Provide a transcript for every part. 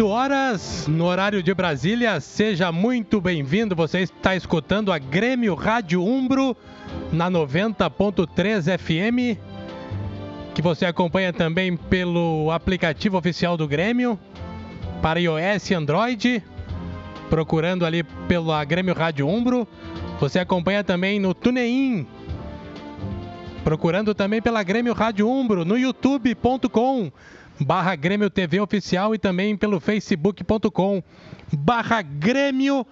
18 horas no horário de Brasília. Seja muito bem-vindo. Você está escutando a Grêmio Rádio Umbro na 90.3 FM, que você acompanha também pelo aplicativo oficial do Grêmio para iOS e Android, procurando ali pela Grêmio Rádio Umbro. Você acompanha também no TuneIn, procurando também pela Grêmio Rádio Umbro no youtube.com barra Grêmio TV Oficial e também pelo facebook.com barra Grêmio.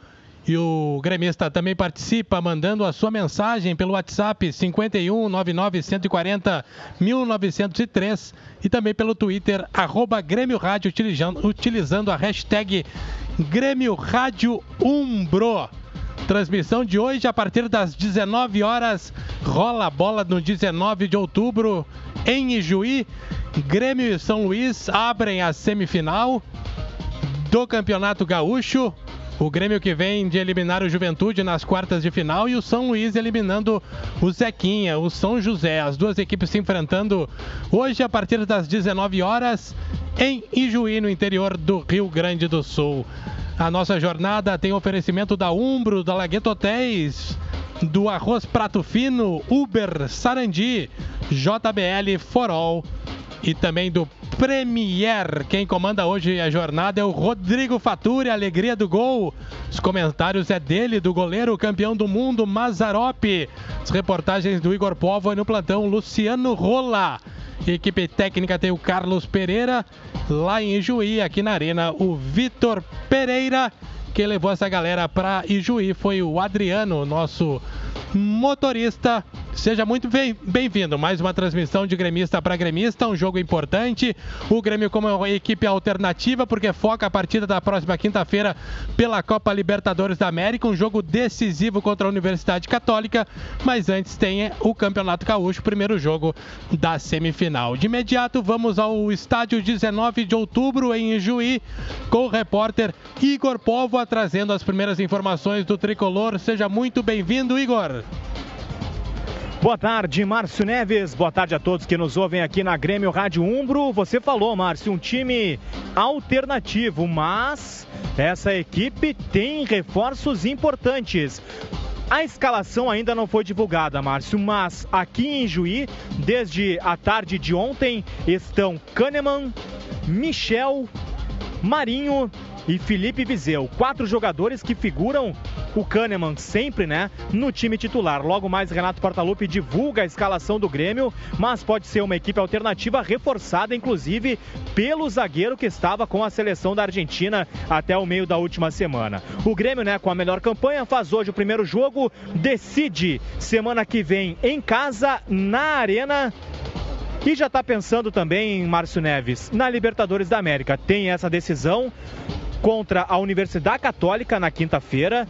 E o gremista também participa mandando a sua mensagem pelo WhatsApp 51 99 140 1903 e também pelo Twitter arroba Grêmio Rádio utilizando, utilizando a hashtag Grêmio Rádio Umbro. Transmissão de hoje a partir das 19 horas. Rola a bola no 19 de outubro em Ijuí. Grêmio e São Luís abrem a semifinal do Campeonato Gaúcho. O Grêmio que vem de eliminar o Juventude nas quartas de final e o São Luís eliminando o Zequinha, o São José. As duas equipes se enfrentando hoje a partir das 19 horas em Ijuí, no interior do Rio Grande do Sul. A nossa jornada tem oferecimento da Umbro, da Lagueto Hotéis, do Arroz Prato Fino, Uber, Sarandi, JBL, Forol e também do Premier. Quem comanda hoje a jornada é o Rodrigo Faturi, alegria do gol. Os comentários é dele, do goleiro campeão do mundo, Mazarope. As reportagens do Igor Povo e no plantão, Luciano Rola. Equipe técnica tem o Carlos Pereira, lá em Ijuí, aqui na Arena, o Vitor Pereira. Quem levou essa galera para Ijuí foi o Adriano, nosso motorista. Seja muito bem-vindo. Mais uma transmissão de gremista para gremista, um jogo importante. O Grêmio como uma equipe alternativa, porque foca a partida da próxima quinta-feira pela Copa Libertadores da América, um jogo decisivo contra a Universidade Católica. Mas antes tem o Campeonato Gaúcho, primeiro jogo da semifinal. De imediato, vamos ao estádio 19 de outubro em Ijuí, com o repórter Igor Povo trazendo as primeiras informações do tricolor. Seja muito bem-vindo, Igor. Boa tarde, Márcio Neves. Boa tarde a todos que nos ouvem aqui na Grêmio Rádio Umbro. Você falou, Márcio, um time alternativo, mas essa equipe tem reforços importantes. A escalação ainda não foi divulgada, Márcio, mas aqui em Juí, desde a tarde de ontem, estão Kahneman, Michel, Marinho e Felipe Vizeu. Quatro jogadores que figuram o Kahneman sempre, né, no time titular. Logo mais, Renato Portaluppi divulga a escalação do Grêmio, mas pode ser uma equipe alternativa reforçada, inclusive, pelo zagueiro que estava com a seleção da Argentina até o meio da última semana. O Grêmio, né, com a melhor campanha, faz hoje o primeiro jogo, decide semana que vem em casa, na Arena. E já está pensando também, Márcio Neves, na Libertadores da América. Tem essa decisão contra a Universidade Católica na quinta-feira.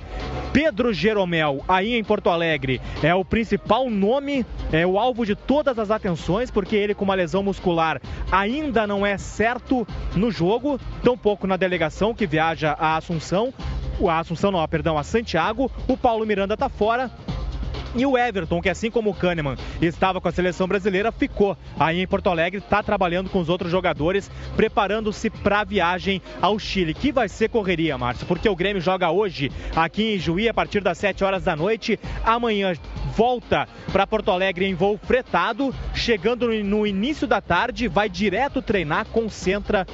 Pedro Jeromel, aí em Porto Alegre, é o principal nome, é o alvo de todas as atenções, porque ele com uma lesão muscular ainda não é certo no jogo, tampouco na delegação que viaja a Assunção. A Assunção não, perdão, a Santiago. O Paulo Miranda está fora. E o Everton, que assim como o Kahneman estava com a seleção brasileira, ficou aí em Porto Alegre, está trabalhando com os outros jogadores, preparando-se para a viagem ao Chile, que vai ser correria, Márcio, porque o Grêmio joga hoje aqui em Juí a partir das 7 horas da noite. Amanhã volta para Porto Alegre em voo fretado, chegando no início da tarde, vai direto treinar, concentra,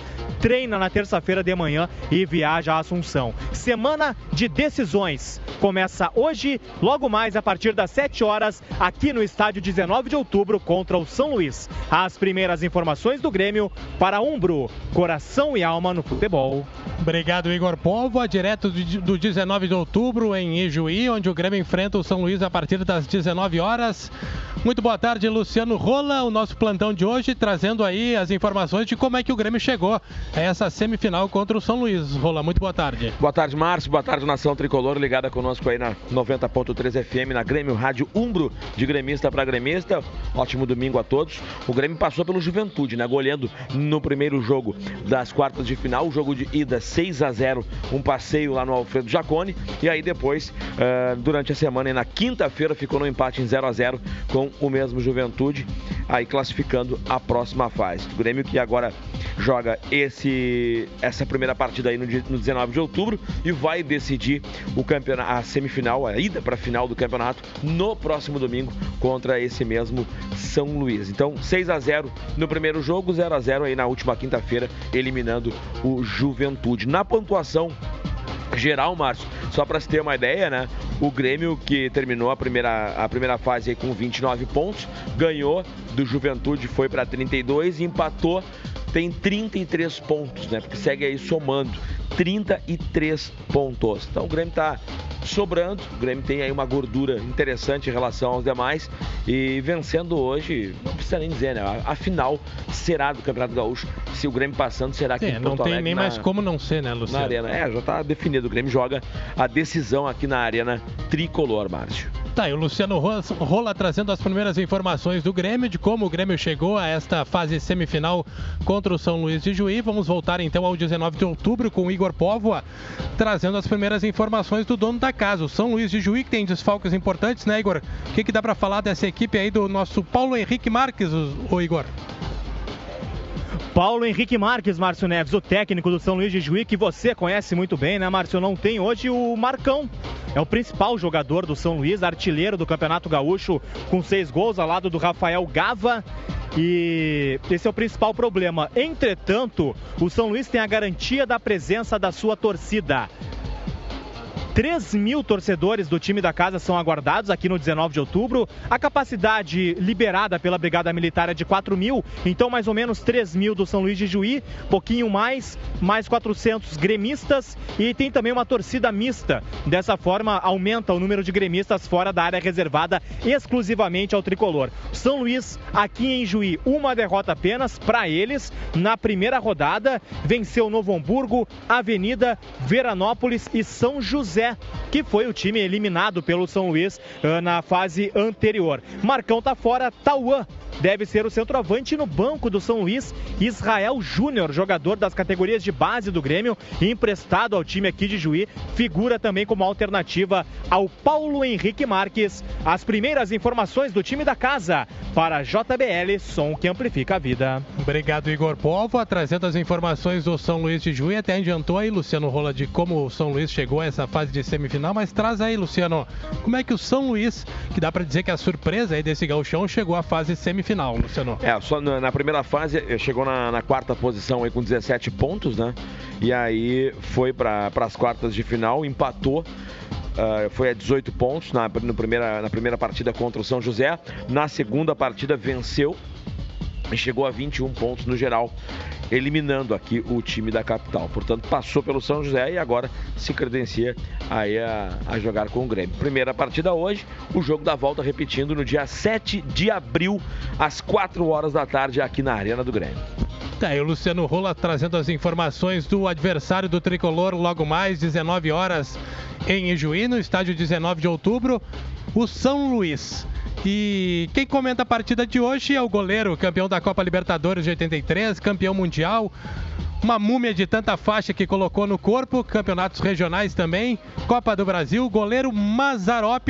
treina na terça-feira de manhã e viaja a Assunção. Semana de decisões começa hoje, logo mais a partir das 7 horas, aqui no estádio 19 de outubro contra o São Luís. As primeiras informações do Grêmio para Umbro, coração e alma no futebol. Obrigado, Igor Povo. Direto do 19 de outubro em Ijuí, onde o Grêmio enfrenta o São Luís a partir das 19 horas. Muito boa tarde, Luciano Rola, o nosso plantão de hoje, trazendo aí as informações de como é que o Grêmio chegou a essa semifinal contra o São Luís. Rola, muito boa tarde. Boa tarde, Márcio. Boa tarde, Nação Tricolor, ligada conosco aí na 90.3 FM, na Grêmio Rádio Umbro, de gremista para gremista. Ótimo domingo a todos. O Grêmio passou pelo Juventude, né? Goleando no primeiro jogo das quartas de final, o jogo de ida 6 a 0 um passeio lá no Alfredo Jacone. E aí depois, uh, durante a semana e na quinta-feira, ficou no empate em 0 a 0 com o mesmo Juventude. aí classificando a próxima fase. O Grêmio que agora joga esse essa primeira partida aí no, dia, no 19 de outubro e vai decidir o campeonato, a semifinal, a ida para a final do campeonato no próximo domingo contra esse mesmo São Luís. Então, 6 a 0 no primeiro jogo, 0 a 0 aí na última quinta-feira, eliminando o Juventude. Na pontuação geral, Márcio, só para se ter uma ideia, né? O Grêmio que terminou a primeira, a primeira fase com 29 pontos, ganhou do Juventude, foi para 32 e empatou, tem 33 pontos, né? Porque segue aí somando 33 pontos. Então o Grêmio está sobrando. O Grêmio tem aí uma gordura interessante em relação aos demais. E vencendo hoje, não precisa nem dizer, né? A, final será do Campeonato Gaúcho. Se o Grêmio passando, será que é, Não tem nem na, mais como não ser, né, Luciano? Na Arena. É, já está definido. O Grêmio joga a decisão aqui na Arena Tricolor, Márcio. Tá, e o Luciano Rola trazendo as primeiras informações do Grêmio, de como o Grêmio chegou a esta fase semifinal contra o São Luís de Juí. Vamos voltar então ao 19 de outubro com o Igor Póvoa, trazendo as primeiras informações do dono da casa, o São Luís de Juí, que tem desfalques importantes, né, Igor? O que, que dá para falar dessa equipe aí do nosso Paulo Henrique Marques, o, o Igor? Paulo Henrique Marques, Márcio Neves, o técnico do São Luís de Juí, que você conhece muito bem, né, Márcio? Não tem hoje o Marcão. É o principal jogador do São Luís, artilheiro do Campeonato Gaúcho, com seis gols ao lado do Rafael Gava. E esse é o principal problema. Entretanto, o São Luís tem a garantia da presença da sua torcida. 3 mil torcedores do time da casa são aguardados aqui no 19 de outubro. A capacidade liberada pela Brigada Militar é de 4 mil, então mais ou menos 3 mil do São Luís de Juí, pouquinho mais, mais 400 gremistas e tem também uma torcida mista. Dessa forma, aumenta o número de gremistas fora da área reservada exclusivamente ao tricolor. São Luís, aqui em Juí, uma derrota apenas para eles na primeira rodada. Venceu Novo Hamburgo, Avenida, Veranópolis e São José que foi o time eliminado pelo São Luís uh, na fase anterior. Marcão tá fora, Tauan deve ser o centroavante no banco do São Luís. Israel Júnior, jogador das categorias de base do Grêmio, emprestado ao time aqui de Juí, figura também como alternativa ao Paulo Henrique Marques. As primeiras informações do time da casa para JBL, som que amplifica a vida. Obrigado, Igor Povo, trazendo as informações do São Luís de Juí. Até adiantou aí, Luciano Rola, de como o São Luís chegou a essa fase de semifinal, mas traz aí, Luciano, como é que o São Luís, que dá para dizer que é a surpresa aí desse gauchão, chegou à fase semifinal Luciano. É, só na, primeira fase eh, chegou na, na, quarta posição aí com 17 pontos, né? E aí foi para as quartas de final, empatou. Uh, foi a 18 pontos na, primeira, na primeira partida contra o São José. Na segunda partida venceu e chegou a 21 pontos no geral eliminando aqui o time da capital. Portanto, passou pelo São José e agora se credencia aí a, a jogar com o Grêmio. Primeira partida hoje, o jogo da volta repetindo no dia 7 de abril, às 4 horas da tarde, aqui na Arena do Grêmio. Tá, e o Luciano Rola trazendo as informações do adversário do Tricolor logo mais, 19 horas em Ijuí, no estádio 19 de outubro, o São Luís. E quem comenta a partida de hoje é o goleiro, campeão da Copa Libertadores de 83, campeão mundial. Uma múmia de tanta faixa que colocou no corpo, campeonatos regionais também, Copa do Brasil, goleiro Mazarop.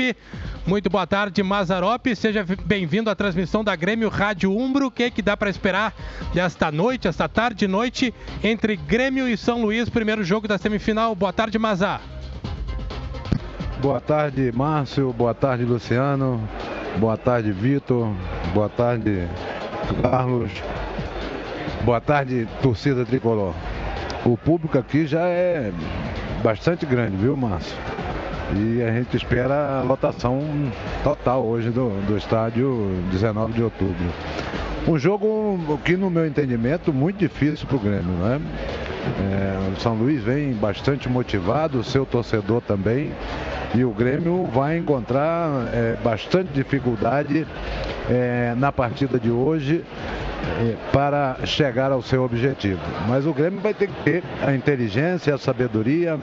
Muito boa tarde, Mazarop. Seja bem-vindo à transmissão da Grêmio Rádio Umbro. O que, é que dá para esperar desta noite, esta tarde e noite, entre Grêmio e São Luís, primeiro jogo da semifinal? Boa tarde, Mazar. Boa tarde, Márcio. Boa tarde, Luciano. Boa tarde, Vitor. Boa tarde, Carlos. Boa tarde, torcida tricolor. O público aqui já é bastante grande, viu, Márcio? E a gente espera a lotação total hoje do, do estádio 19 de outubro. Um jogo que, no meu entendimento, muito difícil para o Grêmio, né? É, São Luís vem bastante motivado, o seu torcedor também. E o Grêmio vai encontrar é, bastante dificuldade é, na partida de hoje para chegar ao seu objetivo. Mas o Grêmio vai ter que ter a inteligência, a sabedoria,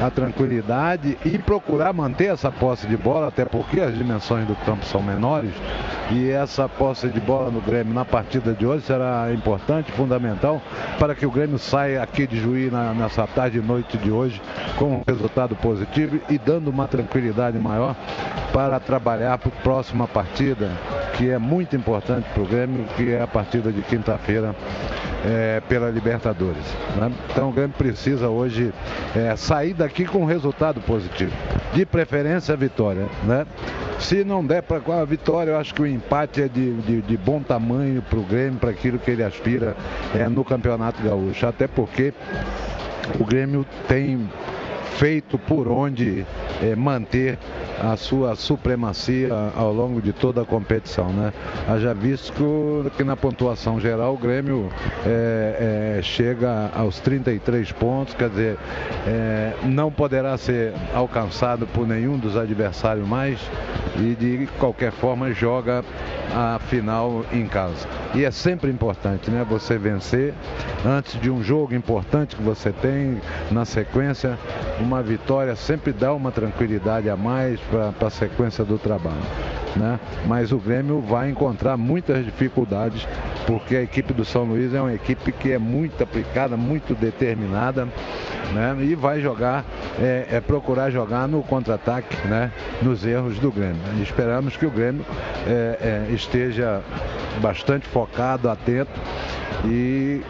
a tranquilidade e procurar manter essa posse de bola, até porque as dimensões do campo são menores. E essa posse de bola no Grêmio na partida de hoje será importante, fundamental, para que o Grêmio saia aqui de Juí na, nessa tarde e noite de hoje com um resultado positivo e dando uma tranquilidade maior para trabalhar para a próxima partida que é muito importante para o Grêmio, que é a partida de quinta-feira é, pela Libertadores. Né? Então o Grêmio precisa hoje é, sair daqui com um resultado positivo. De preferência a vitória. Né? Se não der para a vitória, eu acho que o empate é de, de, de bom tamanho para o Grêmio, para aquilo que ele aspira é, no Campeonato Gaúcho. Até porque o Grêmio tem feito por onde é, manter a sua supremacia ao longo de toda a competição. Né? Haja visto que na pontuação geral o Grêmio é, é, chega aos 33 pontos, quer dizer, é, não poderá ser alcançado por nenhum dos adversários mais e de qualquer forma joga a final em casa. E é sempre importante, né? Você vencer antes de um jogo importante que você tem na sequência, uma vitória sempre dá uma tranquilidade a mais para a sequência do trabalho. Né? Mas o Grêmio vai encontrar muitas dificuldades, porque a equipe do São Luís é uma equipe que é muito aplicada, muito determinada, né? E vai jogar, é, é procurar jogar no contra-ataque, né? Nos erros do Grêmio. Esperamos que o Grêmio é, é, esteja bastante focado, atento e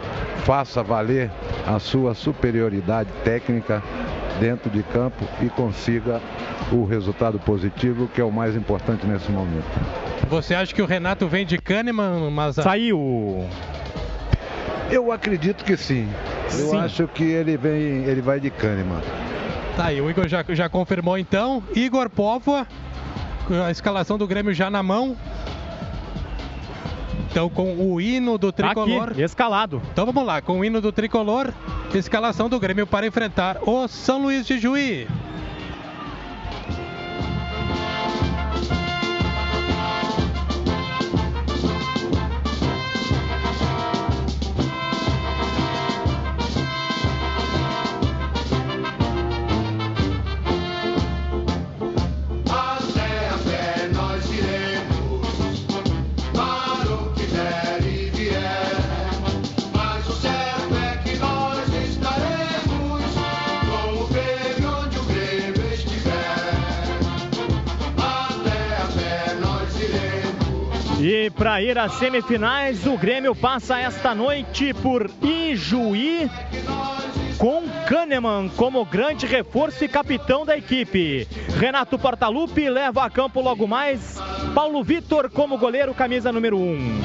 faça valer a sua superioridade técnica dentro de campo e consiga o resultado positivo, que é o mais importante nesse momento. Você acha que o Renato vem de Kahneman, mas... Saiu! Eu acredito que sim. sim. Eu acho que ele vem, ele vai de Kahneman. Tá aí, o Igor já, já confirmou então. Igor Póvoa, a escalação do Grêmio já na mão. Então, com o hino do tricolor. Aqui, escalado. Então vamos lá, com o hino do tricolor, escalação do Grêmio para enfrentar o São Luís de Juí. E para ir às semifinais, o Grêmio passa esta noite por Ijuí com Kahneman como grande reforço e capitão da equipe. Renato Portaluppi leva a campo logo mais Paulo Vitor como goleiro, camisa número 1. Um.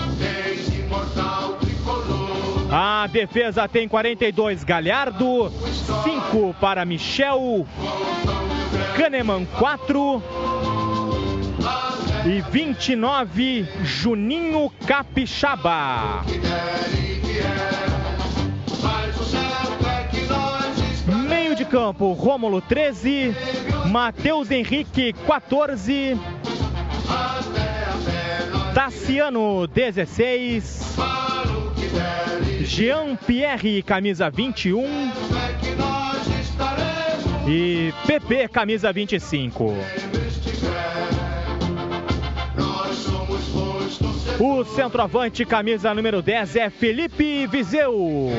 A defesa tem 42 Galhardo, 5 para Michel, Kahneman 4 e 29 Juninho Capixaba. Meio de campo, Rômulo 13, Matheus Henrique 14, Tassiano 16, Jean Pierre camisa 21 e PP camisa 25. O centroavante, camisa número 10, é Felipe Viseu.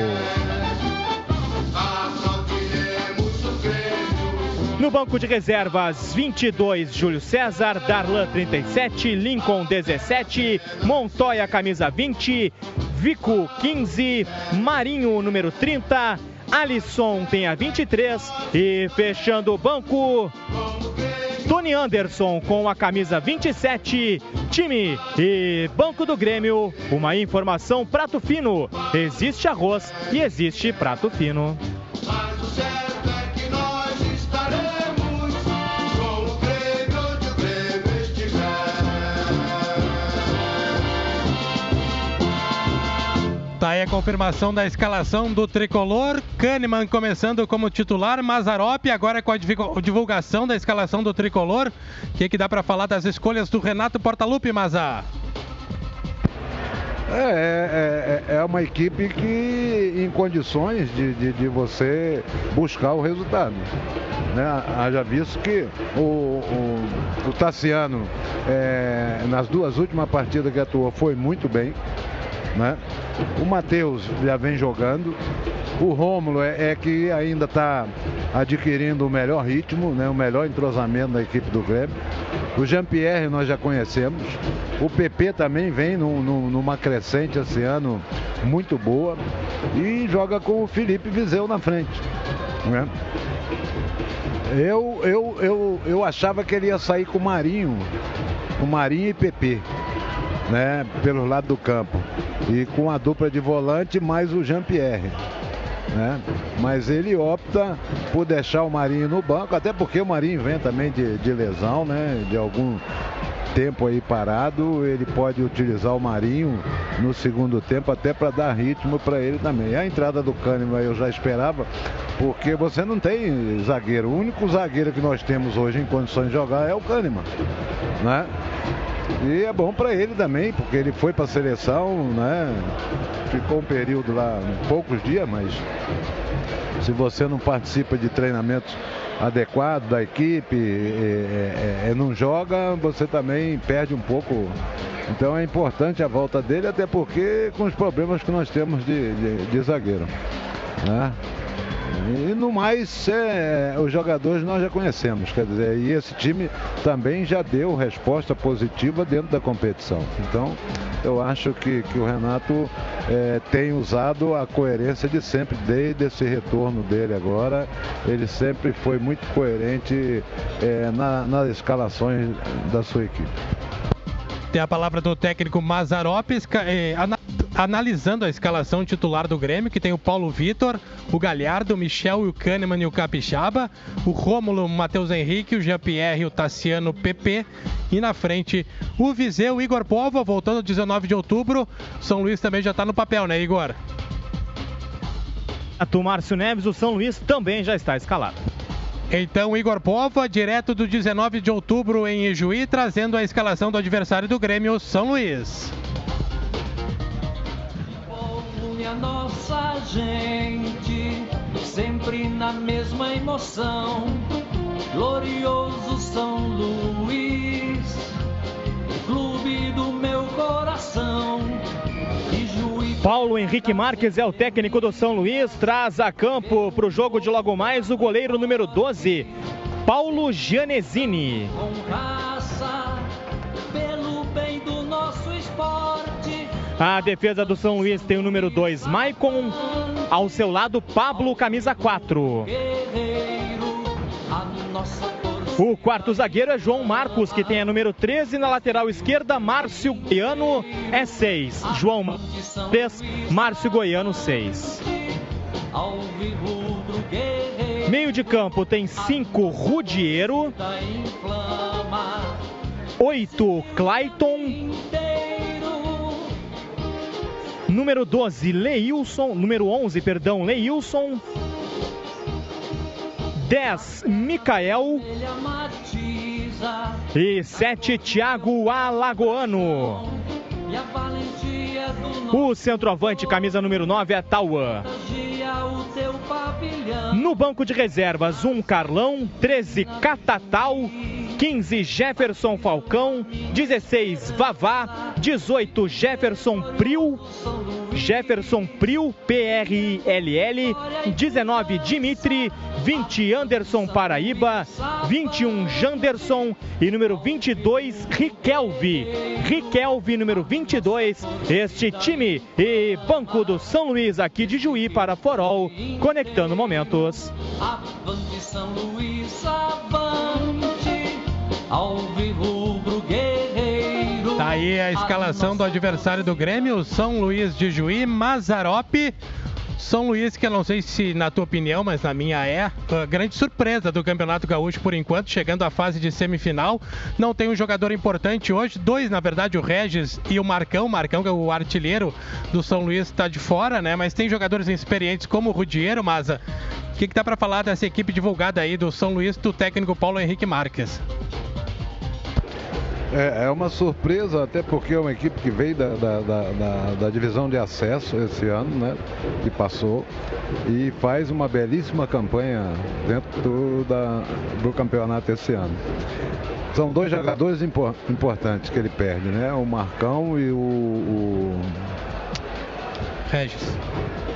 No banco de reservas, 22, Júlio César, Darlan 37, Lincoln 17, Montoya camisa 20, Vico 15, Marinho número 30, Alisson tem a 23 e fechando o banco, Tony Anderson com a camisa 27, time e Banco do Grêmio. Uma informação prato fino. Existe arroz e existe prato fino. Tá aí a confirmação da escalação do tricolor. Kahneman começando como titular, Mazarop agora com a divulgação da escalação do tricolor. O que, que dá para falar das escolhas do Renato Portaluppi, Mazar? É, é, é, é, uma equipe que em condições de, de, de você buscar o resultado. Né? Haja visto que o, o, o Tassiano, é, nas duas últimas partidas que atuou, foi muito bem. Né? O Matheus já vem jogando. O Rômulo é, é que ainda está adquirindo o melhor ritmo, né? o melhor entrosamento da equipe do Grêmio. O Jean-Pierre nós já conhecemos. O PP também vem num, num, numa crescente esse ano muito boa. E joga com o Felipe Viseu na frente. Né? Eu, eu, eu, eu achava que ele ia sair com o Marinho. O Marinho e PP. Né, pelo lado do campo. E com a dupla de volante mais o Jean-Pierre né? Mas ele opta por deixar o Marinho no banco, até porque o Marinho vem também de, de lesão, né? De algum tempo aí parado, ele pode utilizar o Marinho no segundo tempo até para dar ritmo para ele também. A entrada do Kahneman eu já esperava, porque você não tem zagueiro. O único zagueiro que nós temos hoje em condições de jogar é o Kahneman, né? E é bom para ele também, porque ele foi para a seleção, né? Ficou um período lá, poucos dias, mas se você não participa de treinamentos adequados da equipe, é, é, é, não joga, você também perde um pouco. Então é importante a volta dele, até porque com os problemas que nós temos de, de, de zagueiro. Né? E no mais, é, os jogadores nós já conhecemos, quer dizer, e esse time também já deu resposta positiva dentro da competição. Então, eu acho que, que o Renato é, tem usado a coerência de sempre, desde esse retorno dele agora. Ele sempre foi muito coerente é, na, nas escalações da sua equipe. Tem a palavra do técnico Mazaropes. É, analisando a escalação titular do Grêmio, que tem o Paulo Vitor, o Galhardo, o Michel, o Kahneman e o Capixaba, o Rômulo, o Matheus Henrique, o Jean-Pierre, o Tassiano, o PP e na frente o Viseu, o Igor Povo, voltando 19 de outubro. São Luís também já está no papel, né, Igor? O Márcio Neves, o São Luís também já está escalado. Então, Igor Pova, direto do 19 de outubro em Ijuí, trazendo a escalação do adversário do Grêmio, São Luís a nossa gente, sempre na mesma emoção. Glorioso São Luís, clube do meu coração. Paulo Henrique Marques é o técnico do São Luís, traz a campo para o jogo de logo mais o goleiro número 12, Paulo Gianesini. Com raça, a defesa do São Luís tem o número 2, Maicon. Ao seu lado, Pablo, camisa 4. O quarto zagueiro é João Marcos, que tem a número 13 na lateral esquerda. Márcio Goiano é 6. João 3, Márcio Goiano 6. Meio de campo tem 5 Rudiero. 8 Clayton. Número 12, Leilson. Número 11, perdão, Leilson. 10, Micael. E 7, Thiago Alagoano. O centroavante, camisa número 9, é Tauan. No banco de reservas, um Carlão, 13, Catatal. 15 Jefferson Falcão, 16 Vavá, 18 Jefferson Priu, Jefferson Priu, PRLL, 19 Dimitri, 20 Anderson Paraíba, 21 Janderson e número 22 Riquelvi. Riquelvi, número 22, este time e Banco do São Luís aqui de Juí para Forol, conectando momentos. Avante São Luís, avante. Alvirrubro Guerreiro. Tá aí a escalação do adversário do Grêmio, São Luís de Juí, Mazarope. São Luís, que eu não sei se na tua opinião, mas na minha é, grande surpresa do Campeonato Gaúcho por enquanto, chegando à fase de semifinal. Não tem um jogador importante hoje, dois na verdade, o Regis e o Marcão. O Marcão, que é o artilheiro do São Luís, está de fora, né? Mas tem jogadores experientes como o Rudiero, Maza. O que, que dá para falar dessa equipe divulgada aí do São Luís, do técnico Paulo Henrique Marques? É, é, uma surpresa, até porque é uma equipe que veio da, da, da, da, divisão de acesso esse ano, né? Que passou e faz uma belíssima campanha dentro do, da, do campeonato esse ano. São dois jogadores impor, importantes que ele perde, né? O Marcão e o. o... Regis.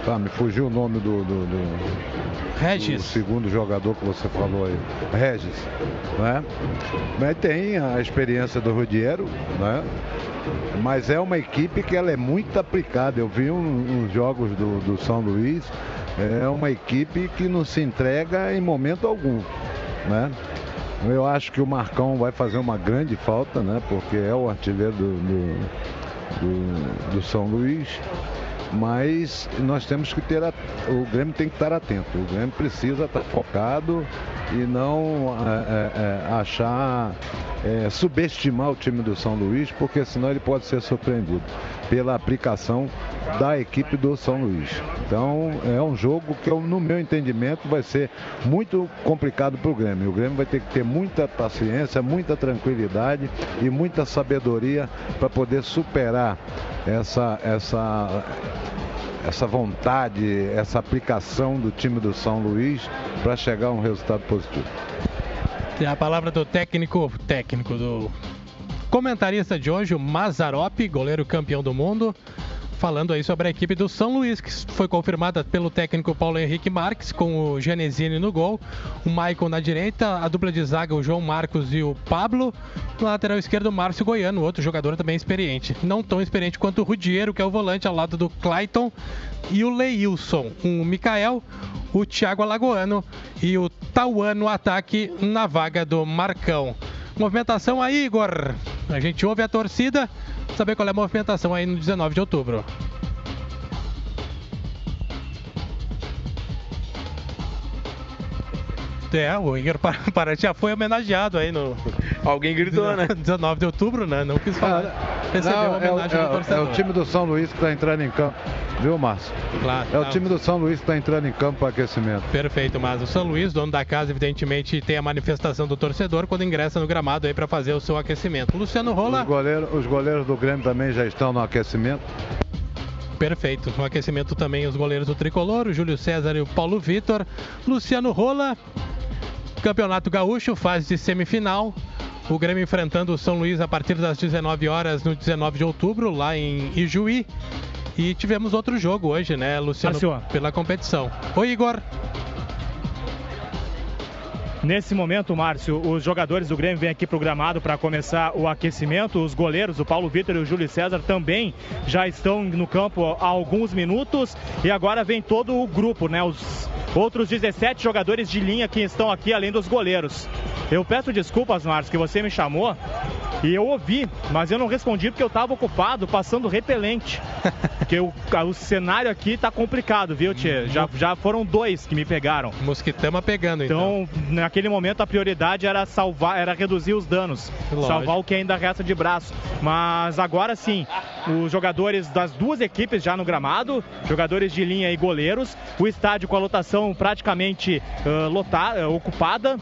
Tá, me fugiu o nome do, do, do Regis. O segundo jogador que você falou aí, Regis. Né? Mas tem a experiência do Rudiero, né? mas é uma equipe que ela é muito aplicada. Eu vi uns um, jogos do, do São Luís, é uma equipe que não se entrega em momento algum. Né? Eu acho que o Marcão vai fazer uma grande falta, né? Porque é o artilheiro do, do, do, do São Luís mas nós temos que ter a, o Grêmio tem que estar atento. O Grêmio precisa estar focado e não é, é, achar é, subestimar o time do São Luís porque senão ele pode ser surpreendido pela aplicação da equipe do São Luís então é um jogo que no meu entendimento vai ser muito complicado para o Grêmio o Grêmio vai ter que ter muita paciência muita tranquilidade e muita sabedoria para poder superar essa essa essa vontade, essa aplicação do time do São Luís para chegar a um resultado positivo. Tem a palavra do técnico, técnico do comentarista de hoje, o Mazarop, goleiro campeão do mundo falando aí sobre a equipe do São Luís, que foi confirmada pelo técnico Paulo Henrique Marques, com o Genesini no gol, o Maicon na direita, a dupla de zaga, o João Marcos e o Pablo, no lateral esquerdo, o Márcio Goiano, outro jogador também experiente. Não tão experiente quanto o Rudiero, que é o volante ao lado do Clayton, e o Leilson, o Mikael, o Thiago Alagoano e o Tauan no ataque na vaga do Marcão. Movimentação aí, Igor. A gente ouve a torcida saber qual é a movimentação aí no 19 de outubro. É, o Igor Paraty já foi homenageado aí no. Alguém gritou, né? 19 de outubro, né? Não quis falar. Recebeu não, homenagem é, o, é, é, o time do São Luís que está entrando em campo. Viu, Márcio? Claro. É o time do São Luís que está entrando em campo para aquecimento. Perfeito, mas o São Luís, dono da casa, evidentemente tem a manifestação do torcedor quando ingressa no gramado aí para fazer o seu aquecimento. Luciano Rola. Os goleiros, os goleiros do Grêmio também já estão no aquecimento. Perfeito. No aquecimento também os goleiros do Tricolor, o Júlio César e o Paulo Vitor. Luciano Rola, Campeonato Gaúcho, fase de semifinal. O Grêmio enfrentando o São Luís a partir das 19 horas no 19 de outubro, lá em Ijuí. E tivemos outro jogo hoje, né, Luciano? Marcio. Pela competição. Oi, Igor. Nesse momento, Márcio, os jogadores do Grêmio vêm aqui programado para começar o aquecimento. Os goleiros, o Paulo Vitor e o Júlio César, também já estão no campo há alguns minutos. E agora vem todo o grupo, né? Os outros 17 jogadores de linha que estão aqui, além dos goleiros. Eu peço desculpas, Márcio, que você me chamou e eu ouvi, mas eu não respondi porque eu estava ocupado passando repelente. porque o, o cenário aqui está complicado, viu, Tia? Já, já foram dois que me pegaram. Mosquitama pegando, então. Então, naquele momento, a prioridade era salvar, era reduzir os danos. Lógico. Salvar o que ainda resta de braço. Mas agora sim, os jogadores das duas equipes já no gramado, jogadores de linha e goleiros, o estádio com a lotação praticamente uh, lotada, ocupada.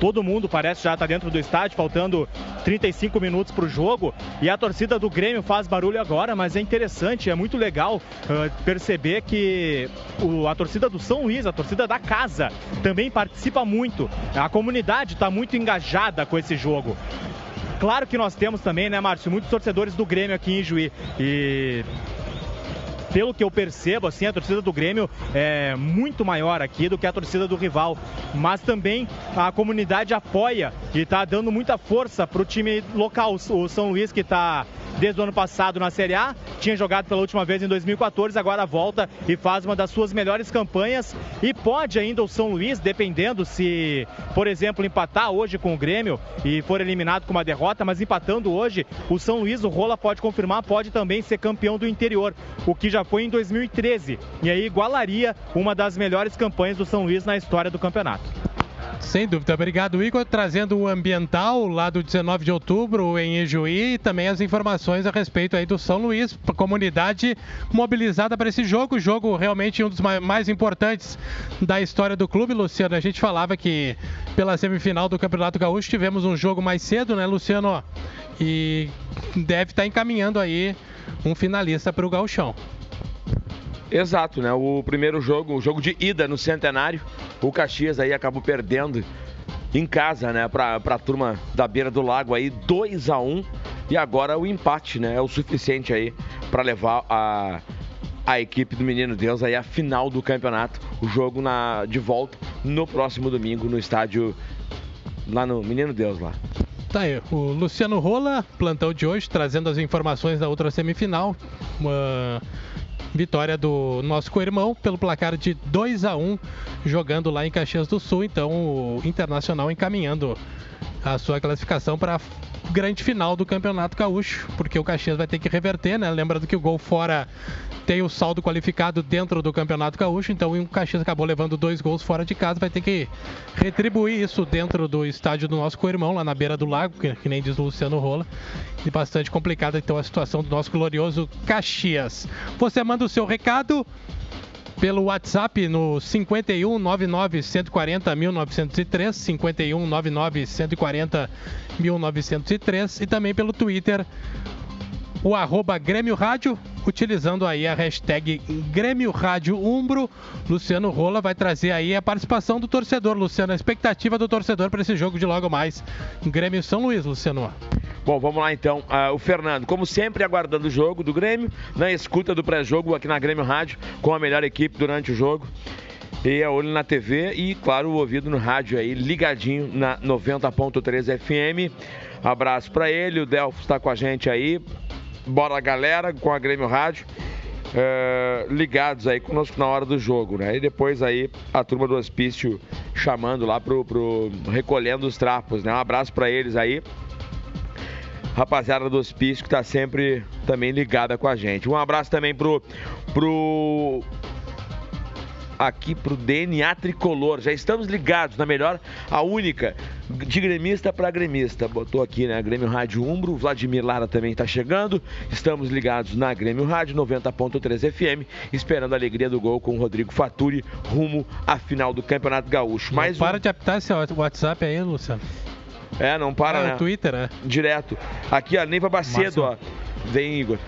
Todo mundo parece já estar tá dentro do estádio, faltando 35 minutos para o jogo. E a torcida do Grêmio faz barulho agora, mas é interessante, é muito legal uh, perceber que o, a torcida do São Luís, a torcida da casa, também participa muito. A comunidade está muito engajada com esse jogo. Claro que nós temos também, né, Márcio, muitos torcedores do Grêmio aqui em Juí. E pelo que eu percebo, assim, a torcida do Grêmio é muito maior aqui do que a torcida do rival. Mas também a comunidade apoia e está dando muita força para o time local, o São Luís, que está desde o ano passado na Série A, tinha jogado pela última vez em 2014, agora volta e faz uma das suas melhores campanhas e pode ainda o São Luís, dependendo se, por exemplo, empatar hoje com o Grêmio e for eliminado com uma derrota, mas empatando hoje, o São Luís, o Rola pode confirmar, pode também ser campeão do interior, o que já foi em 2013 e aí igualaria uma das melhores campanhas do São Luís na história do campeonato. Sem dúvida. Obrigado, Igor, trazendo o ambiental lá do 19 de outubro em Ijuí e também as informações a respeito aí do São Luís, comunidade mobilizada para esse jogo, jogo realmente um dos mais importantes da história do clube, Luciano. A gente falava que pela semifinal do Campeonato Gaúcho tivemos um jogo mais cedo, né, Luciano? E deve estar encaminhando aí um finalista para o Gauchão. Exato, né? O primeiro jogo, o jogo de ida no Centenário, o Caxias aí acabou perdendo em casa, né, pra, pra turma da beira do lago aí, 2 a 1 e agora o empate, né, é o suficiente aí para levar a a equipe do Menino Deus aí a final do campeonato, o jogo na, de volta no próximo domingo no estádio lá no Menino Deus lá. Tá aí, o Luciano Rola, plantão de hoje, trazendo as informações da outra semifinal. Vitória do nosso co-irmão pelo placar de 2 a 1 jogando lá em Caxias do Sul. Então, o Internacional encaminhando a sua classificação para grande final do Campeonato Gaúcho, porque o Caxias vai ter que reverter, né? Lembrando que o gol fora tem o saldo qualificado dentro do Campeonato Gaúcho, então o Caxias acabou levando dois gols fora de casa, vai ter que retribuir isso dentro do estádio do nosso co-irmão, lá na beira do lago, que, que nem diz o Luciano Rola. E bastante complicada então a situação do nosso glorioso Caxias. Você manda o seu recado pelo WhatsApp no 51 99 140 1903, 51 99 140 1903 e também pelo Twitter o arroba Grêmio Rádio, utilizando aí a hashtag Grêmio Rádio Umbro. Luciano Rola vai trazer aí a participação do torcedor. Luciano, a expectativa do torcedor para esse jogo de logo mais. Grêmio São Luís, Luciano. Bom, vamos lá então. Uh, o Fernando, como sempre, aguardando o jogo do Grêmio, na escuta do pré-jogo aqui na Grêmio Rádio, com a melhor equipe durante o jogo. E a olho na TV e, claro, o ouvido no rádio aí, ligadinho na 90.3 FM. Abraço para ele, o Delfo está com a gente aí. Bora galera com a Grêmio Rádio. É, ligados aí conosco na hora do jogo, né? E depois aí a turma do hospício chamando lá pro, pro recolhendo os trapos, né? Um abraço para eles aí. Rapaziada do hospício que tá sempre também ligada com a gente. Um abraço também pro pro aqui pro DNA Tricolor. Já estamos ligados na melhor, a única de gremista para gremista. Botou aqui, né? Grêmio Rádio Umbro. O Vladimir Lara também está chegando. Estamos ligados na Grêmio Rádio 90.3 FM, esperando a alegria do gol com o Rodrigo Faturi rumo à final do Campeonato Gaúcho. Mais para um... de apitar esse WhatsApp aí, Luciano. É, não para, ah, né? Twitter, né? Direto. Aqui, a Neiva Bacedo, ó. Vem, Igor.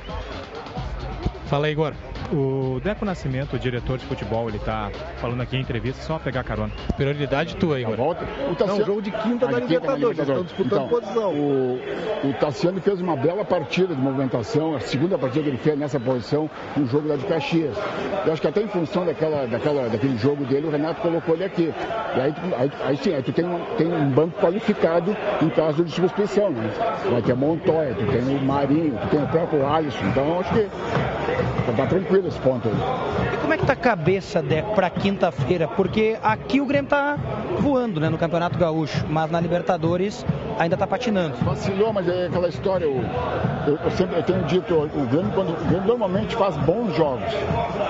Fala aí, Igor. O Deco Nascimento, o diretor de futebol, ele tá falando aqui em entrevista, só pegar carona. Prioridade tua, Igor. Volta. O Tassiano... Não, jogo de quinta da Libertadores, já estão disputando então, posição. O, o Tassiano fez uma bela partida de movimentação, a segunda partida que ele fez nessa posição no jogo lá de Caxias. Eu acho que até em função daquela, daquela, daquele jogo dele, o Renato colocou ele aqui. E aí, aí, aí sim, aí tu tem, uma, tem um banco qualificado em caso de suspensão, né? Vai ter Montoya, tu tem o Marinho, tu tem o próprio Alisson, então acho que tá tranquilo esse ponto aí. E como é que tá a cabeça, Deco, para quinta-feira? Porque aqui o Grêmio tá voando, né, no Campeonato Gaúcho, mas na Libertadores ainda tá patinando. Vacilou, mas é aquela história, eu, eu, eu sempre eu tenho dito, o Grêmio, quando, o Grêmio normalmente faz bons jogos.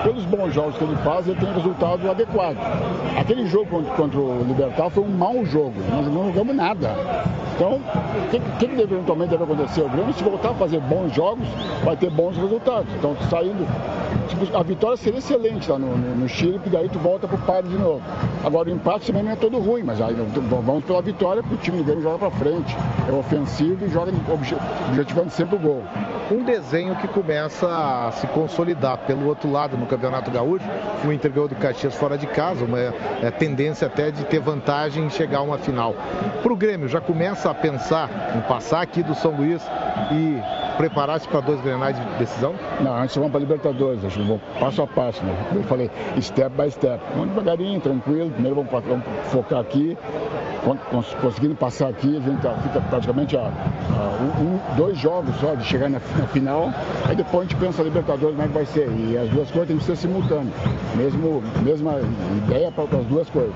Pelos bons jogos que ele faz, ele tem resultado adequado. Aquele jogo contra, contra o Libertar foi um mau jogo, nós não jogamos nada. Então, o que, que, que eventualmente deve acontecer? O Grêmio, se voltar a fazer bons jogos, vai ter bons resultados. Então, saindo tipo, a vitória seria excelente lá no, no, no Chile, porque daí tu volta pro par de novo. Agora o empate também não é todo ruim, mas aí vamos pela vitória, porque o time do Grêmio joga pra frente, é ofensivo e joga objetivando sempre o gol. Um desenho que começa a se consolidar. Pelo outro lado, no Campeonato Gaúcho, o Inter ganhou do Caxias fora de casa, uma é, tendência até de ter vantagem em chegar a uma final. Pro Grêmio, já começa a pensar em passar aqui do São Luís e preparar-se para dois grenais de decisão? Não, antes vamos para Libertadores, acho que vamos passo a passo, né? Eu falei step by step. Vamos devagarinho, tranquilo. Primeiro vamos, vamos focar aqui. Conseguindo passar aqui, a gente fica praticamente a, a um, dois jogos só de chegar na, na, final. Aí depois a gente pensa Libertadores como é que vai ser. E as duas coisas têm que ser simultâneas. Mesmo, mesma ideia para as duas coisas.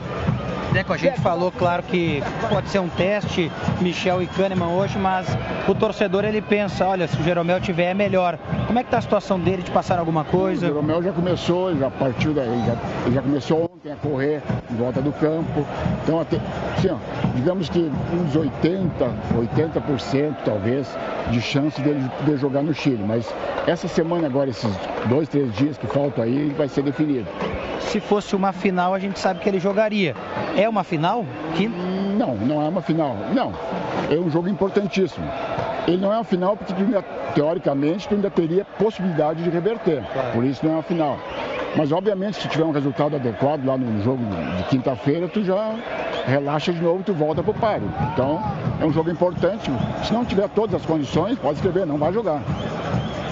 Deco, a gente falou, claro, que pode ser um teste, Michel e Kahneman hoje, mas o torcedor ele pensa, olha, se o Jeromel tiver é melhor. Como é que tá a situação dele de passar alguma coisa? O Jeromel já começou, ele já partiu daí, já, já começou ontem a correr em volta do campo. Então, até, assim, ó, digamos que uns 80, 80% talvez de chance dele poder jogar no Chile. Mas essa semana agora, esses dois, três dias que faltam aí, vai ser definido. Se fosse uma final, a gente sabe que ele jogaria. É uma final? Que... Não, não é uma final. Não. É um jogo importantíssimo. Ele não é uma final porque, teoricamente, tu ainda teria possibilidade de reverter. Por isso não é uma final. Mas, obviamente, se tiver um resultado adequado lá no jogo de quinta-feira, tu já relaxa de novo, tu volta pro páreo. Então, é um jogo importante. Se não tiver todas as condições, pode escrever, não vai jogar.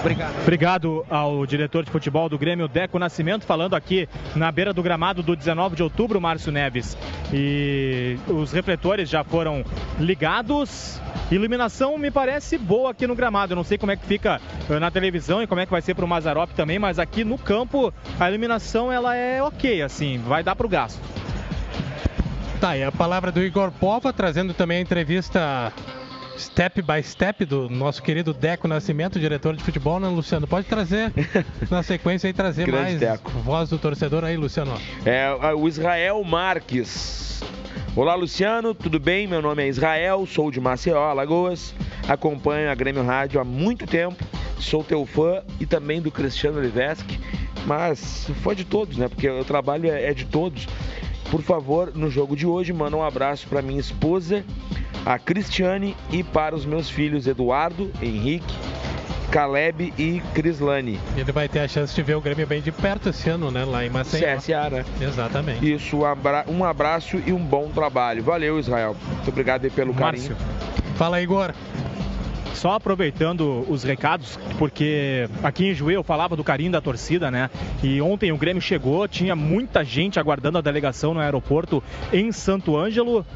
Obrigado. Obrigado ao diretor de futebol do Grêmio, Deco Nascimento, falando aqui na beira do gramado do 19 de outubro, Márcio Neves. E os refletores já foram ligados. Iluminação me parece boa aqui no gramado. Eu não sei como é que fica eh, na televisão e como é que vai ser para o Mazarop também, mas aqui no campo a iluminação ela é ok, assim, vai dar para o gasto. Tá, e a palavra do Igor Pova, trazendo também a entrevista step by step do nosso querido Deco Nascimento, diretor de futebol, né, Luciano? Pode trazer na sequência aí, trazer mais Deco. voz do torcedor aí, Luciano. É o Israel Marques. Olá, Luciano, tudo bem? Meu nome é Israel, sou de Maceió, Alagoas. Acompanho a Grêmio Rádio há muito tempo. Sou teu fã e também do Cristiano Oliveski. Mas fã de todos, né? Porque o trabalho é é de todos. Por favor, no jogo de hoje, manda um abraço para minha esposa, a Cristiane, e para os meus filhos Eduardo, Henrique, Caleb e Crislane. Ele vai ter a chance de ver o Grêmio bem de perto esse ano, né? Lá em Maceió. CSA, né? Exatamente. Isso, um abra- abraço e um bom trabalho. Valeu, Israel. Muito obrigado aí pelo carinho. Márcio. Fala, Igor. Só aproveitando os recados, porque aqui em Juí eu falava do carinho da torcida, né? E ontem o Grêmio chegou, tinha muita gente aguardando a delegação no aeroporto em Santo Ângelo.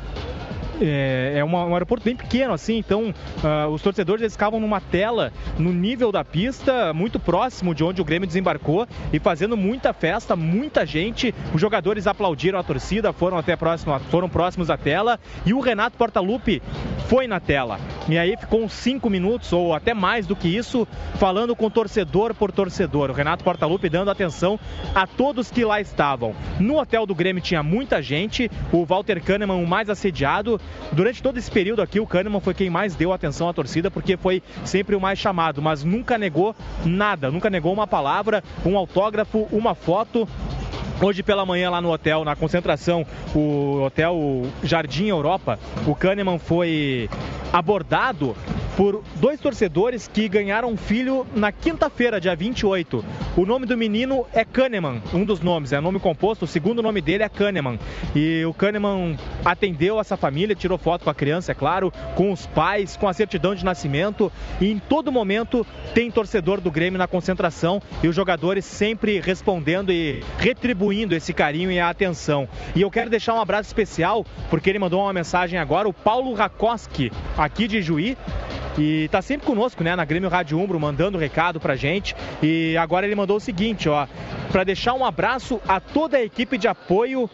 É, é uma- um aeroporto bem pequeno, assim, então ah, os torcedores eles ficavam numa tela no nível da pista, muito próximo de onde o Grêmio desembarcou e fazendo muita festa, muita gente. Os jogadores aplaudiram a torcida, foram até próximo, foram próximos à tela e o Renato Portaluppi foi na tela. E aí ficou uns 5 minutos ou até mais do que isso, falando com torcedor por torcedor. O Renato Portaluppi dando atenção a todos que lá estavam. No hotel do Grêmio tinha muita gente, o Walter Kahneman o mais assediado. Durante todo esse período aqui, o Kahneman foi quem mais deu atenção à torcida, porque foi sempre o mais chamado, mas nunca negou nada, nunca negou uma palavra, um autógrafo, uma foto. Hoje pela manhã lá no hotel, na concentração, o hotel Jardim Europa, o Kahneman foi abordado por dois torcedores que ganharam um filho na quinta-feira, dia 28. O nome do menino é Kahneman, um dos nomes, é nome composto, o segundo nome dele é Kahneman. E o Kahneman atendeu essa família, tirou foto com a criança, é claro, com os pais, com a certidão de nascimento. E em todo momento tem torcedor do Grêmio na concentração e os jogadores sempre respondendo e retribuindo esse carinho e a atenção. E eu quero deixar um abraço especial, porque ele mandou uma mensagem agora, o Paulo Rakoski, aqui de Juí, e tá sempre conosco, né, na Grêmio Rádio Umbro, mandando recado pra gente. E agora ele mandou o seguinte, ó, para deixar um abraço a toda a equipe de apoio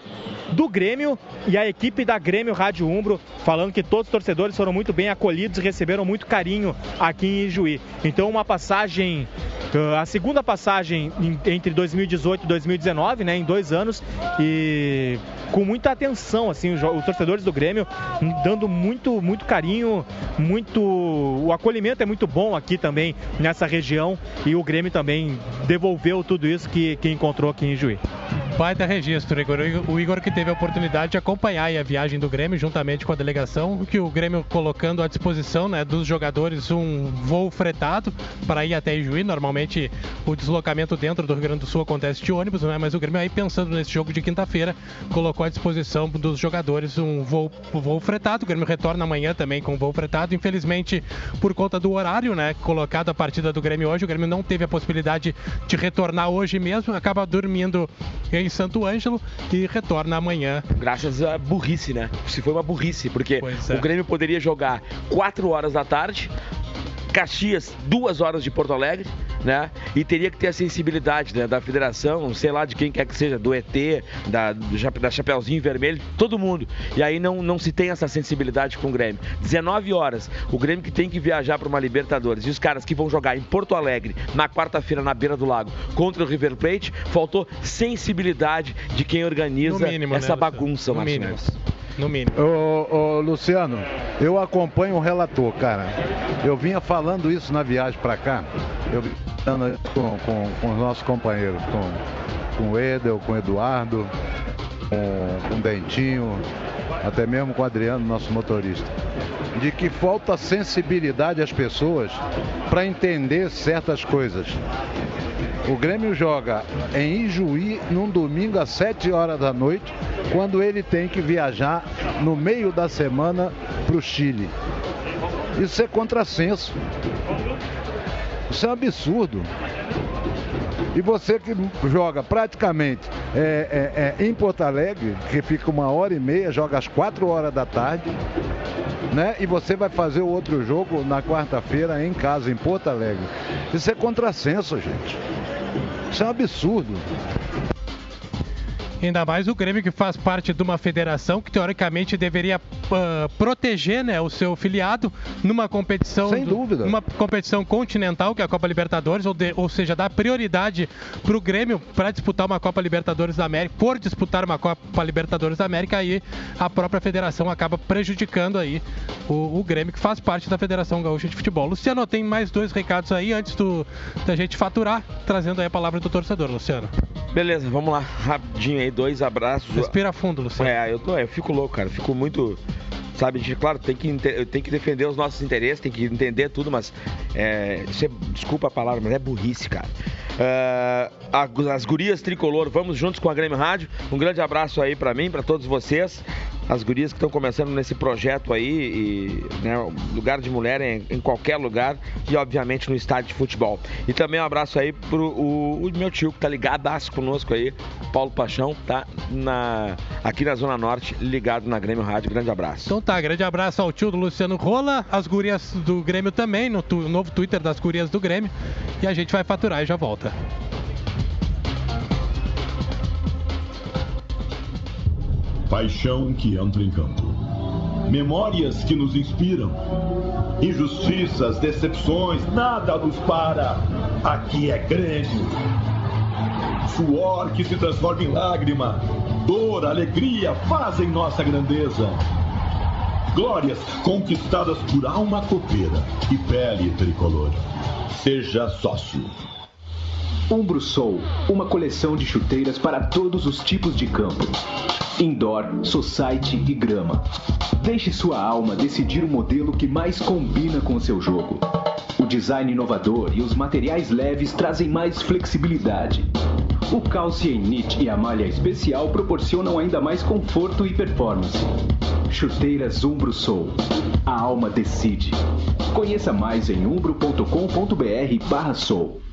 do Grêmio e a equipe da Grêmio Rádio Umbro, falando que todos os torcedores foram muito bem acolhidos e receberam muito carinho aqui em Ijuí. Então uma passagem, uh, a segunda passagem em- entre 2018 e 2019, né, em dois anos, e com muita atenção, assim, os, torcedores do Grêmio dando muito, muito carinho, muito, o acolhimento é muito bom aqui também nessa região e o Grêmio também devolveu tudo isso que, que encontrou aqui em Juí. Baita registro, Igor. O Igor- que teve a oportunidade de acompanhar a viagem do Grêmio juntamente com a delegação, que o Grêmio colocando à disposição né, dos jogadores um voo fretado para ir até Ijuí. Normalmente o deslocamento dentro do Rio Grande do Sul acontece de ônibus, né, mas o Grêmio aí pensando nesse jogo de quinta-feira colocou à disposição dos jogadores um voo, voo fretado. O Grêmio retorna amanhã também com voo fretado. Infelizmente, por conta do horário né, colocado a partida do Grêmio hoje, o Grêmio não teve a possibilidade de retornar hoje mesmo, acaba dormindo em Santo Ângelo e retorna amanhã. Graças à burrice, né? Se foi uma burrice, porque é. o Grêmio poderia jogar 4 horas da tarde, Caxias, duas horas de Porto Alegre, né? E teria que ter a sensibilidade né, da federação, sei lá de quem quer que seja, do ET, da, da Chapeuzinho Vermelho, todo mundo. E aí não, não se tem essa sensibilidade com o Grêmio. 19 horas, o Grêmio que tem que viajar para uma Libertadores. E os caras que vão jogar em Porto Alegre, na quarta-feira, na beira do lago, contra o River Plate, faltou sensibilidade de quem organiza mínimo, né, essa Luciano? bagunça. Neves. No mínimo. Ô, ô, Luciano, eu acompanho o relator, cara. Eu vinha falando isso na viagem pra cá. Eu vinha falando com, com, com os nossos companheiros, com, com o Edel, com o Eduardo, com, com o Dentinho, até mesmo com o Adriano, nosso motorista. De que falta sensibilidade às pessoas para entender certas coisas. O Grêmio joga em Ijuí num domingo às 7 horas da noite, quando ele tem que viajar no meio da semana para o Chile. Isso é contrassenso. Isso é um absurdo. E você que joga praticamente é, é, é, em Porto Alegre, que fica uma hora e meia, joga às quatro horas da tarde, né? E você vai fazer o outro jogo na quarta-feira em casa, em Porto Alegre. Isso é contrassenso, gente. Isso é um absurdo. Ainda mais o Grêmio que faz parte de uma federação que teoricamente deveria uh, proteger né, o seu filiado numa competição. Sem dúvida. Numa competição continental, que é a Copa Libertadores, ou, de, ou seja, dar prioridade para o Grêmio para disputar uma Copa Libertadores da América, por disputar uma Copa Libertadores da América, aí a própria federação acaba prejudicando aí o, o Grêmio, que faz parte da Federação Gaúcha de Futebol. Luciano, tem mais dois recados aí antes do, da gente faturar, trazendo aí a palavra do torcedor, Luciano. Beleza, vamos lá, rapidinho aí, dois abraços. Respira fundo, Luciano. É, eu, tô, eu fico louco, cara, fico muito sabe? A gente, claro, tem que, tem que defender os nossos interesses, tem que entender tudo, mas é, é, desculpa a palavra, mas é burrice, cara. Uh, as gurias tricolor, vamos juntos com a Grêmio Rádio. Um grande abraço aí para mim, para todos vocês as gurias que estão começando nesse projeto aí, e, né, lugar de mulher em, em, qualquer lugar e obviamente no estádio de futebol. E também um abraço aí pro o, o meu tio que tá ligadaço conosco aí, Paulo Paixão, tá na, aqui na Zona Norte, ligado na Grêmio Rádio. Grande abraço. Então tá, grande abraço ao tio do Luciano Rola, as gurias do Grêmio também, no tu, novo Twitter das gurias do Grêmio. E a gente vai faturar e já volta. Paixão que entra em campo. Memórias que nos inspiram. Injustiças, decepções, nada nos para. Aqui é Grêmio. Suor que se transforma em lágrima. Dor, alegria fazem nossa grandeza. Glórias conquistadas por alma copeira e pele tricolor. Seja sócio. Umbro Soul, uma coleção de chuteiras para todos os tipos de campo. Indoor, society e grama. Deixe sua alma decidir o modelo que mais combina com seu jogo. O design inovador e os materiais leves trazem mais flexibilidade. O Calcium Knit e a malha especial proporcionam ainda mais conforto e performance. Chuteiras Umbro Soul. A alma decide. Conheça mais em umbro.com.br/soul.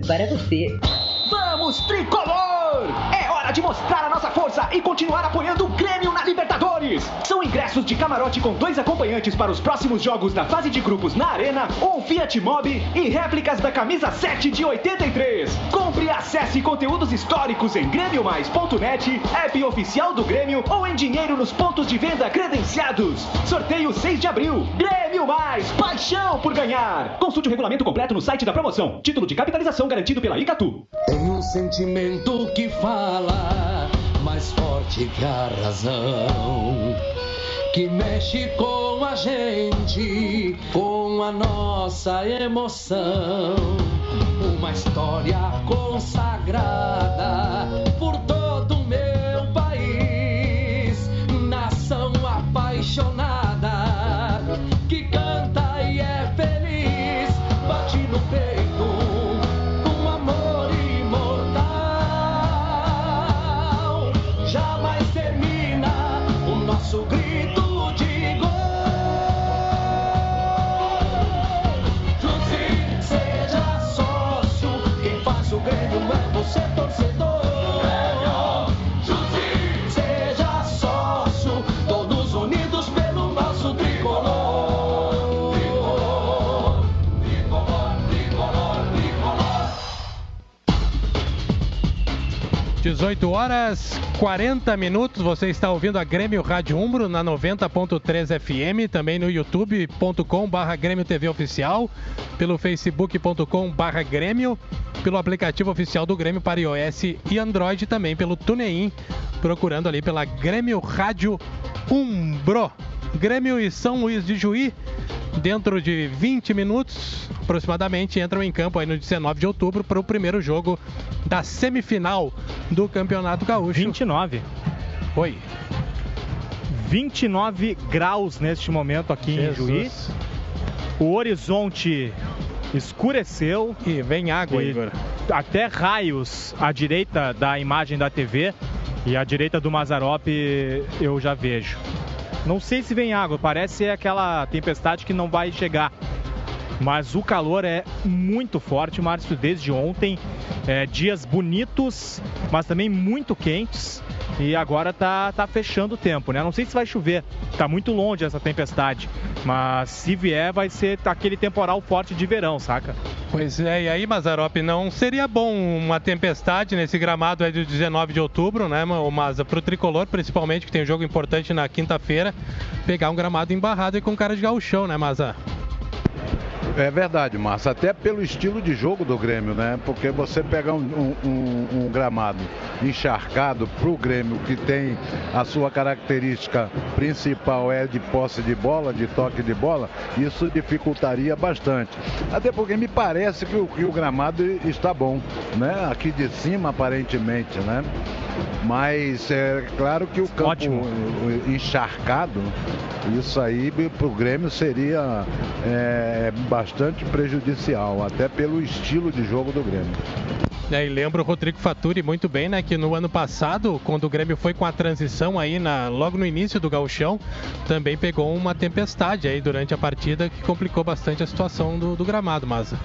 para você. Vamos, tricolor! É hora de mostrar a nossa força e continuar apoiando o Grêmio na Libertadores. São ingressos de camarote com dois acompanhantes para os próximos jogos da fase de grupos na Arena, um Fiat Mobi e réplicas da camisa 7 de 83. Compre e acesse conteúdos históricos em grêmiomais.net, app oficial do Grêmio ou em dinheiro nos pontos de venda credenciados. Sorteio 6 de abril. Grêmio Mais, paixão por ganhar. Consulte o regulamento completo no site da promoção. Título de capitalização garantido pela Icatu. Tem um sentimento que fala mais forte que a razão, que mexe com a gente, com a nossa emoção. Uma história consagrada 18 horas 40 minutos, você está ouvindo a Grêmio Rádio Umbro na 90.3 FM, também no youtube.com barra Grêmio TV Oficial, pelo facebook.com barra Grêmio, pelo aplicativo oficial do Grêmio para iOS e Android, também pelo TuneIn, procurando ali pela Grêmio Rádio Umbro. Grêmio e São Luís de Juí, dentro de 20 minutos aproximadamente, entram em campo aí no 19 de outubro para o primeiro jogo da semifinal do Campeonato Gaúcho. 29. Oi. 29 graus neste momento aqui Jesus. em Juí. O horizonte escureceu. E vem água, E Igor. Até raios à direita da imagem da TV e à direita do Mazarop eu já vejo. Não sei se vem água, parece aquela tempestade que não vai chegar. Mas o calor é muito forte, Márcio, desde ontem. É, dias bonitos, mas também muito quentes. E agora tá, tá fechando o tempo, né? Não sei se vai chover, tá muito longe essa tempestade. Mas se vier, vai ser aquele temporal forte de verão, saca? Pois é, e aí, Mazarop, não seria bom uma tempestade nesse gramado aí do 19 de outubro, né, Maza? Pro tricolor, principalmente, que tem um jogo importante na quinta-feira, pegar um gramado embarrado e com cara de gauchão, né, Maza? É verdade, Márcio. Até pelo estilo de jogo do Grêmio, né? Porque você pegar um, um- um- gramado encharcado para o Grêmio, que tem a sua característica principal é de posse de bola, de toque de bola, isso dificultaria bastante. Até porque me parece que o, que o gramado está bom, né? Aqui de cima, aparentemente, né? Mas é claro que o campo eh, encharcado, isso aí para o Grêmio seria é, bastante prejudicial, até pelo estilo de jogo do Grêmio. É, e lembra o Rodrigo Faturi muito bem, né? Que no ano passado, quando o Grêmio foi com a transição aí, na, logo no início do gauchão, também pegou uma tempestade aí durante a partida que complicou bastante a situação do, do gramado, Maza.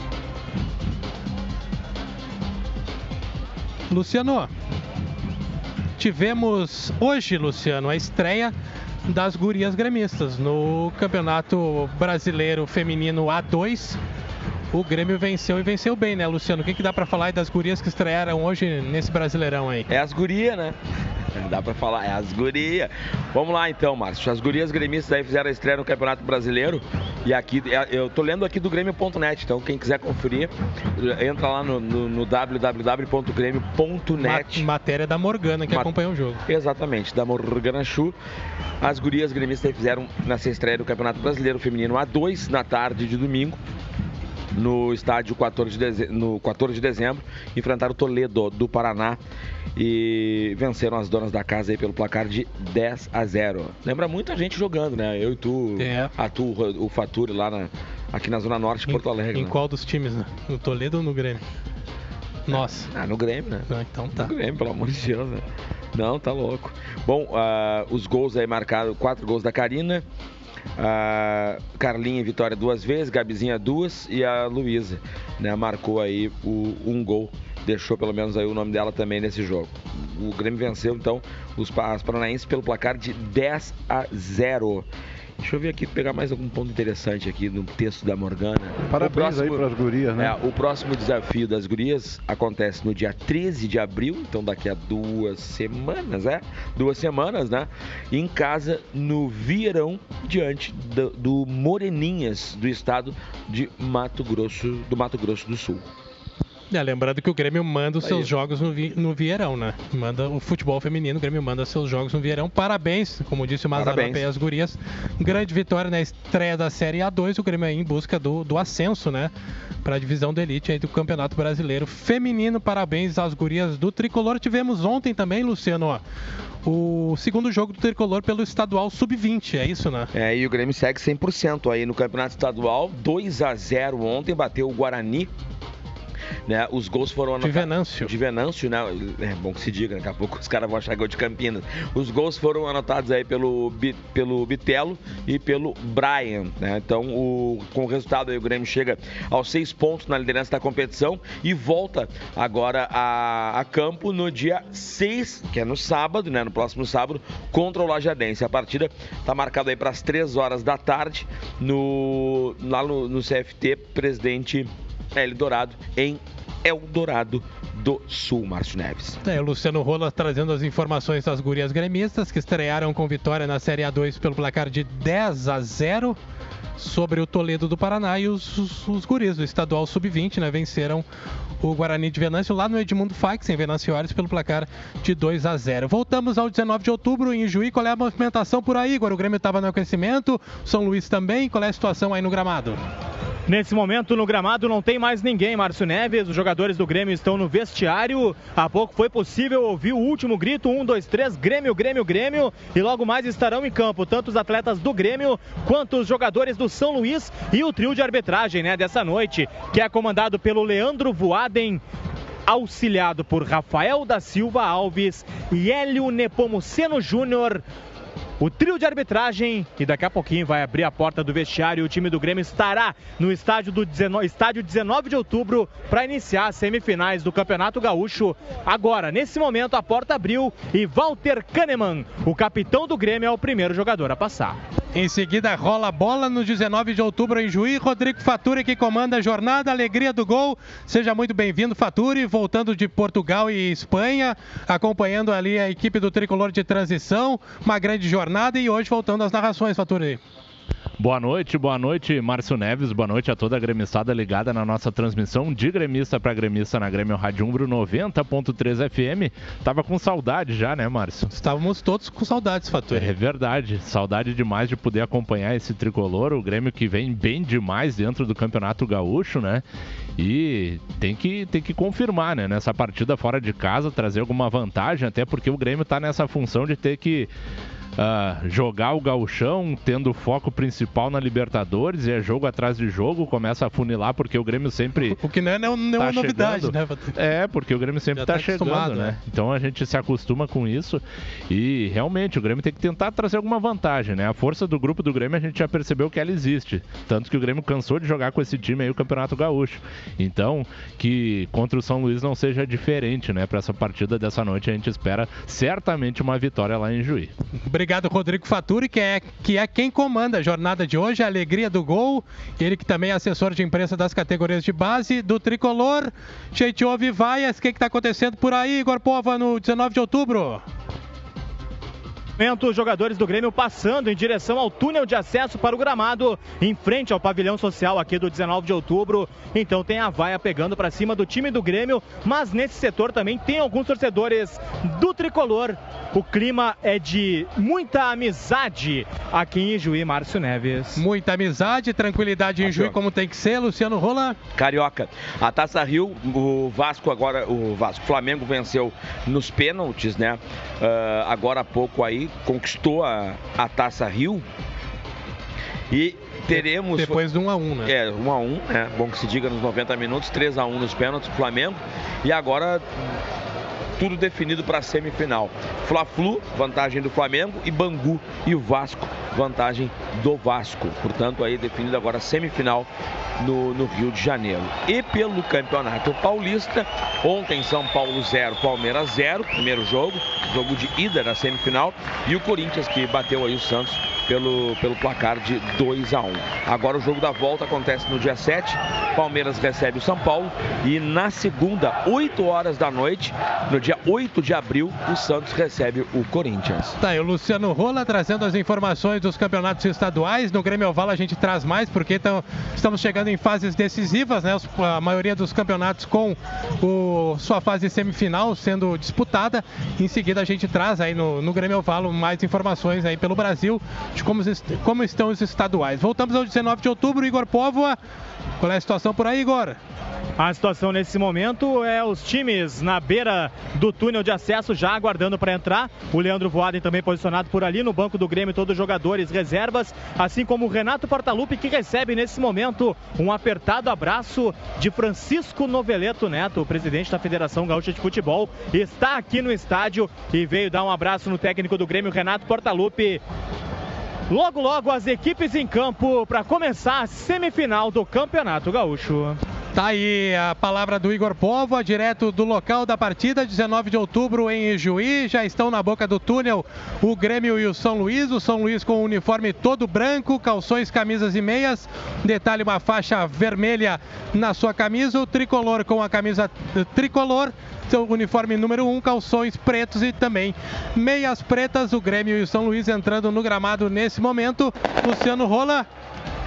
Luciano, tivemos hoje, Luciano, a estreia das gurias gremistas no Campeonato Brasileiro Feminino A2. O Grêmio venceu e venceu bem, né, Luciano? O que, que dá pra falar aí das gurias que estrearam hoje nesse Brasileirão aí? É as gurias, né? Dá pra falar, é as gurias. Vamos lá então, Márcio. As gurias gremistas aí fizeram a estreia no Campeonato Brasileiro. E aqui, é, eu tô lendo aqui do Grêmio.net, então quem quiser conferir, entra lá no, no, no www.grêmio.net. Matéria da Morgana que Ma- acompanha o jogo. Exatamente, da Morgana Chu. As gurias gremistas aí fizeram nessa estreia do Campeonato Brasileiro Feminino A2 na tarde de domingo. No estádio 14 de, deze- no 14 de dezembro, enfrentaram o Toledo do Paraná e venceram as donas da casa aí pelo placar de 10 a 0. Lembra muita gente jogando, né? Eu e tu, É. a tu, o Faturi lá na, aqui na Zona Norte de Porto Alegre. Em né? qual dos times, né? No Toledo ou no Grêmio? Nossa. Ah, no Grêmio, né? Ah, então tá. No Grêmio, pelo amor de Deus, né? Não, tá louco. Bom, ah, os gols aí marcados, quatro gols da Karina. A Carlinha Vitória duas vezes, Gabizinha duas e a Luísa, né, marcou aí o, um gol, deixou pelo menos aí o nome dela também nesse jogo. O Grêmio venceu então os as paranaenses pelo placar de 10 a 0. Deixa eu ver aqui, pegar mais algum ponto interessante aqui no texto da Morgana. Parabéns O aí pras gurias, né? É, o próximo desafio das gurias acontece no dia 13 de abril, então daqui a duas semanas, é? Duas semanas, né? Em casa, no Vieirão, diante do, do Moreninhas, do estado de Mato Grosso, do Mato Grosso do Sul. É, lembrando que o Grêmio manda os Tá seus aí. jogos no, vi- no Vieirão, né? Manda o futebol feminino, o Grêmio manda seus jogos no Vieirão. Parabéns, como disse o Mazarop e as gurias. Grande vitória na estreia da Série A2, o Grêmio aí em busca do, do ascenso, né? Para a divisão da elite aí do Campeonato Brasileiro Feminino. Parabéns às gurias do Tricolor. Tivemos ontem também, Luciano, ó, o segundo jogo do Tricolor pelo Estadual Sub-20, é isso, né? É, e o Grêmio segue 100% aí no Campeonato Estadual. 2 a 0 ontem, bateu o Guarani. Né, os gols foram anotados. De Venâncio. De Venâncio, né? É bom que se diga, daqui a pouco os caras vão achar gol de Campinas. Os gols foram anotados aí pelo, pelo Bitelo e pelo Brian, né? Então, o, com o resultado aí, o Grêmio chega aos seis pontos na liderança da competição e volta agora a, a campo no dia 6, que é no sábado, né? No próximo sábado, contra o Lajadense. A partida está marcada aí para as 3 horas da tarde no, lá no, no CFT Presidente Eldorado, em Eldorado do Sul, Márcio Neves. É, o Luciano Rola trazendo as informações das gurias gremistas que estrearam com vitória na Série A2 pelo placar de 10 a 0 sobre o Toledo do Paraná e os, os, os guris do estadual sub-20, né, venceram o Guarani de Venâncio lá no Edmundo Fax, em Venâncio Aires, pelo placar de 2 a 0. Voltamos ao 19 de outubro em Juí. Qual é a movimentação por aí, Igor? O Grêmio estava no aquecimento, São Luís também. Qual é a situação aí no gramado? Nesse momento, no gramado, não tem mais ninguém, Márcio Neves. Os jogadores do Grêmio estão no vestiário. Há pouco foi possível ouvir o último grito: um, dois, três, Grêmio, Grêmio, Grêmio. E logo mais estarão em campo tanto os atletas do Grêmio quanto os jogadores do São Luís e o trio de arbitragem né, dessa noite, que é comandado pelo Leandro Voaden. Auxiliado por Rafael da Silva Alves e Hélio Nepomuceno Júnior, o trio de arbitragem e daqui a pouquinho vai abrir a porta do vestiário. O time do Grêmio estará no estádio, do 19, estádio 19 de outubro para iniciar as semifinais do Campeonato Gaúcho. Agora, nesse momento, a porta abriu e Walter Kahneman, o capitão do Grêmio, é o primeiro jogador a passar. Em seguida, rola a bola no 19 de outubro em Juí. Rodrigo Faturi que comanda a jornada, alegria do gol. Seja muito bem-vindo, Faturi, voltando de Portugal e Espanha, acompanhando ali a equipe do tricolor de transição. Uma grande jornada e hoje voltando às narrações, Faturi. Boa noite, boa noite, Márcio Neves, boa noite a toda a gremistada ligada na nossa transmissão de gremista para gremista na Grêmio Rádio Umbro 90.3 FM. Tava com saudade já, né, Márcio? Estávamos todos com saudades, Faturi. É verdade, saudade demais de poder acompanhar esse tricolor, o Grêmio que vem bem demais dentro do Campeonato Gaúcho, né? E tem que, tem que confirmar, né? Nessa partida fora de casa, trazer alguma vantagem, até porque o Grêmio tá nessa função de ter que ah, jogar o gauchão, tendo foco principal na Libertadores, e é jogo atrás de jogo, começa a funilar, porque o Grêmio sempre. O que não é nenhuma tá novidade, chegando. né? É, porque o Grêmio sempre Já tá, tá chegando, né? né? Então a gente se acostuma com isso e realmente o Grêmio tem que tentar trazer alguma vantagem, né? A força do grupo do Grêmio a gente já percebeu que ela existe. Tanto que o Grêmio cansou de jogar com esse time aí o Campeonato Gaúcho. Então, que contra o São Luís não seja diferente, né? Para essa partida dessa noite a gente espera certamente uma vitória lá em Juí. Obrigado, Rodrigo Faturi, que é, que é quem comanda a jornada de hoje, a alegria do gol. Ele que também é assessor de imprensa das categorias de base do Tricolor. Gente, ouve vaias. O que está acontecendo por aí, Igor Pova, no 19 de outubro? Momento, os jogadores do Grêmio passando em direção ao túnel de acesso para o gramado, em frente ao pavilhão social aqui do 19 de outubro. Então tem a vaia pegando para cima do time do Grêmio, mas nesse setor também tem alguns torcedores do tricolor. O clima é de muita amizade aqui em Juí, Márcio Neves. Muita amizade, tranquilidade em Juí, como tem que ser, Luciano Rola. Carioca. A Taça Rio, o Vasco agora, o Vasco, Flamengo venceu nos pênaltis, né? Ah, agora há pouco aí conquistou a, a Taça Rio. E teremos. Depois de 1 a 1 né? É, 1 a 1 né? Bom que se diga nos 90 minutos, 3 a 1 nos pênaltis do Flamengo. E agora tudo definido para a semifinal. Fla-Flu, vantagem do Flamengo e Bangu e o Vasco, vantagem do Vasco. Portanto, aí definido agora a semifinal no, no Rio de Janeiro. E pelo Campeonato Paulista, ontem São Paulo 0, Palmeiras 0, primeiro jogo, jogo de ida na semifinal, e o Corinthians que bateu aí o Santos pelo, pelo placar de 2 a 1 Agora o jogo da volta acontece no dia 7. Palmeiras recebe o São Paulo e na segunda, 8 horas da noite, no dia 8 de abril, o Santos recebe o Corinthians. Tá, e o Luciano Rola trazendo as informações dos campeonatos estaduais. No Grêmio Oval a gente traz mais, porque tão, estamos chegando em fases decisivas, né? A maioria dos campeonatos com o, sua fase semifinal sendo disputada. Em seguida a gente traz aí no, no Grêmio Oval mais informações aí pelo Brasil de como, como estão os estaduais. Voltamos ao 19 de outubro, Igor Póvoa. Qual é a situação por aí, Igor? A situação nesse momento é os times na beira do túnel de acesso já aguardando para entrar. O Leandro Voaden também posicionado por ali no banco do Grêmio, todos os jogadores reservas, assim como o Renato Portaluppi que recebe nesse momento um apertado abraço de Francisco Noveleto Neto, o presidente da Federação Gaúcha de Futebol, está aqui no estádio e veio dar um abraço no técnico do Grêmio, Renato Portaluppi. Logo, logo, as equipes em campo para começar a semifinal do Campeonato Gaúcho. Tá aí a palavra do Igor Povo, direto do local da partida, 19 de outubro em Ijuí. Já estão na boca do túnel o Grêmio e o São Luís. O São Luís com o uniforme todo branco, calções, camisas e meias. Detalhe: uma faixa vermelha na sua camisa. O tricolor com a camisa tricolor. Seu uniforme número 1, um, calções pretos e também meias pretas. O Grêmio e o São Luís entrando no gramado nesse momento. Luciano Rola.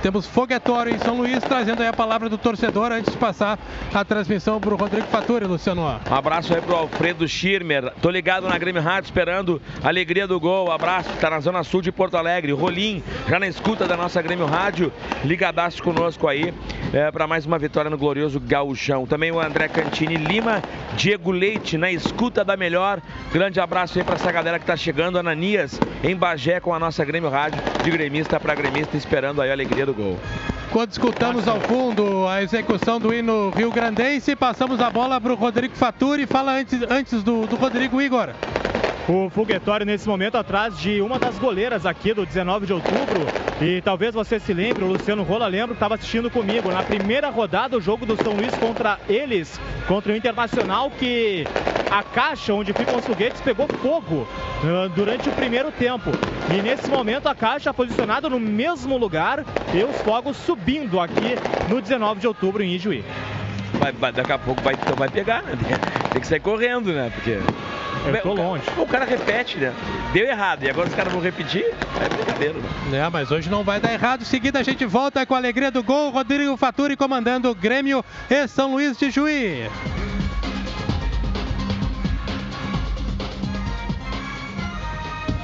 Temos foguetório em São Luís, trazendo aí a palavra do torcedor antes de passar a transmissão para o Rodrigo Faturi, Luciano. Um abraço aí pro Alfredo Schirmer. Tô ligado na Grêmio Rádio esperando a alegria do gol. Abraço, tá na Zona Sul de Porto Alegre. Rolim, já na escuta da nossa Grêmio Rádio. Ligadaço conosco aí é, para mais uma vitória no glorioso Gauchão. Também o André Cantini Lima, Diego Leite na escuta da melhor. Grande abraço aí para essa galera que tá chegando. Ananias em Bagé com a nossa Grêmio Rádio, de gremista para gremista, esperando aí a alegria do gol. Quando escutamos ao fundo a execução do hino Rio Grandense, passamos a bola para o Rodrigo Faturi. Fala antes, antes do, do Rodrigo Igor. O foguetório nesse momento atrás de uma das goleiras aqui do 19 de outubro. E talvez você se lembre, o Luciano Rola lembra que estava assistindo comigo. Na primeira rodada, o jogo do São Luís contra eles, contra o Internacional, que a caixa onde ficam os foguetes pegou fogo uh, durante o primeiro tempo. E nesse momento a caixa posicionada no mesmo lugar e os fogos subindo aqui no 19 de outubro em Ijuí. Vai, vai, daqui a pouco vai, então vai pegar, né? Tem que sair correndo, né? Porque. Eu tô o, longe. O cara repete, né? Deu errado. E agora os caras vão repetir? É brincadeira, né? É, mas hoje não vai dar errado. Em seguida a gente volta com a alegria do gol. Rodrigo Faturi comandando o Grêmio e São Luís de Juí.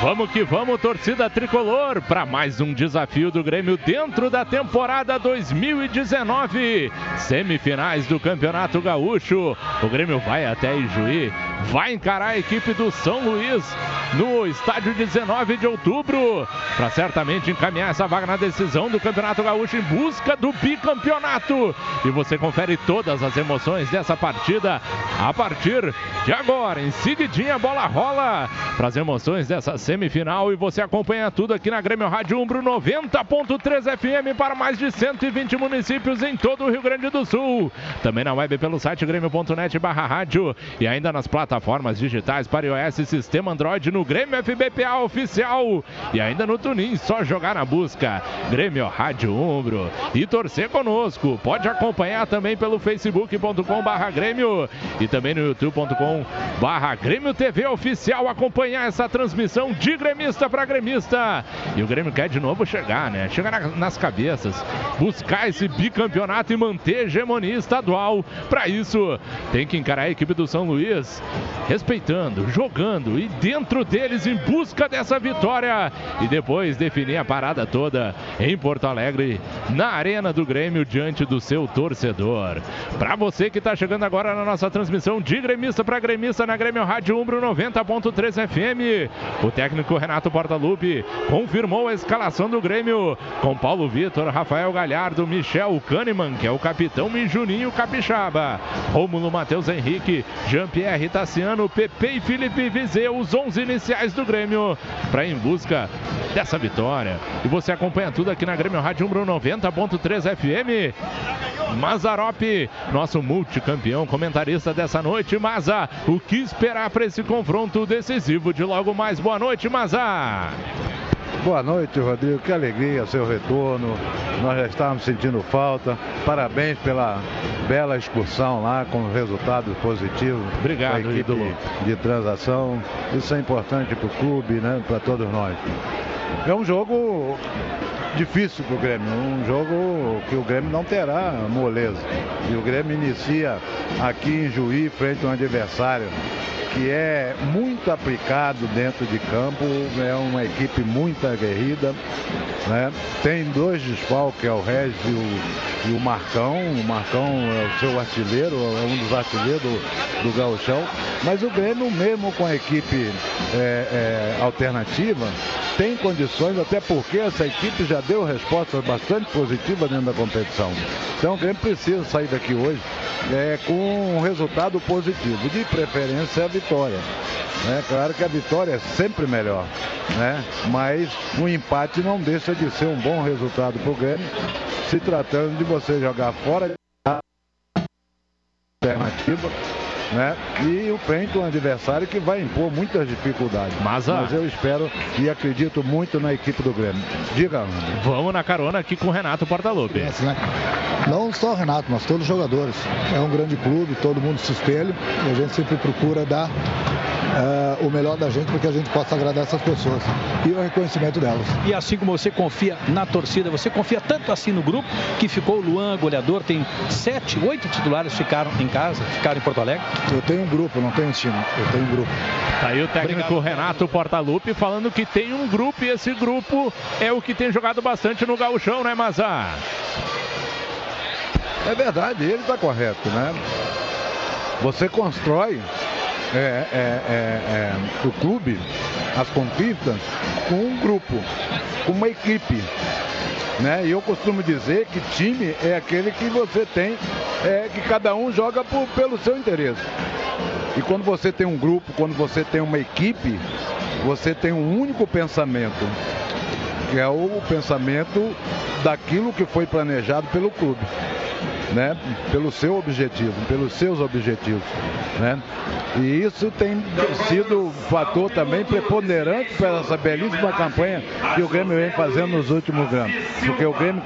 Vamos que vamos, torcida tricolor, para mais um desafio do Grêmio dentro da temporada 2019. Semifinais do Campeonato Gaúcho. O Grêmio vai até Ijuí, vai encarar a equipe do São Luís no estádio 19 de outubro, para certamente encaminhar essa vaga na decisão do Campeonato Gaúcho em busca do bicampeonato. E você confere todas as emoções dessa partida a partir de agora. Em seguidinha a bola rola para as emoções dessa semifinal e você acompanha tudo aqui na Grêmio Rádio Umbro 90.3 FM para mais de 120 municípios em todo o Rio Grande do Sul. Também na web pelo site grêmio.net barra rádio e ainda nas plataformas digitais para iOS e sistema Android no Grêmio FBPA oficial e ainda no Tunin, só jogar na busca Grêmio Rádio Umbro e torcer conosco. Pode acompanhar também pelo facebook.com barra Grêmio e também no youtube.com barra Grêmio TV oficial acompanhar essa transmissão de gremista para gremista. E o Grêmio quer de novo chegar, né? Chegar na, nas cabeças, buscar esse bicampeonato e manter hegemonia estadual. Para isso, tem que encarar a equipe do São Luís respeitando, jogando e dentro deles em busca dessa vitória e depois definir a parada toda em Porto Alegre, na Arena do Grêmio, diante do seu torcedor. Para você que está chegando agora na nossa transmissão de gremista para gremista na Grêmio Rádio Umbro 90.3 FM, o técnico Renato Portaluppi confirmou a escalação do Grêmio com Paulo Vitor, Rafael Galhardo, Michel Kahneman, que é o capitão, e Juninho Capixaba. Rômulo Matheus Henrique, Jean-Pierre Tassiano, Pepe e Felipe Vizeu, os 11 iniciais do Grêmio, para em busca dessa vitória. E você acompanha tudo aqui na Grêmio Rádio Umbro 90.3 FM. Mazarop, nosso multicampeão comentarista dessa noite. Maza, o que esperar para esse confronto decisivo de logo mais? Boa noite, Maza. Boa noite, Rodrigo. Que alegria seu retorno. Nós já estávamos sentindo falta. Parabéns pela bela excursão lá com resultados positivos. Obrigado, equipe ídolo. de transação. Isso é importante para o clube, né? Para todos nós. É um jogo difícil para o Grêmio, um jogo que o Grêmio não terá moleza. E o Grêmio inicia aqui em Juí, frente a um adversário que é muito aplicado dentro de campo, é uma equipe muito aguerrida, né? Tem dois desfalques, é o Regis e o, e o Marcão. O Marcão é o seu artilheiro, é um dos artilheiros do, do Gauchão. Mas o Grêmio, mesmo com a equipe é, é, alternativa, tem condições, até porque essa equipe já deu respostas bastante positivas dentro da competição. Então o Grêmio precisa sair daqui hoje é, com um resultado positivo, de preferência vitória. É claro que a vitória é sempre melhor, né? mas um empate não deixa de ser um bom resultado para o Grêmio, se tratando de você jogar fora de alternativa né? E o frente um adversário que vai impor muitas dificuldades. Mas, ah, Mas eu espero e acredito muito na equipe do Grêmio. Diga. Vamos na carona aqui com o Renato Portaluppi. né? Não só o Renato, mas todos os jogadores. É um grande clube, todo mundo se espelha e a gente sempre procura dar eh, o melhor da gente para que a gente possa agradar essas pessoas e o reconhecimento delas. E assim como você confia na torcida, você confia tanto assim no grupo que ficou o Luan, goleador, tem sete, oito titulares ficaram em casa, ficaram em Porto Alegre. Eu tenho um grupo, não tenho um time, eu tenho um grupo. Tá aí o técnico Renato Portaluppi falando que tem um grupo e esse grupo é o que tem jogado bastante no gauchão, né, Mazar? É verdade, ele está correto, né? Você constrói é, é, é, é, o clube, as conquistas, com um grupo, com uma equipe. Né? E eu costumo dizer que time é aquele que você tem, é, que cada um joga por- pelo seu interesse. E quando você tem um grupo, quando você tem uma equipe, você tem um único pensamento, que é o pensamento daquilo que foi planejado pelo clube. Né? Pelo seu objetivo, pelos seus objetivos, né? E isso tem sido um fator também preponderante para essa belíssima campanha que o Grêmio vem fazendo nos últimos anos, porque o Grêmio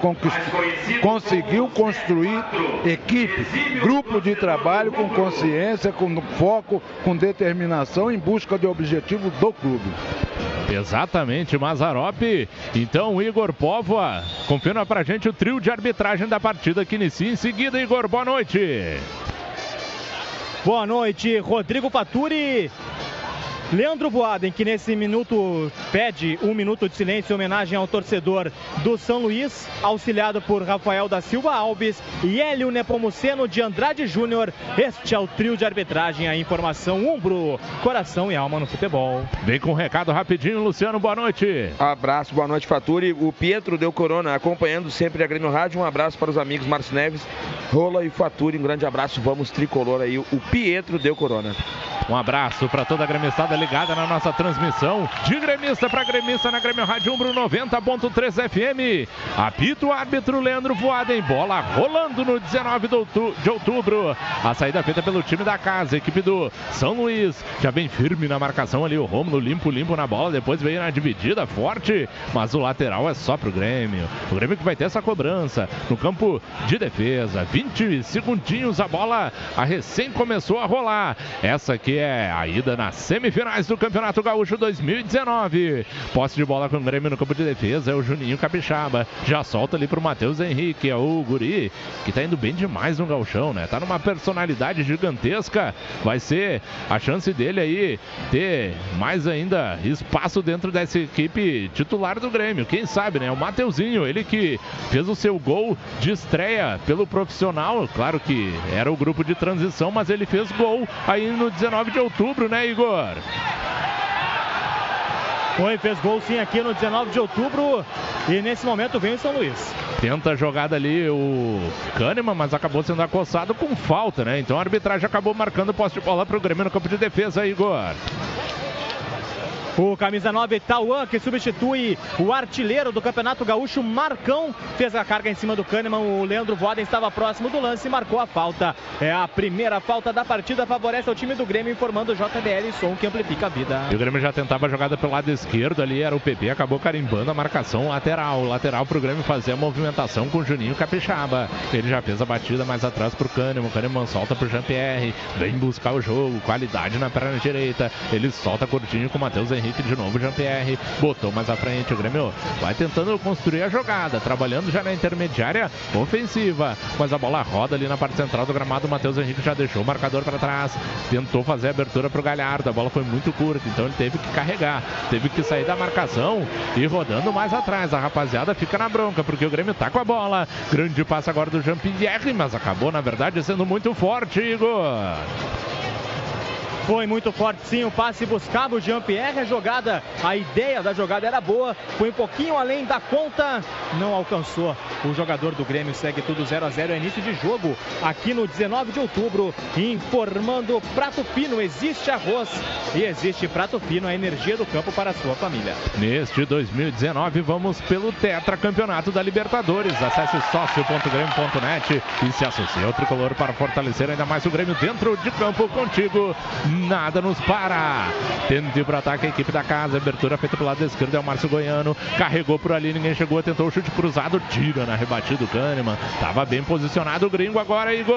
conseguiu construir equipe, grupo de trabalho com consciência, com foco, com determinação em busca de objetivos do clube. Exatamente, Mazarop. Então, Igor Póvoa, confirma pra gente o trio de arbitragem da partida que inicia em seguida. Igor, boa noite. Boa noite, Rodrigo Faturi. Leandro Boaden, que nesse minuto pede um minuto de silêncio em homenagem ao torcedor do São Luís, auxiliado por Rafael da Silva Alves e Hélio Nepomuceno de Andrade Júnior. Este é o trio de arbitragem, a informação Umbro, coração e alma no futebol. Vem com um recado rapidinho, Luciano, boa noite. Abraço, boa noite, Faturi. O Pietro deu corona, acompanhando sempre a Grêmio Rádio. Um abraço para os amigos Márcio Neves, Rola e Faturi. Um grande abraço, vamos tricolor aí. O Pietro deu corona. Um abraço para toda a gremistada ligada na nossa transmissão de gremista para gremista na Grêmio Rádio Umbro 90.3 FM. Apita o árbitro Leandro Voaden, bola rolando no 19 de outu- de outubro. A saída feita pelo time da casa, equipe do São Luís. Já bem firme na marcação ali, o Romulo limpo, limpo na bola. Depois veio na dividida forte, mas o lateral é só pro Grêmio. O Grêmio que vai ter essa cobrança no campo de defesa. 20 segundinhos a bola, a recém começou a rolar. Essa que é a ida nas semifinais do Campeonato Gaúcho 2019. Posse de bola com o Grêmio no campo de defesa é o Juninho Capixaba. Já solta ali pro Matheus Henrique, é o Guri, que tá indo bem demais no gauchão, né? Tá numa personalidade gigantesca. Vai ser a chance dele aí ter mais ainda espaço dentro dessa equipe titular do Grêmio. Quem sabe, né? O Mateuzinho, ele que fez o seu gol de estreia pelo profissional. Claro que era o grupo de transição, mas ele fez gol aí no 19 de outubro, né, Igor? Foi, fez gol sim aqui no 19 de outubro e nesse momento vem o São Luís. Tenta a jogada ali o Kahneman, mas acabou sendo acossado com falta, né? Então a arbitragem acabou marcando posse de bola para o Grêmio no campo de defesa, Igor. O camisa 9, Tauan, que substitui o artilheiro do Campeonato Gaúcho, Marcão, fez a carga em cima do Kahneman. O Leandro Voden estava próximo do lance e marcou a falta. É a primeira falta da partida, favorece o time do Grêmio, informando o JBL som que amplifica a vida. E o Grêmio já tentava a jogada pelo lado esquerdo ali, era o PP, acabou carimbando a marcação lateral. Lateral para o Grêmio fazer a movimentação com o Juninho Capixaba. Ele já fez a batida mais atrás para o Kahneman. O Kahneman solta para o Jean-Pierre, vem buscar o jogo, qualidade na perna direita. Ele solta curtinho com o Matheus Henrique de novo, Jean-Pierre botou mais à frente. O Grêmio vai tentando construir a jogada, trabalhando já na intermediária ofensiva. Mas a bola roda ali na parte central do gramado. O Matheus Henrique já deixou o marcador para trás, tentou fazer a abertura para o Galhardo. A bola foi muito curta, então ele teve que carregar, teve que sair da marcação e rodando mais atrás. A rapaziada fica na bronca porque o Grêmio tá com a bola. Grande passo agora do Jean-Pierre, mas acabou na verdade sendo muito forte, Igor. Foi muito forte sim, o passe buscava o Jean-Pierre, a jogada, a ideia da jogada era boa, foi um pouquinho além da conta, não alcançou. O jogador do Grêmio segue tudo 0 a 0 é início de jogo aqui no 19 de outubro, informando Prato Fino, existe arroz e existe Prato Fino, a energia do campo para a sua família. Neste 2019 vamos pelo Tetra Campeonato da Libertadores. Acesse sócio.grêmio.net e se associe ao tricolor para fortalecer ainda mais o Grêmio dentro de campo contigo nada nos para. Tenta para ataque a equipe da casa. Abertura feita pelo lado esquerdo é o Márcio Goiano. Carregou por ali, ninguém chegou, tentou o chute cruzado. Tira na rebatida o Kahneman. Tava bem posicionado o gringo agora, Igor.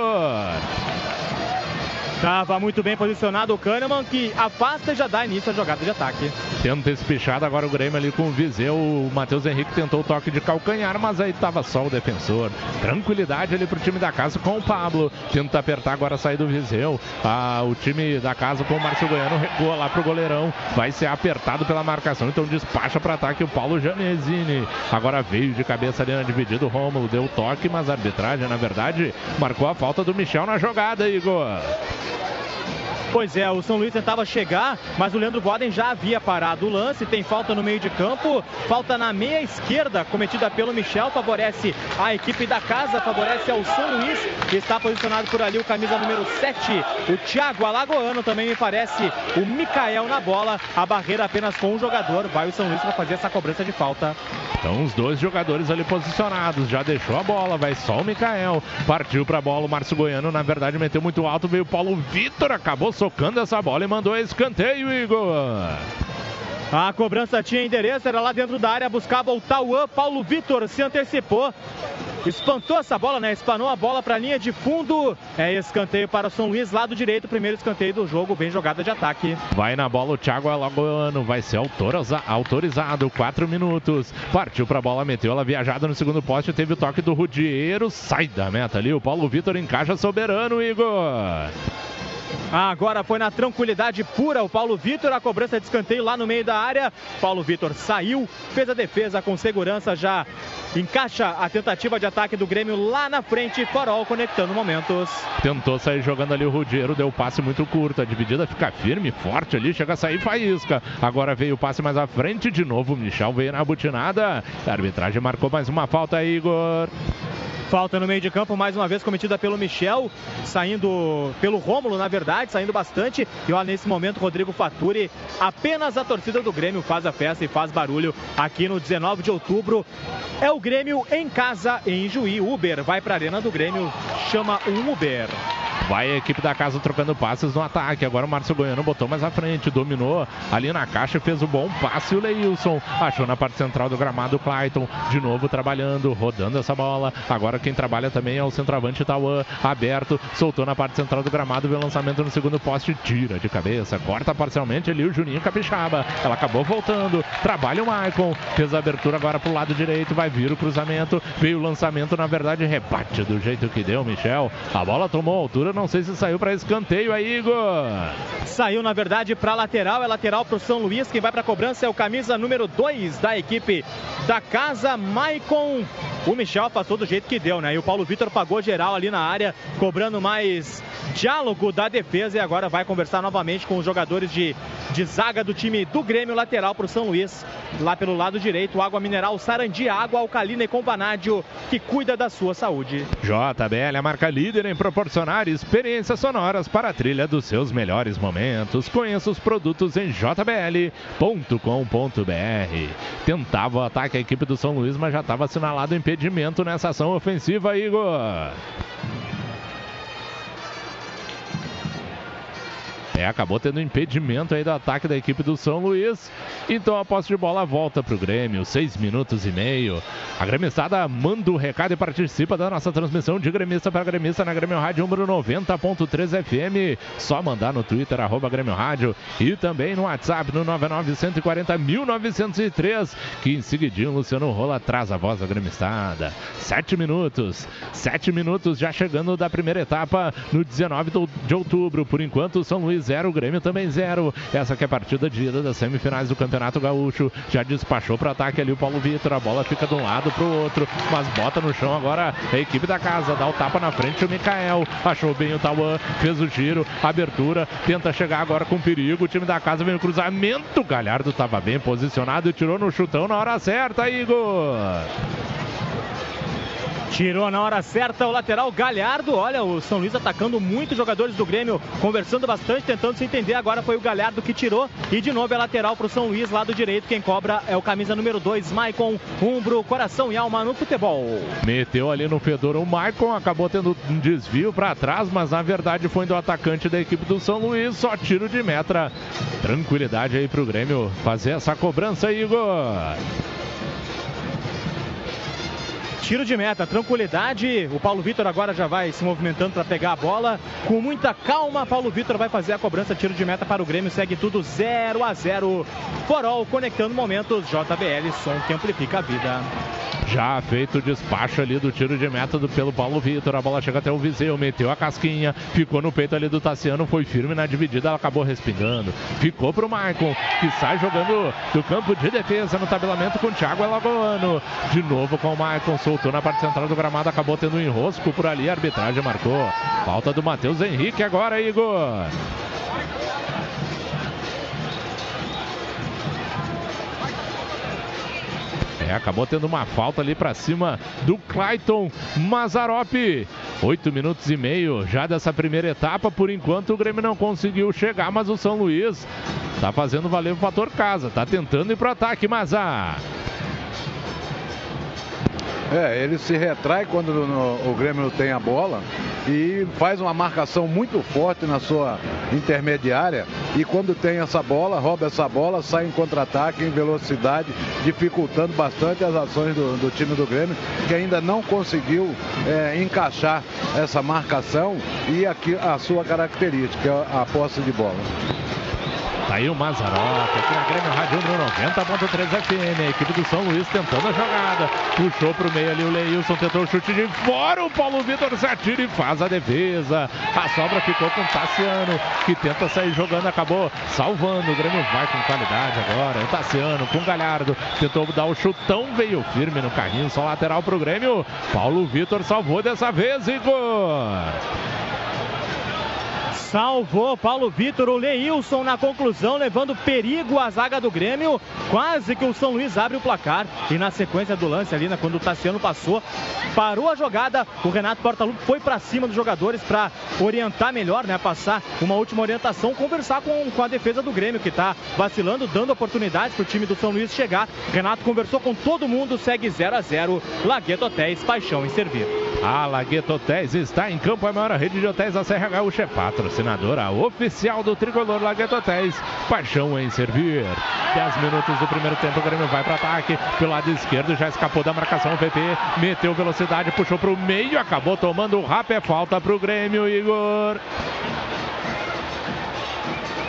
Estava muito bem posicionado o Kahneman, que afasta e já dá início à jogada de ataque. Tenta esse pichado agora o Grêmio ali com o Viseu. O Matheus Henrique tentou o toque de calcanhar, mas aí estava só o defensor. Tranquilidade ali pro time da casa com o Pablo. Tenta apertar agora a saída do Viseu. Ah, o time da casa com o Márcio Goiano recua lá pro goleirão. Vai ser apertado pela marcação, então despacha para ataque o Paulo Janesini. Agora veio de cabeça ali na dividida o Rômulo, deu toque, mas a arbitragem, na verdade, marcou a falta do Michel na jogada, Igor. Thank you. Pois é, o São Luís tentava chegar, mas o Leandro Boden já havia parado o lance. Tem falta no meio de campo, falta na meia esquerda, cometida pelo Michel, favorece a equipe da casa, favorece ao São Luís, que está posicionado por ali o camisa número 7, o Thiago Alagoano, também me parece o Mikael na bola, a barreira apenas com um jogador, vai o São Luís para fazer essa cobrança de falta. Então os dois jogadores ali posicionados, já deixou a bola, vai só o Mikael, partiu para a bola, o Márcio Goiano na verdade meteu muito alto, veio o Paulo Vitor, acabou socando essa bola e mandou escanteio, Igor. A cobrança tinha endereço, era lá dentro da área, buscava o Tauan, Paulo Vitor se antecipou. Espantou essa bola, né? Espanou a bola para a linha de fundo. É escanteio para o São Luís, lado direito, primeiro escanteio do jogo, bem jogada de ataque. Vai na bola o Thiago Alagoano, vai ser autoriza autorizado, quatro minutos. Partiu para a bola, meteu ela viajada no segundo poste, teve o toque do Rudieiro, sai da meta ali, o Paulo Vitor encaixa soberano, Igor. Agora foi na tranquilidade pura o Paulo Vitor, a cobrança de escanteio lá no meio da área. Paulo Vitor saiu, fez a defesa com segurança, já encaixa a tentativa de ataque do Grêmio lá na frente. Farol conectando momentos. Tentou sair jogando ali o Rudiero, deu passe muito curto. A dividida fica firme, forte ali, chega a sair faísca. Agora veio o passe mais à frente de novo. Michel veio na butinada. A arbitragem marcou mais uma falta, Igor. Falta no meio de campo, mais uma vez cometida pelo Michel, saindo pelo Rômulo, na verdade, saindo bastante. E olha, nesse momento, Rodrigo Faturi, apenas a torcida do Grêmio faz a festa e faz barulho aqui no 19 de outubro. É o Grêmio em casa, em Juí. Uber vai para a Arena do Grêmio, chama um Uber. Vai a equipe da casa trocando passes no ataque. Agora o Márcio Goiano botou mais à frente, dominou ali na caixa, fez o bom passe. O Leilson achou na parte central do gramado o Clayton. De novo trabalhando, rodando essa bola. Agora quem trabalha também é o centroavante Tauan, aberto, soltou na parte central do gramado, vê o lançamento no segundo poste, tira de cabeça, corta parcialmente ali o Juninho Capixaba. Ela acabou voltando, trabalha o Maicon, fez a abertura agora pro lado direito, vai vir o cruzamento, veio o lançamento, na verdade rebate do jeito que deu, Michel. A bola tomou altura, não sei se saiu para escanteio aí, Igor. Saiu, na verdade, para lateral, é lateral para o São Luís. Quem vai para cobrança é o camisa número 2 da equipe da casa, Maicon. O Michel passou do jeito que deu, né? E o Paulo Vitor pagou geral ali na área, cobrando mais diálogo da defesa e agora vai conversar novamente com os jogadores de, de zaga do time do Grêmio, lateral para o São Luís. Lá pelo lado direito, água mineral Sarandi, água alcalina e com vanádio, que cuida da sua saúde. JBL, a marca líder em proporcionar experiências sonoras para a trilha dos seus melhores momentos. Conheça os produtos em jbl.com.br. Tentava o ataque a equipe do São Luís, mas já estava assinalado impedimento nessa ação ofensiva, Igor. É, acabou tendo impedimento aí do ataque da equipe do São Luís. Então a posse de bola volta para o Grêmio, seis minutos e meio. A gremistada manda o recado e participa da nossa transmissão de gremista para gremista na Grêmio Rádio número 90.3 FM. Só mandar no Twitter, arroba Grêmio Rádio e também no WhatsApp no 99140 que em seguidinho Luciano Rola traz a voz da gremistada. Sete minutos, sete minutos já chegando da primeira etapa no 19 de outubro. Por enquanto, São Luís 0, Grêmio também 0. Essa que é a partida de ida das semifinais do Campeonato Gaúcho. Já despachou para ataque ali o Paulo Vitor. A bola fica de um lado para o outro, mas bota no chão agora a equipe da casa. Dá o tapa na frente o Mikael. Achou bem o Tauan, fez o giro, abertura, tenta chegar agora com perigo. O time da casa vem no cruzamento. Galhardo estava bem posicionado e tirou no chutão na hora certa, Igor. Tirou na hora certa o lateral Galhardo. Olha, o São Luís atacando muitos jogadores do Grêmio, conversando bastante, tentando se entender. Agora foi o Galhardo que tirou. E de novo é lateral para o São Luís, lado direito. Quem cobra é o camisa número 2, Maicon. Umbro, coração e alma no futebol. Meteu ali no fedor o Maicon, acabou tendo um desvio para trás, mas na verdade foi do atacante da equipe do São Luís. Só tiro de metra. Tranquilidade aí para o Grêmio fazer essa cobrança, Igor. Tiro de meta, tranquilidade. O Paulo Vitor agora já vai se movimentando para pegar a bola. Com muita calma, Paulo Vitor vai fazer a cobrança. Tiro de meta para o Grêmio. Segue tudo 0 a 0. Forol conectando momentos. JBL, som que amplifica a vida. Já feito o despacho ali do tiro de meta do, pelo Paulo Vitor. A bola chega até o Viseu, meteu a casquinha, ficou no peito ali do Tassiano, foi firme na dividida, ela acabou respingando. Ficou pro Maicon, que sai jogando do campo de defesa no tabelamento com o Thiago Alagoano. De novo com o Maicon, soltou na parte central do gramado, acabou tendo um enrosco por ali, a arbitragem marcou. Falta do Matheus Henrique agora, Igor. É, acabou tendo uma falta ali para cima do Clayton Mazarop. Oito minutos e meio já dessa primeira etapa. Por enquanto o Grêmio não conseguiu chegar, mas o São Luís tá fazendo valer o fator casa. Tá tentando ir pro ataque, Mazar. É, ele se retrai quando no, o Grêmio tem a bola e faz uma marcação muito forte na sua intermediária. E quando tem essa bola, rouba essa bola, sai em contra-ataque, em velocidade, dificultando bastante as ações do, do time do Grêmio, que ainda não conseguiu é, encaixar essa marcação e aqui a sua característica, a posse de bola. Tá aí o Mazarop, aqui na Grêmio Rádio no 90.3 FM. A equipe do São Luís tentando a jogada. Puxou pro meio ali o Leilson, tentou o chute de fora. O Paulo Vitor se atira e faz a defesa. A sobra ficou com o Tassiano, que tenta sair jogando, acabou salvando. O Grêmio vai com qualidade agora. O Tassiano com o Galhardo. Tentou dar o chutão, veio firme no carrinho, só lateral pro Grêmio. Paulo Vitor salvou dessa vez, Igor. Salvou Paulo Vitor, o Leilson na conclusão, levando perigo à zaga do Grêmio. Quase que o São Luís abre o placar. E na sequência do lance ali, né, quando o Tassiano passou, parou a jogada. O Renato Portaluppi foi para cima dos jogadores para orientar melhor, né? Passar uma última orientação, conversar com, com a defesa do Grêmio, que está vacilando, dando oportunidades para o time do São Luís chegar. Renato conversou com todo mundo, segue 0 a 0 Lagueto Hotéis, paixão em servir. A Lagueto Hotéis está em campo, a maior rede de hotéis da Serra Gaúcha, é patrocinadora oficial do tricolor Lagueto Hotéis. Paixão em servir. 10 minutos do primeiro tempo, o Grêmio vai para ataque. Pelo lado esquerdo, já escapou da marcação o PP. Meteu velocidade, puxou para o meio, acabou tomando o rap. É falta para o Grêmio, Igor.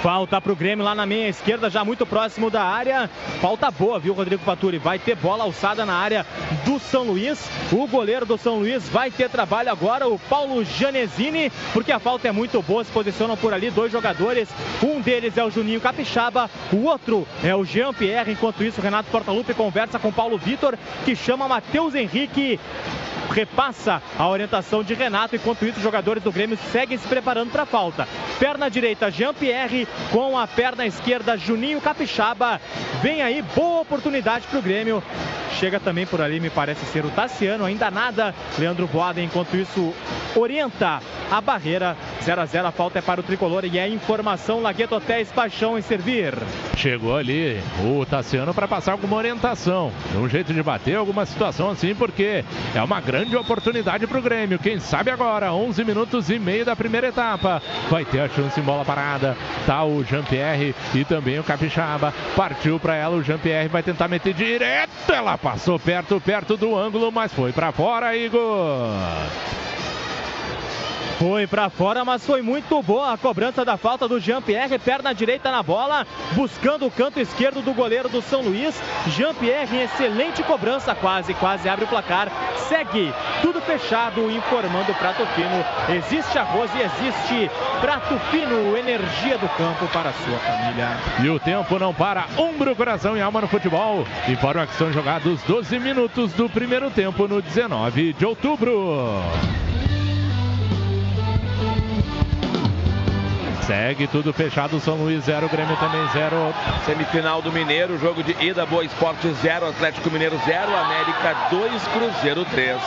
Falta para o Grêmio lá na meia esquerda, já muito próximo da área. Falta boa, viu, Rodrigo Paturi? Vai ter bola alçada na área do São Luís. O goleiro do São Luís vai ter trabalho agora, o Paulo Janesini, porque a falta é muito boa. Se posicionam por ali dois jogadores. Um deles é o Juninho Capixaba, o outro é o Jean Pierre. Enquanto isso, Renato Portaluppi conversa com Paulo Vitor, que chama Matheus Henrique repassa a orientação de Renato. Enquanto isso, os jogadores do Grêmio seguem se preparando para a falta. Perna direita, Jean-Pierre, com a perna esquerda, Juninho Capixaba. Vem aí, boa oportunidade para o Grêmio. Chega também por ali, me parece ser o Tassiano, ainda nada. Leandro Boada, enquanto isso, orienta a barreira. 0 a 0 a falta é para o tricolor e é informação Lagueto Hotéis Paixão em servir. Chegou ali o Tassiano para passar alguma orientação, um jeito de bater alguma situação assim, porque é uma grande oportunidade para o Grêmio. Quem sabe agora, 11 minutos e meio da primeira etapa, vai ter a chance em bola parada. Tá o Jean-Pierre e também o Capixaba. Partiu para ela, o Jean-Pierre vai tentar meter direto. Ela passou perto, perto do ângulo, mas foi para fora, Igor. Foi para fora, mas foi muito boa a cobrança da falta do Jean-Pierre, perna direita na bola, buscando o canto esquerdo do goleiro do São Luís. Jean-Pierre, excelente cobrança, quase, quase abre o placar. Segue tudo fechado, informando o Prato Fino. Existe arroz e existe Prato Fino, energia do campo para a sua família. E o tempo não para, ombro, coração e alma no futebol. Informa que são jogados 12 minutos do primeiro tempo no 19 de outubro. Segue tudo fechado, São Luís 0, Grêmio também 0. Semifinal do Mineiro, jogo de ida, Boa Esporte 0, Atlético Mineiro 0, América 2, Cruzeiro 3.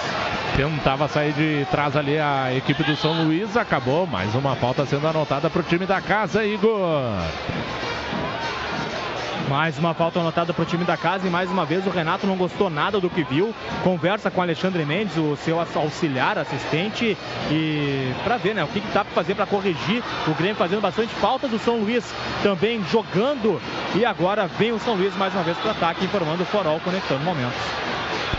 Tentava sair de trás ali a equipe do São Luís, acabou mais uma falta sendo anotada para o time da casa, Igor. Mais uma falta anotada para o time da casa e mais uma vez o Renato não gostou nada do que viu. Conversa com Alexandre Mendes, o seu auxiliar, assistente, e para ver né, o que, que dá para fazer para corrigir. O Grêmio fazendo bastante falta do São Luís também jogando. E agora vem o São Luís mais uma vez para o ataque, informando o Forol conectando momentos.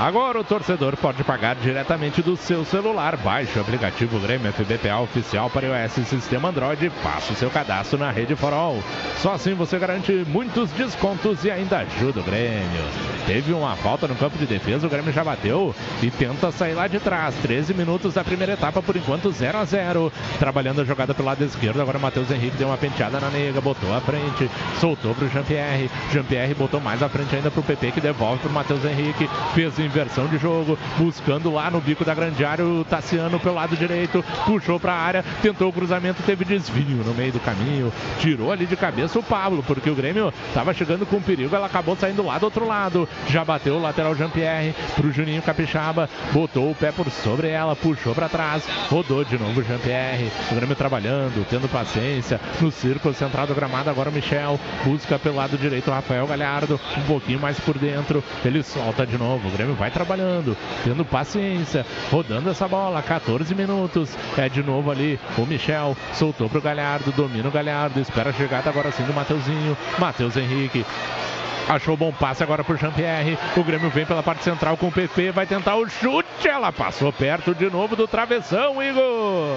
Agora o torcedor pode pagar diretamente do seu celular. Baixe o aplicativo Grêmio FBPA oficial para iOS e sistema Android faça o seu cadastro na rede Forol. Só assim você garante muitos descontos e ainda ajuda o Grêmio. Teve uma falta no campo de defesa, o Grêmio já bateu e tenta sair lá de trás. 13 minutos da primeira etapa, por enquanto 0 a 0 Trabalhando a jogada pelo lado esquerdo, agora o Matheus Henrique deu uma penteada na nega, botou à frente, soltou para o Jean-Pierre. Jean-Pierre botou mais à frente ainda para o PP que devolve para o Matheus Henrique. Fez inversão de jogo, buscando lá no bico da grande área o Tassiano pelo lado direito, puxou para a área, tentou o cruzamento, teve desvio no meio do caminho, tirou ali de cabeça o Pablo, porque o Grêmio estava chegando com perigo, ela acabou saindo lá do outro lado, já bateu o lateral Jean-Pierre pro Juninho Capixaba, botou o pé por sobre ela, puxou para trás, rodou de novo o Jean-Pierre, o Grêmio trabalhando, tendo paciência, no círculo central do gramado agora o Michel, busca pelo lado direito o Rafael Galhardo, um pouquinho mais por dentro, ele solta de novo, o Grêmio vai trabalhando, tendo paciência, rodando essa bola, 14 minutos. É de novo ali o Michel, soltou pro Galhardo, domina o Galhardo, espera a chegada agora sim do Mateuzinho, Matheus Henrique. Achou bom passe agora pro Jean-Pierre. O Grêmio vem pela parte central com o PP. Vai tentar o chute. Ela passou perto de novo do travessão, Igor.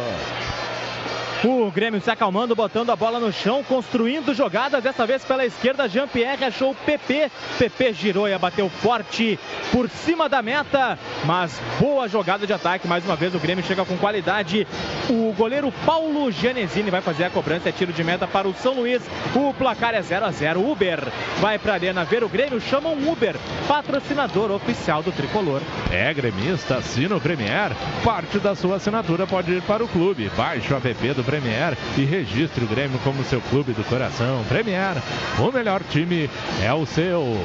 O Grêmio se acalmando, botando a bola no chão, construindo jogadas. Dessa vez pela esquerda, Jean-Pierre achou o PP. PP girou e bateu forte por cima da meta. Mas boa jogada de ataque. Mais uma vez o Grêmio chega com qualidade. O goleiro Paulo Genesini vai fazer a cobrança. É tiro de meta para o São Luís. O placar é 0 a 0 Uber vai para a Arena ver o Grêmio. Chama um Uber, patrocinador oficial do tricolor. É gremista, assina o Premier. Parte da sua assinatura pode ir para o clube. Baixe o app do Premier e registre o Grêmio como seu clube do coração. Premier, o melhor time é o seu.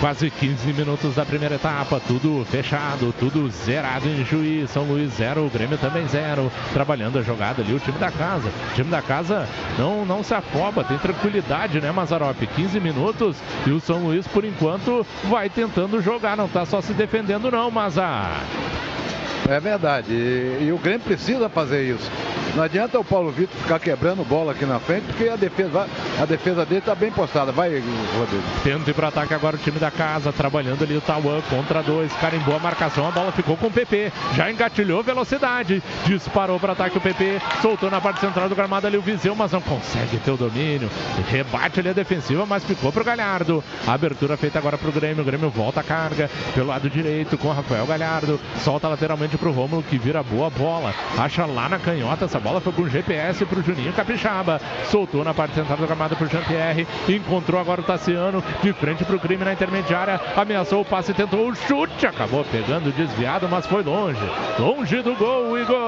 Quase 15 minutos da primeira etapa, tudo fechado, tudo zerado em Juiz. São Luís 0, o Grêmio também 0. Trabalhando a jogada ali, o time da casa. O time da casa não, não se afoba, tem tranquilidade, né, Mazarop? 15 minutos e o São Luís, por enquanto, vai tentando jogar, não tá só se defendendo, não, Mazar. É verdade. E, e o Grêmio precisa fazer isso. Não adianta o Paulo Vitor ficar quebrando bola aqui na frente, porque a defesa, a defesa dele está bem postada. Vai, Rodrigo. Tenta ir para ataque agora o time da casa, trabalhando ali o Tauan contra dois, carimbou a marcação, a bola ficou com o PP, já engatilhou velocidade, disparou para ataque o PP, soltou na parte central do gramado ali o Viseu, mas não consegue ter o domínio, rebate ali a defensiva, mas ficou pro Galhardo, abertura feita agora pro Grêmio, o Grêmio volta a carga pelo lado direito com o Rafael Galhardo, solta lateralmente pro Rômulo que vira boa bola, acha lá na canhota, essa bola foi com GPS pro Juninho Capixaba, soltou na parte central do gramado pro Jean-Pierre, encontrou agora o Tassiano de frente pro crime na intermediária, ameaçou o passe, tentou o chute, acabou pegando desviado, mas foi longe, longe do gol, Igor.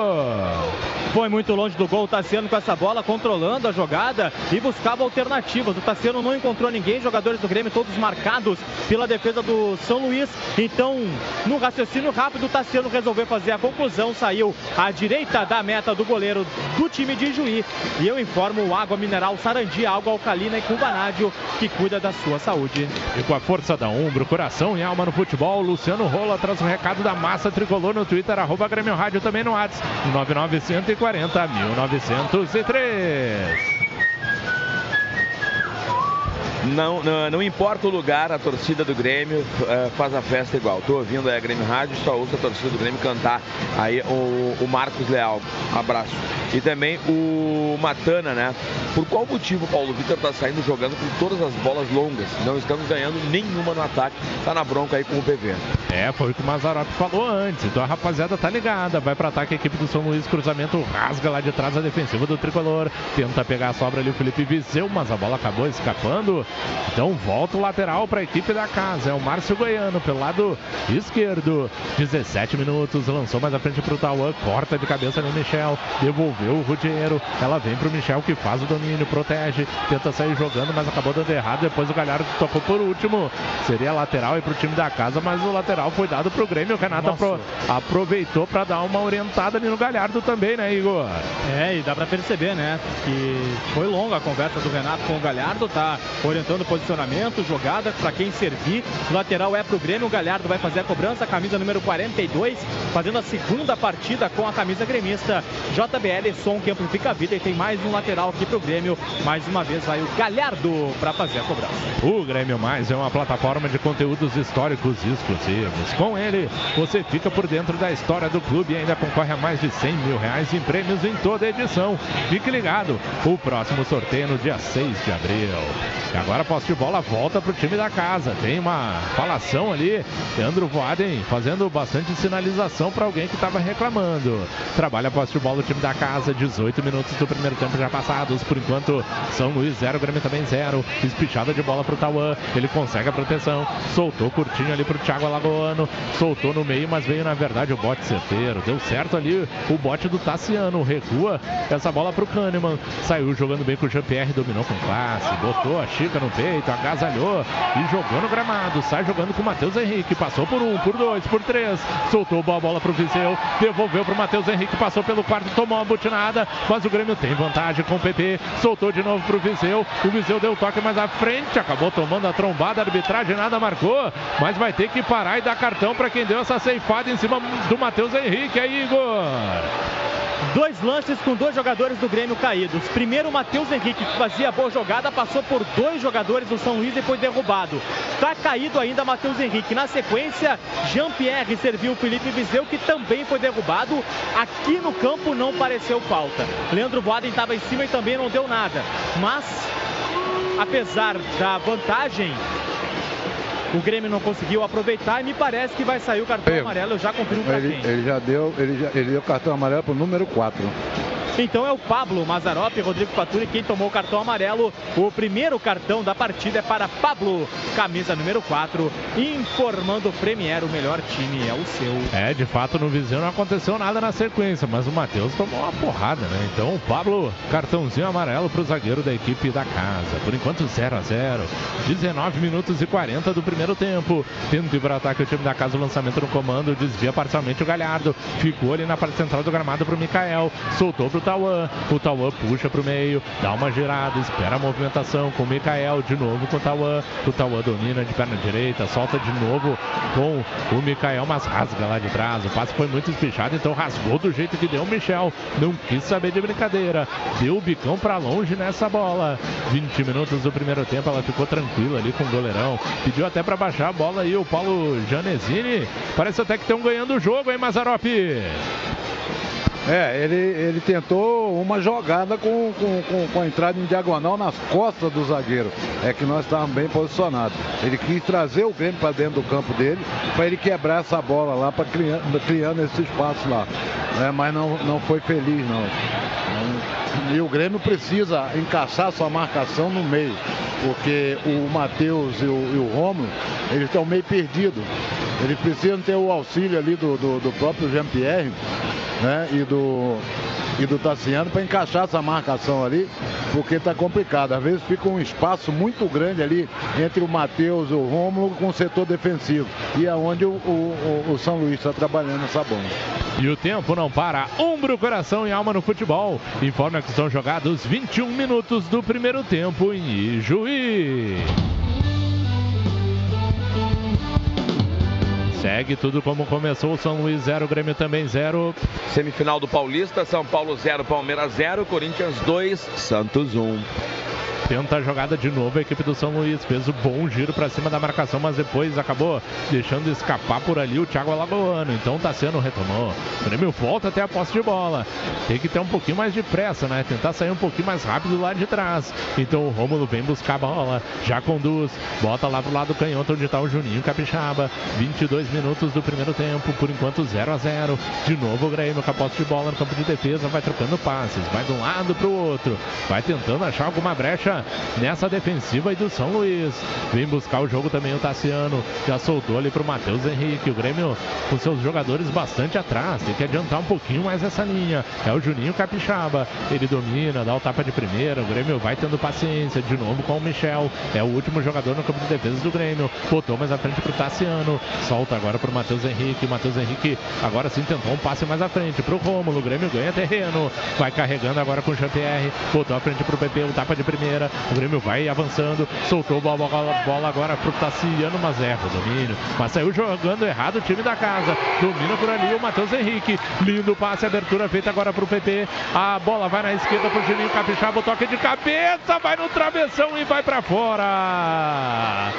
Foi muito longe do gol o Tassiano com essa bola, controlando a jogada e buscava alternativas. O Tassiano não encontrou ninguém, jogadores do Grêmio todos marcados pela defesa do São Luís. Então, no raciocínio rápido, o Tassiano resolveu fazer a conclusão, saiu à direita da meta do goleiro do time de Juí. E eu informo o Água Mineral Sarandi, água alcalina e cubanádio, que cuida da sua saúde. E com a força da Umbro, coração e alma no futebol, Luciano Rola traz o recado da massa tricolor no Twitter, arroba Grêmio Rádio também no WhatsApp, 99140 1903. Não, não, não importa o lugar, a torcida do Grêmio eh, faz a festa igual. Tô ouvindo aí a Grêmio Rádio, só ouço a torcida do Grêmio cantar aí o, o Marcos Leal. Abraço. E também o Matana, né? Por qual motivo o Paulo Vitor tá saindo jogando com todas as bolas longas? Não estamos ganhando nenhuma no ataque. Tá na bronca aí com o PV. É, foi o que o Mazarop falou antes. Então a rapaziada tá ligada. Vai para ataque a equipe do São Luís. Cruzamento rasga lá de trás a defensiva do tricolor. Tenta pegar a sobra ali o Felipe Viseu, mas a bola acabou escapando. Então volta o lateral para a equipe da casa. É o Márcio Goiano pelo lado esquerdo. 17 minutos. Lançou mais à frente pro Tauan. Corta de cabeça no Michel. Devolveu o Rudiero. Ela vem pro Michel que faz o domínio, protege. Tenta sair jogando, mas acabou dando errado. Depois o Galhardo tocou por último. Seria lateral aí pro time da casa, mas o lateral foi dado pro Grêmio. O Renato apro- aproveitou para dar uma orientada ali no Galhardo também, né, Igor? É, e dá pra perceber, né? Que foi longa a conversa do Renato com o Galhardo, tá orientando o posicionamento, jogada pra quem servir. Lateral é pro Grêmio, o Galhardo vai fazer a cobrança, camisa número 42, fazendo a segunda partida com a camisa gremista. JBL, som que amplifica a vida e tem mais um lateral aqui pro Grêmio. Mais uma vez vai o Galhardo pra fazer a cobrança. O Grêmio Mais é uma plataforma de conteúdos históricos exclusivos. Com ele, você fica por dentro da história do clube e ainda concorre a mais de 100 mil reais em prêmios em toda a edição. Fique ligado, o próximo sorteio é no dia 6 de abril. E agora a posse de bola volta para o time da casa. Tem uma falação ali. Leandro Voaden fazendo bastante sinalização para alguém que estava reclamando. Trabalha a posse de bola o time da casa. 18 minutos do primeiro tempo já passados. Por enquanto, São Luís 0, Grêmio também 0. Espichada de bola para o Tauan. Ele consegue a proteção. Soltou curtinho ali para o Thiago Alagoano. Soltou no meio, mas veio na verdade o bote certeiro. Deu certo ali o bote do Tassiano. Recua essa bola para o Kahneman. Saiu jogando bem com o Jean-Pierre. Dominou com classe. Botou a Chica no peito. Agasalhou e jogou no gramado. Sai jogando com o Matheus Henrique. Passou por um, por dois, por três. Soltou a bola para o Viseu. Devolveu para o Matheus Henrique. Passou pelo quarto. Tomou uma butinada. Mas o Grêmio tem vantagem com o PP. Soltou de novo para o Viseu. O Viseu deu toque mais à frente. Acabou tomando a trombada. A arbitragem nada marcou. Mas vai ter que parar e dar cartão para quem deu essa ceifada em cima do Matheus Henrique. Aí, Igor. Dois lances com dois jogadores do Grêmio caídos. Primeiro, o Matheus Henrique, que fazia boa jogada, passou por dois jogadores do São Luís e foi derrubado. Tá caído ainda Matheus Henrique. Na sequência, Jean-Pierre serviu o Felipe Viseu, que também foi derrubado. Aqui no campo não pareceu falta. Leandro Boaden estava em cima e também não deu nada. Mas, apesar da vantagem, o Grêmio não conseguiu aproveitar e me parece que vai sair o cartão amarelo. Eu já confirmo pra Ele, quem. ele já deu, ele, já, ele deu cartão amarelo pro número 4. Então é o Pablo Mazarop, Rodrigo Faturi, quem tomou o cartão amarelo. O primeiro cartão da partida é para Pablo, camisa número 4, informando o Premier, o melhor time é o seu. É, de fato no Viseu não aconteceu nada na sequência, mas o Matheus tomou uma porrada, né? Então o Pablo, cartãozinho amarelo pro zagueiro da equipe da casa. Por enquanto 0 a 0 19 minutos e 40 do primeiro tempo. Tendo ir para ataque o time da casa, o lançamento no comando, desvia parcialmente o Galhardo. Ficou ali na parte central do gramado pro Mikael. Soltou pro Tauan. O Tauan puxa pro meio, dá uma girada, espera a movimentação com o Mikael. De novo com o Tauan. O Tauan domina de perna direita, solta de novo com o Mikael, mas rasga lá de trás. O passe foi muito espichado, então rasgou do jeito que deu o Michel. Não quis saber de brincadeira. Deu o bicão para longe nessa bola. 20 minutos do primeiro tempo, ela ficou tranquila ali com o goleirão. Pediu até para baixar a bola aí o Paulo Janesini. Parece até que estão ganhando o jogo, hein, Mazarop? É, ele, ele tentou uma jogada com, com, com, com a entrada em diagonal nas costas do zagueiro. É que nós estávamos bem posicionados. Ele quis trazer o Grêmio para dentro do campo dele, para ele quebrar essa bola lá, para criando, criando esse espaço lá. É, mas não, não foi feliz, não. E o Grêmio precisa encaixar sua marcação no meio, porque o Matheus e o, e o Romulo, eles estão meio perdidos. Eles precisam ter o auxílio ali do, do, do próprio Jean-Pierre né, e do e do Tassiano para encaixar essa marcação ali, porque está complicado. Às vezes fica um espaço muito grande ali entre o Matheus o Rômulo com o setor defensivo. E é onde o, o, o São Luís está trabalhando essa bomba. E o tempo não para. Ombro, coração e alma no futebol. Informa que estão jogados 21 minutos do primeiro tempo em Ijuí. Segue tudo como começou. São Luís 0, Grêmio também 0. Semifinal do Paulista, São Paulo 0, Palmeiras 0, Corinthians 2, Santos 1. Tenta a jogada de novo a equipe do São Luís. Fez um bom giro para cima da marcação, mas depois acabou deixando escapar por ali o Thiago Alagoano. Então tá sendo retomou. O Grêmio volta até a posse de bola. Tem que ter um pouquinho mais de pressa, né? Tentar sair um pouquinho mais rápido lá de trás. Então o Rômulo vem buscar a bola. Já conduz. Bota lá pro lado canhoto onde tá o Juninho Capixaba. 22 minutos do primeiro tempo. Por enquanto 0 a 0 De novo o Grêmio com a posse de bola no campo de defesa. Vai trocando passes. Vai de um lado pro outro. Vai tentando achar alguma brecha nessa defensiva aí do São Luís. Vem buscar o jogo também o Tassiano. Já soltou ali pro Matheus Henrique. O Grêmio com seus jogadores bastante atrás. Tem que adiantar um pouquinho mais essa linha. É o Juninho Capixaba. Ele domina, dá o tapa de primeira. O Grêmio vai tendo paciência. De novo com o Michel. É o último jogador no campo de defesa do Grêmio. Botou mais à frente pro Tassiano. Solta agora pro Matheus Henrique. Matheus Henrique agora sim tentou um passe mais à frente pro Rômulo. O Grêmio ganha terreno. Vai carregando agora com o Jean-Pierre. Botou à frente pro PP. O tapa de primeira. O Grêmio vai avançando, soltou a bola, bola agora pro Tassiano, mas erra o domínio. Mas saiu jogando errado o time da casa. Domina por ali o Matheus Henrique. Lindo passe, abertura feita agora pro PP. A bola vai na esquerda pro Juninho Capixaba, o toque de cabeça, vai no travessão e vai para fora.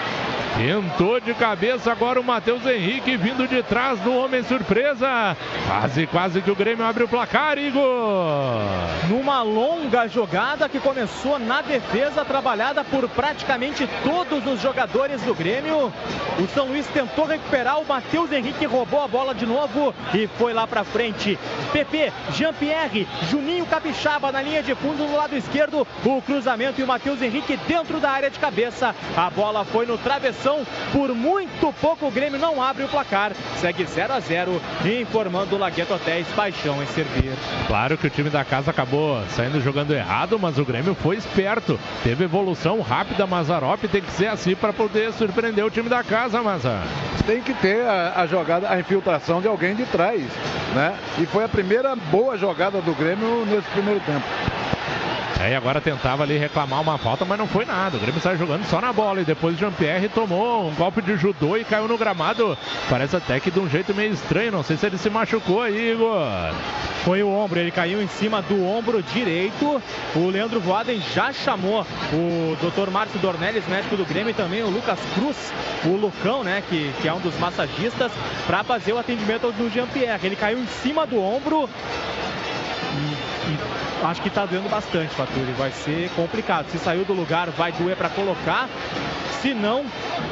Tentou de cabeça agora o Matheus Henrique vindo de trás do homem surpresa. Quase, quase que o Grêmio abre o placar, Igor. Numa longa jogada que começou na defesa, trabalhada por praticamente todos os jogadores do Grêmio. O São Luís tentou recuperar, o Matheus Henrique roubou a bola de novo e foi lá para frente. PP, Jean-Pierre, Juninho Capixaba na linha de fundo no lado esquerdo. O cruzamento e o Matheus Henrique dentro da área de cabeça. A bola foi no travessão. Por muito pouco o Grêmio não abre o placar. Segue 0 a 0 informando o Lagueto Hotéis paixão em servir. Claro que o time da casa acabou saindo jogando errado, mas o Grêmio foi esperto. Teve evolução rápida, Mazarop tem que ser assim para poder surpreender o time da casa, Mazar. Tem que ter a, a, jogada, a infiltração de alguém de trás, né? E foi a primeira boa jogada do Grêmio nesse primeiro tempo. É, e agora tentava ali reclamar uma falta, mas não foi nada. O Grêmio saiu jogando só na bola. E depois o Jean-Pierre tomou um golpe de judô e caiu no gramado. Parece até que de um jeito meio estranho. Não sei se ele se machucou aí, Igor. Foi o ombro, ele caiu em cima do ombro direito. O Leandro Voaden já chamou o Dr. Márcio Dornelles, médico do Grêmio, e também o Lucas Cruz, o Lucão, né, que, que é um dos massagistas, para fazer o atendimento do Jean-Pierre. Ele caiu em cima do ombro. E, e acho que está doendo bastante, Faturi. Vai ser complicado. Se saiu do lugar, vai doer para colocar. Se não,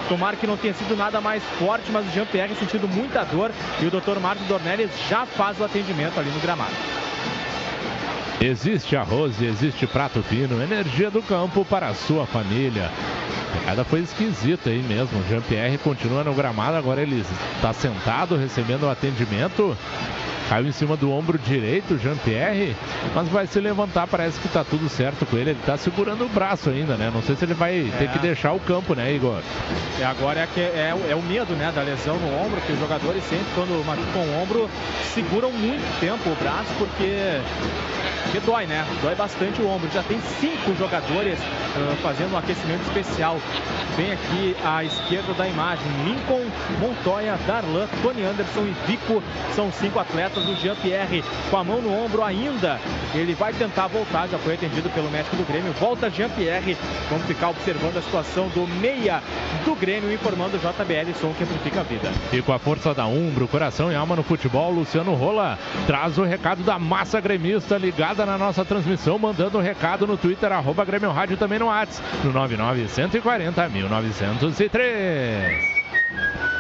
tomara que não tenha sido nada mais forte, mas o Jean-Pierre sentindo muita dor e o Dr. Marcos Dornelles já faz o atendimento ali no gramado. Existe arroz e existe prato fino, energia do campo para a sua família. A pegada foi esquisita aí mesmo. Jean-Pierre continua no gramado, agora ele está sentado recebendo o atendimento. Caiu em cima do ombro direito, Jean-Pierre, mas vai se levantar, parece que tá tudo certo com ele. Ele tá segurando o braço ainda, né? Não sei se ele vai ter É. que deixar o campo, né, Igor? E agora é, que é, é o medo né, da lesão no ombro, que os jogadores sempre, quando machucam o ombro, seguram muito tempo o braço, porque, porque dói, né? Dói bastante o ombro. Já tem cinco jogadores ah, fazendo um aquecimento especial. Bem aqui à esquerda da imagem. Lincoln, Montoya, Darlan, Tony Anderson e Vico são cinco atletas. O Jean-Pierre com a mão no ombro ainda. Ele vai tentar voltar, já foi atendido pelo médico do Grêmio. Volta Jean-Pierre. Vamos ficar observando a situação do meia do Grêmio, informando o JBL Som que amplifica a vida. E com a força da Umbro, coração e alma no futebol, Luciano Rola traz o recado da massa gremista ligada na nossa transmissão, mandando o recado no Twitter, arroba Grêmio Rádio também no WhatsApp, no 99 140 1903.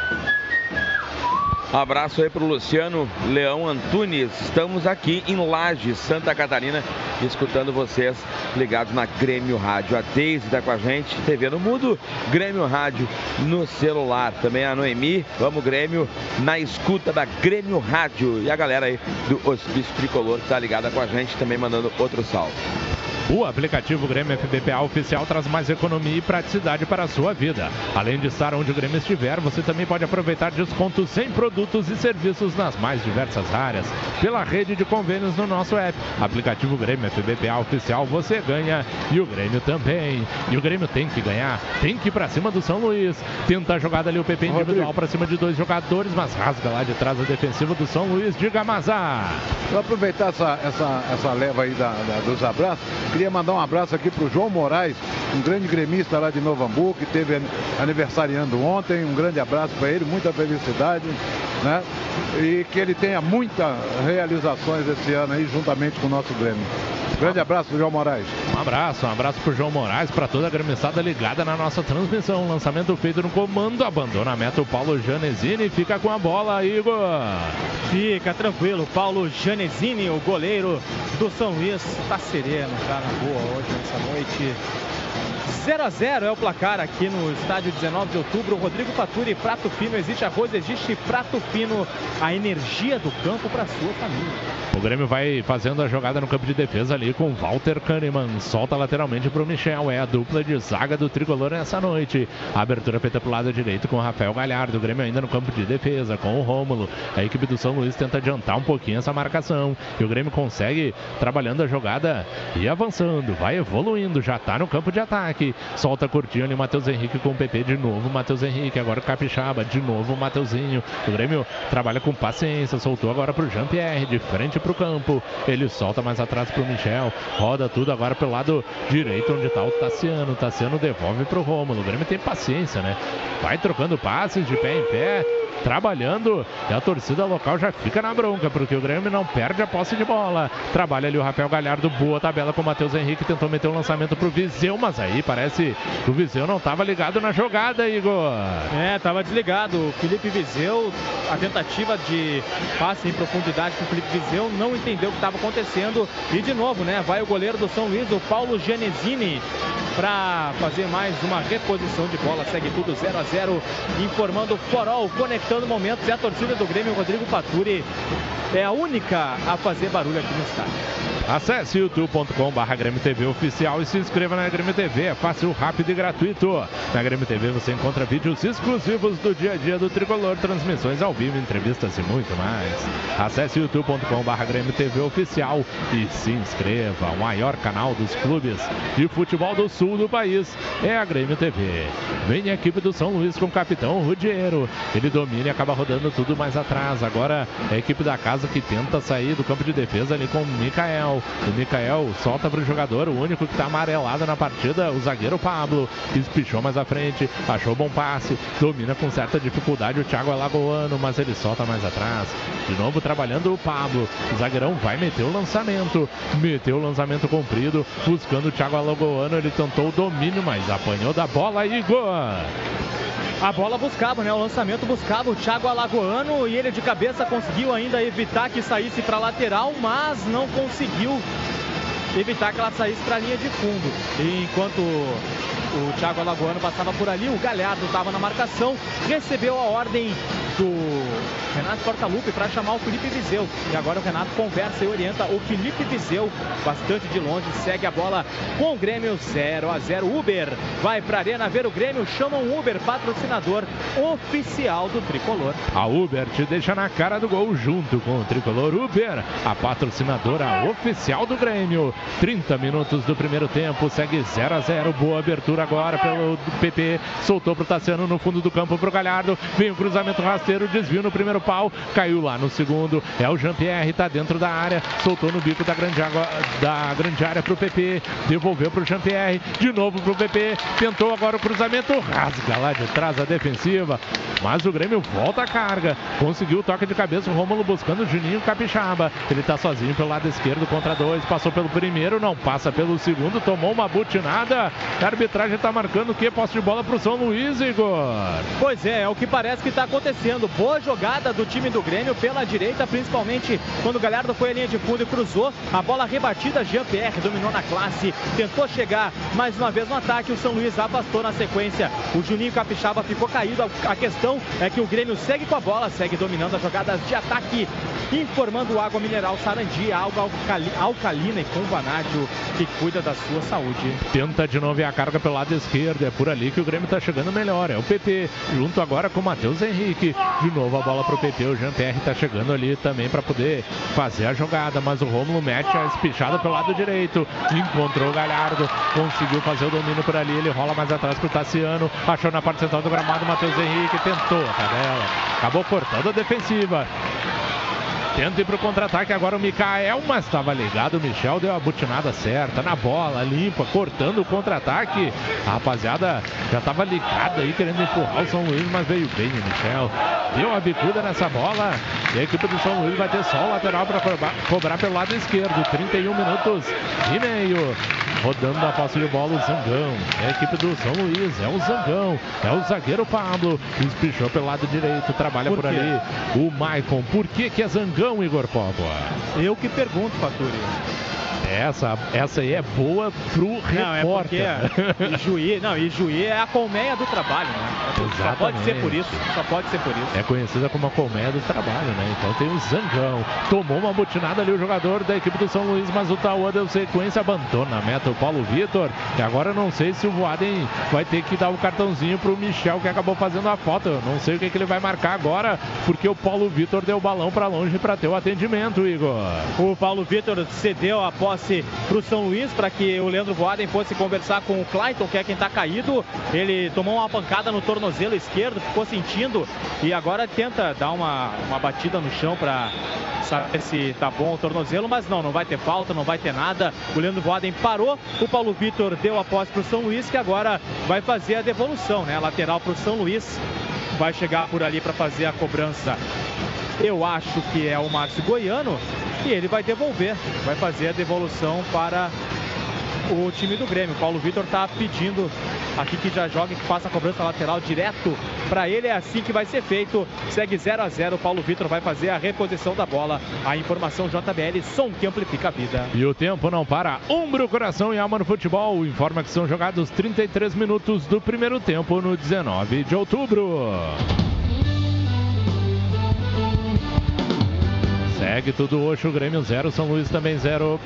Abraço aí pro Luciano Leão Antunes. Estamos aqui em Laje, Santa Catarina, escutando vocês ligados na Grêmio Rádio. A Deise está com a gente, TV no Mudo, Grêmio Rádio no celular. Também a Noemi, vamos Grêmio, na escuta da Grêmio Rádio. E a galera aí do Hospício Tricolor que tá ligada com a gente, também mandando outro salve. O aplicativo Grêmio FBPA oficial traz mais economia e praticidade para a sua vida. Além de estar onde o Grêmio estiver, você também pode aproveitar descontos em produtos e serviços nas mais diversas áreas. Pela rede de convênios no nosso app. Aplicativo Grêmio FBPA oficial, você ganha e o Grêmio também. E o Grêmio tem que ganhar, tem que ir para cima do São Luís. Tenta a jogada ali, o PP individual para cima de dois jogadores, mas rasga lá de trás a defensiva do São Luís. Diga Mazar. Vou aproveitar essa, essa, essa leva aí da, da- dos abraços. Queria mandar um abraço aqui pro João Moraes, um grande gremista lá de Novo Hamburgo, que teve an- aniversariando ontem. Um grande abraço para ele, muita felicidade, né? E que ele tenha muitas realizações esse ano aí, juntamente com o nosso Grêmio. Grande abraço, João Moraes. Um abraço, um abraço pro João Moraes, para toda a gremissada ligada na nossa transmissão. Lançamento feito no comando, abandona a meta o Paulo Janesini, fica com a bola, Igor. Fica tranquilo, Paulo Janesini, o goleiro do São Luís, tá sereno, tá na boa hoje, nessa noite. 0 a 0 é o placar aqui no estádio 19 de outubro. Rodrigo Faturi, prato fino, existe arroz, existe prato fino, a energia do campo para sua família. O Grêmio vai fazendo a jogada no campo de defesa ali com Walter Kahneman. Solta lateralmente pro Michel. É a dupla de zaga do tricolor nessa noite. A abertura feita pro lado direito com o Rafael Galhardo. O Grêmio ainda no campo de defesa com o Rômulo. A equipe do São Luís tenta adiantar um pouquinho essa marcação. E o Grêmio consegue trabalhando a jogada e avançando. Vai evoluindo. Já tá no campo de ataque. Solta curtinho ali o Matheus Henrique com o PP de novo. Matheus Henrique. Agora o Capixaba. De novo o Mateuzinho. O Grêmio trabalha com paciência. Soltou agora pro Jean-Pierre. De frente pro campo. Ele solta mais atrás pro Michel. Roda tudo agora pelo lado direito, onde tá o Tassiano. Tassiano devolve pro Rômulo. O Grêmio tem paciência, né? Vai trocando passes de pé em pé. Trabalhando e a torcida local já fica na bronca, porque o Grêmio não perde a posse de bola. Trabalha ali o Rafael Galhardo, boa tabela com o Matheus Henrique, tentou meter um lançamento pro Viseu, mas aí parece que o Viseu não estava ligado na jogada, Igor. É, tava desligado. O Felipe Vizeu, a tentativa de passe em profundidade com o Felipe Vizeu, não entendeu o que estava acontecendo. E de novo, né? Vai o goleiro do São Luís, o Paulo Genesini, para fazer mais uma reposição de bola. Segue tudo 0 a 0 informando o Forol, conectando momentos. E a torcida do Grêmio, Rodrigo Paturi, é a única a fazer barulho aqui no estádio. Acesse youtube.com.br Grêmio TV Oficial e se inscreva na Grêmio TV. É fácil, rápido e gratuito. Na Grêmio TV você encontra vídeos exclusivos do dia a dia do Tricolor, transmissões ao vivo, entrevistas e muito mais. Acesse youtube.com.br Grêmio TV Oficial e se inscreva. O maior canal dos clubes de futebol do sul do país é a Grêmio TV. Vem a equipe do São Luís com o capitão Rudiero. Ele domina e acaba rodando tudo mais atrás. Agora a equipe da casa que tenta sair do campo de defesa ali com o Mikael. O Mikael solta para o jogador, o único que está amarelado na partida, o zagueiro Pablo. Espichou mais à frente, achou bom passe, domina com certa dificuldade o Thiago Alagoano, mas ele solta mais atrás. De novo trabalhando o Pablo. O zagueirão vai meter o lançamento. Meteu o lançamento comprido, buscando o Thiago Alagoano. Ele tentou o domínio, mas apanhou da bola, Igor. A bola buscava, né? O lançamento buscava o Thiago Alagoano e ele de cabeça conseguiu ainda evitar que saísse para lateral, mas não conseguiu evitar que ela saísse para a linha de fundo. E enquanto o Thiago Alagoano passava por ali, o Galhardo estava na marcação, recebeu a ordem do Renato Portaluppi para chamar o Felipe Viseu. E agora o Renato conversa e orienta o Felipe Viseu bastante de longe. Segue a bola com o Grêmio 0 a 0 Uber vai para a Arena ver o Grêmio. Chama um Uber, patrocinador oficial do Tricolor. A Uber te deixa na cara do gol junto com o Tricolor Uber, a patrocinadora oficial do Grêmio. 30 minutos do primeiro tempo, segue 0 a 0 Boa abertura agora pelo PP. Soltou pro Tassiano no fundo do campo pro Galhardo. Vem o cruzamento rasteiro, desvio no primeiro pau, caiu lá no segundo. É o Jean-Pierre, tá dentro da área, soltou no bico da grande, água, da grande área pro PP. Devolveu pro Jean-Pierre, de novo pro PP. Tentou agora o cruzamento, rasga lá de trás a defensiva. Mas o Grêmio volta a carga. Conseguiu o toque de cabeça, o Rômulo buscando o Juninho Capixaba. Ele tá sozinho pelo lado esquerdo contra dois. Passou pelo primeiro, não passa pelo segundo. Tomou uma butinada. A arbitragem tá marcando o que? Posse de bola pro São Luís, Igor. Pois é, é o que parece que está acontecendo. Boa jogada do time do Grêmio pela direita, principalmente quando o Galhardo foi à linha de fundo e cruzou. A bola rebatida, Jean-Pierre dominou na classe, tentou chegar mais uma vez no ataque. O São Luís afastou na sequência. O Juninho Capixaba ficou caído. A questão é que o Grêmio segue com a bola, segue dominando as jogadas de ataque, informando o Água Mineral Sarandi, água alcali alcalina e com vanádio que cuida da sua saúde. Tenta de novo a carga pelo lado esquerdo. É por ali que o Grêmio está chegando melhor. É o PP, junto agora com o Matheus Henrique. De novo a bola pro PP. O Jean-Pierre está chegando ali também para poder fazer a jogada. Mas o Romulo mete a espichada pelo lado direito. Encontrou o Galhardo. Conseguiu fazer o domínio por ali. Ele rola mais atrás pro Tassiano. Achou na parte central do gramado. Matheus Henrique tentou a tabela. Acabou cortando a defensiva. Tenta ir pro contra-ataque agora o Mikael, mas estava ligado. O Michel deu a butinada certa na bola, limpa, cortando o contra-ataque. A rapaziada já estava ligada aí, querendo empurrar o São Luís, mas veio bem o Michel. Deu a bicuda nessa bola. E a equipe do São Luís vai ter só o lateral para cobrar, cobrar pelo lado esquerdo. 31 minutos e meio. Rodando a posse de bola o Zangão. É a equipe do São Luís, é o Zangão. É o zagueiro Pablo. Espichou pelo lado direito, trabalha por, por ali. O Maicon. Por que, que é Zangão, Igor Póvoa? Eu que pergunto, Faturi. Essa, essa aí é boa pro repórter. Não, é Ijuí, não, Ijuí é a colmeia do trabalho, né? Exatamente. Só pode ser por isso, só pode ser por isso. É conhecida como a colmeia do trabalho, né? Então tem o Zangão. Tomou uma butinada ali o jogador da equipe do São Luís, mas o Tauã deu sequência, abandona a meta o Paulo Vitor. E agora não sei se o Voaden vai ter que dar o um cartãozinho pro Michel, que acabou fazendo a foto. Eu não sei o que, que ele vai marcar agora, porque o Paulo Vitor deu o balão para longe para ter o atendimento, Igor. O Paulo Vitor cedeu a posse para o São Luís para que o Leandro Voaden fosse conversar com o Clayton, que é quem está caído. Ele tomou uma pancada no tornozelo esquerdo, ficou sentindo e agora tenta dar uma, uma batida no chão para saber se tá bom o tornozelo, mas não, não vai ter falta, não vai ter nada. O Leandro Voaden parou, o Paulo Vitor deu a posse para o São Luís, que agora vai fazer a devolução, né? Lateral para o São Luís, vai chegar por ali para fazer a cobrança. Eu acho que é o Márcio Goiano e ele vai devolver, vai fazer a devolução para o time do Grêmio. Paulo Vitor está pedindo aqui que já jogue, que faça a cobrança lateral direto para ele. É assim que vai ser feito. Segue 0 a 0 Paulo Vitor vai fazer a reposição da bola. A informação JBL, som que amplifica a vida. E o tempo não para. Umbro, coração e alma no futebol. Informa que são jogados 33 minutos do primeiro tempo no 19 de outubro. Segue tudo hoje, o Grêmio 0, São Luís também 0.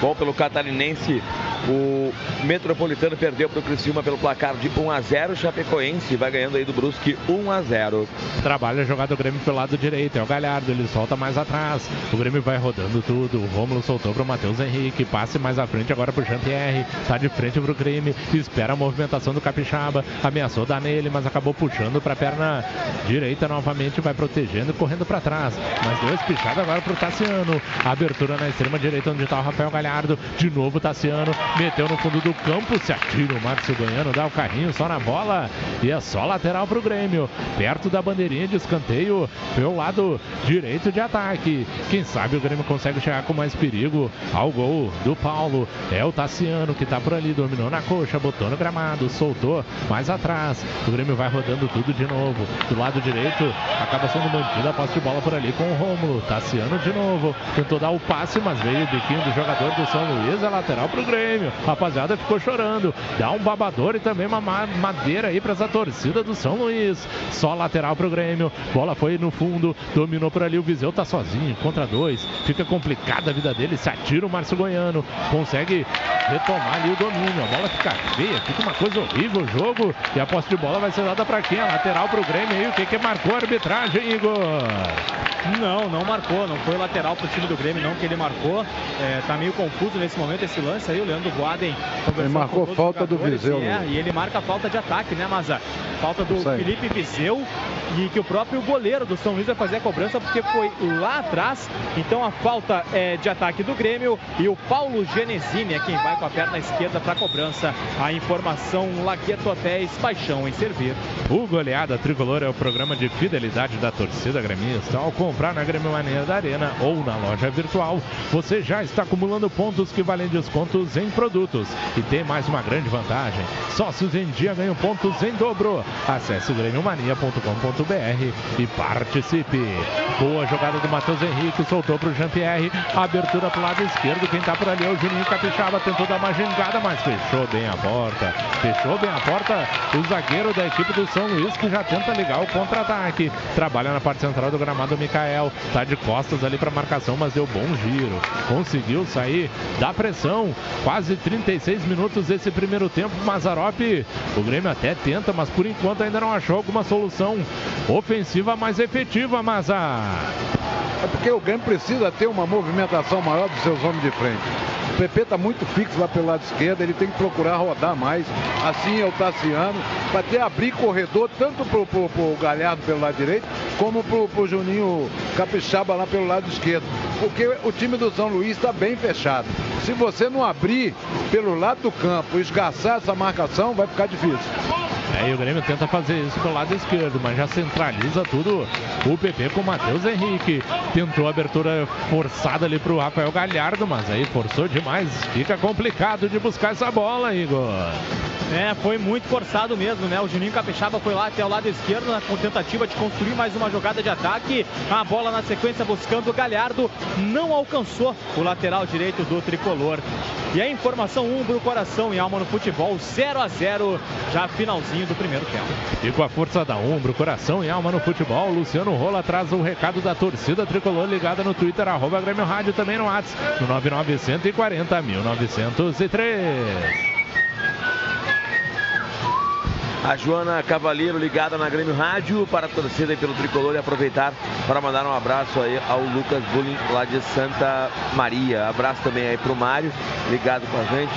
Bom, pelo catarinense, o Metropolitano perdeu para o Criciúma pelo placar de 1 a 0 Chapecoense vai ganhando aí do Brusque 1 a 0 Trabalha a jogada do Grêmio pelo lado direito, é o Galhardo, ele solta mais atrás. O Grêmio vai rodando tudo. O Rômulo soltou para o Matheus Henrique, passe mais à frente agora para o Jean-Pierre. Tá de frente para o crime, espera a movimentação do Capixaba. Ameaçou dar nele, mas acabou puxando para a perna direita novamente, vai protegendo e correndo para trás. Mas deu espichada agora para o Tassiano. Abertura na extrema direita, onde está o Rafael Galhardo. De novo, Tassiano meteu no fundo do campo, se atira o Márcio Goiano, dá o carrinho só na bola e é só lateral para o Grêmio, perto da bandeirinha de escanteio pelo lado direito de ataque. Quem sabe o Grêmio consegue chegar com mais perigo ao gol do Paulo. É o Tassiano que está por ali, dominou na coxa, botou no gramado, soltou mais atrás. O Grêmio vai rodando tudo de novo. Do lado direito, acaba sendo mantida a posse de bola por ali com o Rômulo. Tassiano de novo, tentou dar o passe, mas veio o biquinho do jogador do São Luís, é lateral para o Grêmio. Grêmio. Rapaziada ficou chorando. Dá um babador e também uma madeira aí para essa torcida do São Luís. Só lateral pro Grêmio. Bola foi no fundo, dominou por ali. O Viseu tá sozinho, contra dois. Fica complicada a vida dele. Se atira o Márcio Goiano. Consegue retomar ali o domínio. A bola fica feia, fica uma coisa horrível o jogo. E a posse de bola vai ser dada para quem? A lateral pro Grêmio aí. O que que marcou a arbitragem, Igor? Não, não marcou. Não foi lateral pro time do Grêmio, não, que ele marcou. É, tá meio confuso nesse momento esse lance aí. O Leandro Boaden Ele marcou falta do Viseu. E, é, e ele marca falta de ataque, né, Maza? Falta do Felipe Viseu e que o próprio goleiro do São Luís vai fazer a cobrança porque foi lá atrás. Então a falta é de ataque do Grêmio e o Paulo Genesini é quem vai com a perna esquerda para a cobrança. A informação Lagueto Hotéis, paixão em servir. O Goleada Tricolor é o programa de fidelidade da torcida gremista. Ao comprar na Grêmio Mania da Arena ou na loja virtual, você já está acumulando pontos que valem descontos em produtos. E tem mais uma grande vantagem: sócios em dia ganham pontos em dobro. Acesse grêmiomania.com.br e participe. Boa jogada do Matheus Henrique, soltou para o Jean-Pierre. Abertura para o lado esquerdo. Quem está por ali é o Juninho Capixaba. Tentou dar uma gingada, mas fechou bem a porta. Fechou bem a porta o zagueiro da equipe do São Luís, que já tenta ligar o contra-ataque. Trabalha na parte central do gramado Mikael. Tá de costas ali para marcação, mas deu bom giro. Conseguiu sair da pressão. Quase 36 minutos esse primeiro tempo. Mazarop, o Grêmio até tenta, mas por enquanto ainda não achou alguma solução ofensiva mais efetiva, Maza. É porque o Grêmio precisa ter uma movimentação maior dos seus homens de frente. O PP está muito fixo lá pelo lado esquerdo, ele tem que procurar rodar mais. Assim é o Tassiano, para ter abrir corredor tanto pro, pro Galhardo pelo lado direito, como pro, pro Juninho Capixaba lá pelo lado esquerdo. Porque o time do São Luís está bem fechado. Se você não abrir pelo lado do campo e esgaçar essa marcação, vai ficar difícil. É, e o Grêmio tenta fazer isso pelo lado esquerdo, mas já centraliza tudo o PP com o Matheus Henrique. Tentou a abertura forçada ali para o Rafael Galhardo, mas aí forçou demais. Fica complicado de buscar essa bola, Igor. É, foi muito forçado mesmo, né? O Juninho Capixaba foi lá até o lado esquerdo na tentativa de construir mais uma jogada de ataque. A bola na sequência buscando o Galhardo. Não alcançou o lateral direito do tricolor. E a informação Umbro, coração e alma no futebol, 0 a 0 já finalzinho do primeiro tempo. E com a força da Umbro, coração e alma no futebol, Luciano Rola traz o recado da torcida tricolor ligada no Twitter, arroba Grêmio Rádio, também no WhatsApp, no 99140 1903. A Joana Cavaleiro ligada na Grêmio Rádio para a torcida e pelo tricolor e aproveitar para mandar um abraço aí ao Lucas Bulling lá de Santa Maria. Abraço também aí para o Mário, ligado com a gente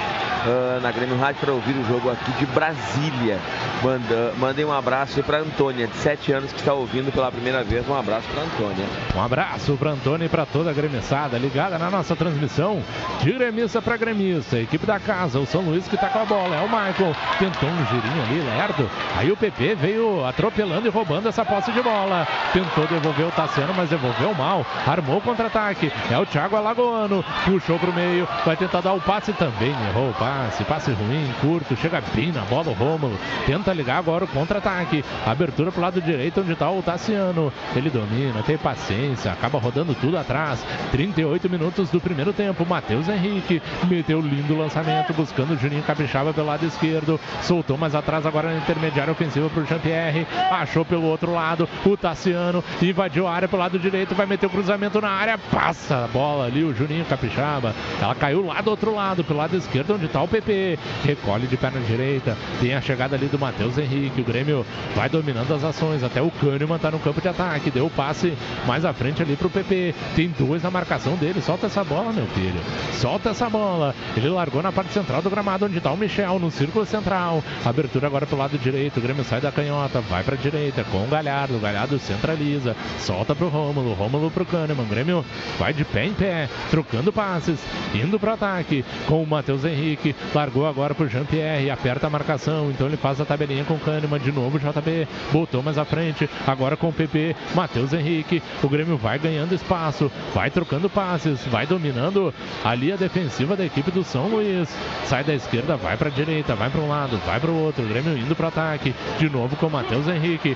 uh, na Grêmio Rádio para ouvir o jogo aqui de Brasília. Manda, mandem um abraço para Antônia, de 7 anos, que está ouvindo pela primeira vez. Um abraço para Antônia. Um abraço para Antônia e para toda a gremissada ligada na nossa transmissão de gremista para gremista. Equipe da casa, o São Luís que está com a bola. É o Michael. Tentou um girinho ali, lerdo. Aí o PP veio atropelando e roubando essa posse de bola. Tentou devolver o Tassiano, mas devolveu mal. Armou o contra-ataque. É o Thiago Alagoano. Puxou para o meio. Vai tentar dar o passe também. Errou o passe. Passe ruim, curto. Chega bem na bola o Rômulo. Tenta ligar agora o contra-ataque. Abertura pro lado direito, onde está o Tassiano. Ele domina, tem paciência, acaba rodando tudo atrás. 38 minutos do primeiro tempo. Matheus Henrique meteu lindo lançamento, buscando o Juninho Capixaba pelo lado esquerdo. Soltou mais atrás agora intermediária ofensiva pro Jean-Pierre. Achou pelo outro lado o Tassiano. Invadiu a área pelo lado direito, vai meter o cruzamento na área. Passa a bola ali, o Juninho Capixaba. Ela caiu lá do outro lado, pelo lado esquerdo, onde está o PP. Recolhe de perna direita. Tem a chegada ali do Matheus Henrique. O Grêmio vai dominando as ações. Até o Kahneman está no campo de ataque. Deu o passe mais à frente ali para o PP. Tem dois na marcação dele. Solta essa bola, meu filho. Solta essa bola. Ele largou na parte central do gramado, onde está o Michel, no círculo central. Abertura agora para o lado direito. O Grêmio sai da canhota. Vai para a direita com o Galhardo. O Galhardo centraliza. Solta para o Rômulo. Rômulo para o Kahneman. O Grêmio vai de pé em pé. Trocando passes. Indo para o ataque com o Matheus Henrique. Largou agora para o Jean-Pierre. Aperta a marcação. Então ele faz a tabelinha com o Kahneman de novo. JB botou mais à frente. Agora com o PP. Matheus Henrique. O Grêmio vai ganhando espaço. Vai trocando passes. Vai dominando ali a defensiva da equipe do São Luís. Sai da esquerda, vai para a direita, vai para um lado, vai para o outro. O Grêmio indo para o ataque. De novo com o Matheus Henrique.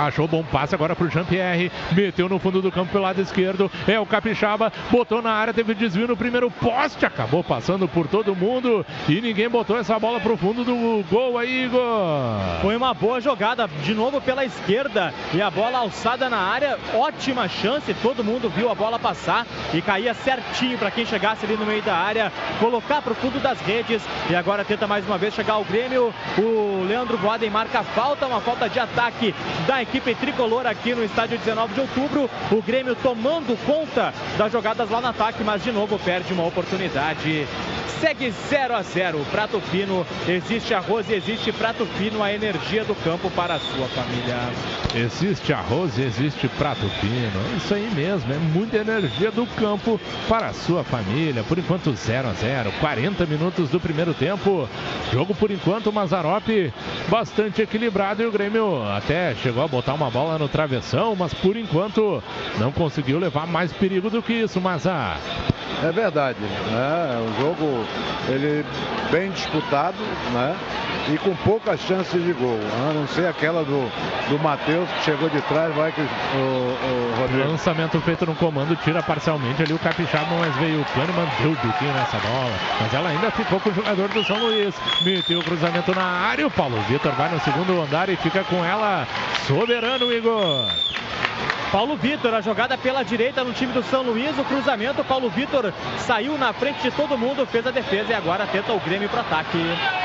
Achou bom passe agora pro Jean-Pierre. Meteu no fundo do campo pelo lado esquerdo. É o Capixaba. Botou na área, teve desvio no primeiro poste. Acabou passando por todo mundo. E ninguém botou essa bola pro fundo do gol aí, Igor. Foi uma boa jogada, de novo pela esquerda. E a bola alçada na área. Ótima chance. Todo mundo viu a bola passar. E caía certinho para quem chegasse ali no meio da área. Colocar pro fundo das redes. E agora tenta mais uma vez chegar ao Grêmio. O Leandro Boaden marca falta. Uma falta de ataque da equipe tricolor aqui no estádio 19 de outubro. O Grêmio tomando conta das jogadas lá no ataque, mas de novo perde uma oportunidade. Segue 0 a 0. Prato fino, existe arroz e existe prato fino, a energia do campo para a sua família. Existe arroz e existe prato fino. É isso aí mesmo, é muita energia do campo para a sua família. Por enquanto 0 a 0. 40 minutos do primeiro tempo. Jogo por enquanto Mazarop bastante equilibrado e o Grêmio até chegou a botar uma bola no travessão, mas por enquanto não conseguiu levar mais perigo do que isso, Mazar. É verdade, né? É um jogo ele bem disputado, né? E com poucas chances de gol. A não ser aquela do, do Matheus que chegou de trás, vai que o, o Rodrigo. Lançamento feito no comando, tira parcialmente ali o Capixaba, mas veio o Kahneman, deu o biquinho nessa bola. Mas ela ainda ficou com o jogador do São Luís. Meteu o cruzamento na área, o Paulo Vitor vai no segundo andar e fica com ela soberano, Igor. Paulo Vitor, a jogada pela direita no time do São Luís, o cruzamento, Paulo Vitor saiu na frente de todo mundo, fez a defesa e agora tenta o Grêmio para ataque.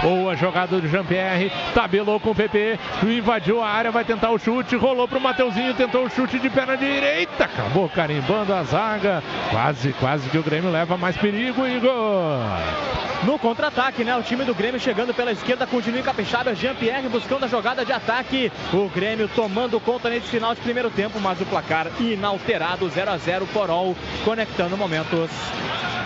Boa jogada do Jean-Pierre, tabelou com o PP, invadiu a área, vai tentar o chute, rolou pro Mateuzinho, tentou o chute de perna direita, acabou carimbando a zaga, quase, quase que o Grêmio leva mais perigo, Igor. No contra-ataque, né? O time do Grêmio chegando pela esquerda o Juninho Capixaba, Jean-Pierre buscando a jogada de ataque. O Grêmio tomando conta nesse final de primeiro tempo, mas o placar inalterado, 0 a 0 Porol, conectando momentos.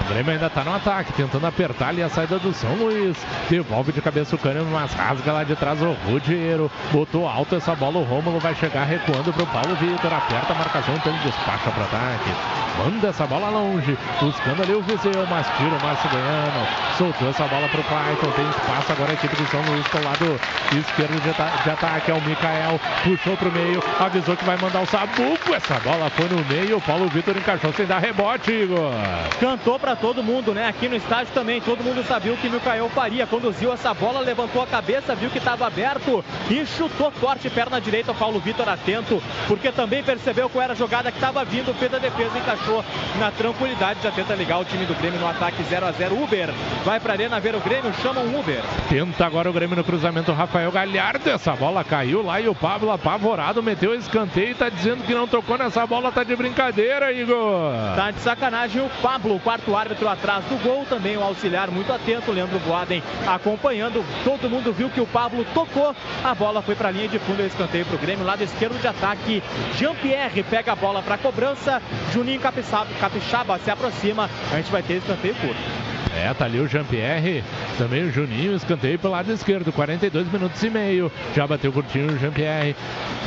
O Grêmio ainda tá no ataque, tentando apertar ali a saída do São Luís. Devolve de cabeça o Cânimo, mas rasga lá de trás o Rudiero. Botou alto essa bola, o Rômulo vai chegar recuando pro Paulo Vitor. Aperta a marcação, então ele despacha pro ataque. Manda essa bola longe, buscando ali o Viseu, mas tira o Márcio Goiano. Soltou essa bola pro Clayton, tem espaço agora a equipe do São Luís pelo lado esquerdo de, ata de ataque. É o Mikael, puxou pro meio, avisou que vai mandar o Sabuco. Essa bola foi no meio, o Paulo Vitor encaixou sem dar rebote, Igor. Cantou para todo mundo, né? Aqui no estádio também, todo mundo sabia o que o Mikael faria. Conduziu essa bola, levantou a cabeça, viu que estava aberto e chutou forte, perna direita. O Paulo Vitor atento, porque também percebeu qual era a jogada que estava vindo, fez a defesa, encaixou na tranquilidade. Já tenta ligar o time do Grêmio no ataque 0 a 0 Uber vai para a Arena ver o Grêmio, chama um Uber. Tenta agora o Grêmio no cruzamento, Rafael Galhardo. Essa bola caiu lá e o Pablo apavorado meteu o escanteio e tá dizendo que não tocou nessa bola, tá de brincadeira, Igor. Tá de sacanagem o Pablo, quarto árbitro atrás do gol, também o auxiliar muito atento, Leandro Boaden acompanhando. Todo mundo viu que o Pablo tocou, a bola foi para a linha de fundo, o escanteio para o Grêmio, lado esquerdo de ataque. Jean-Pierre pega a bola para cobrança, Juninho Capixaba, Capixaba se aproxima, a gente vai ter escanteio curto. É, tá ali o Jean-Pierre, também o Juninho, escanteio pelo lado esquerdo, 42 minutos e meio. Já bateu curtinho o Jean-Pierre,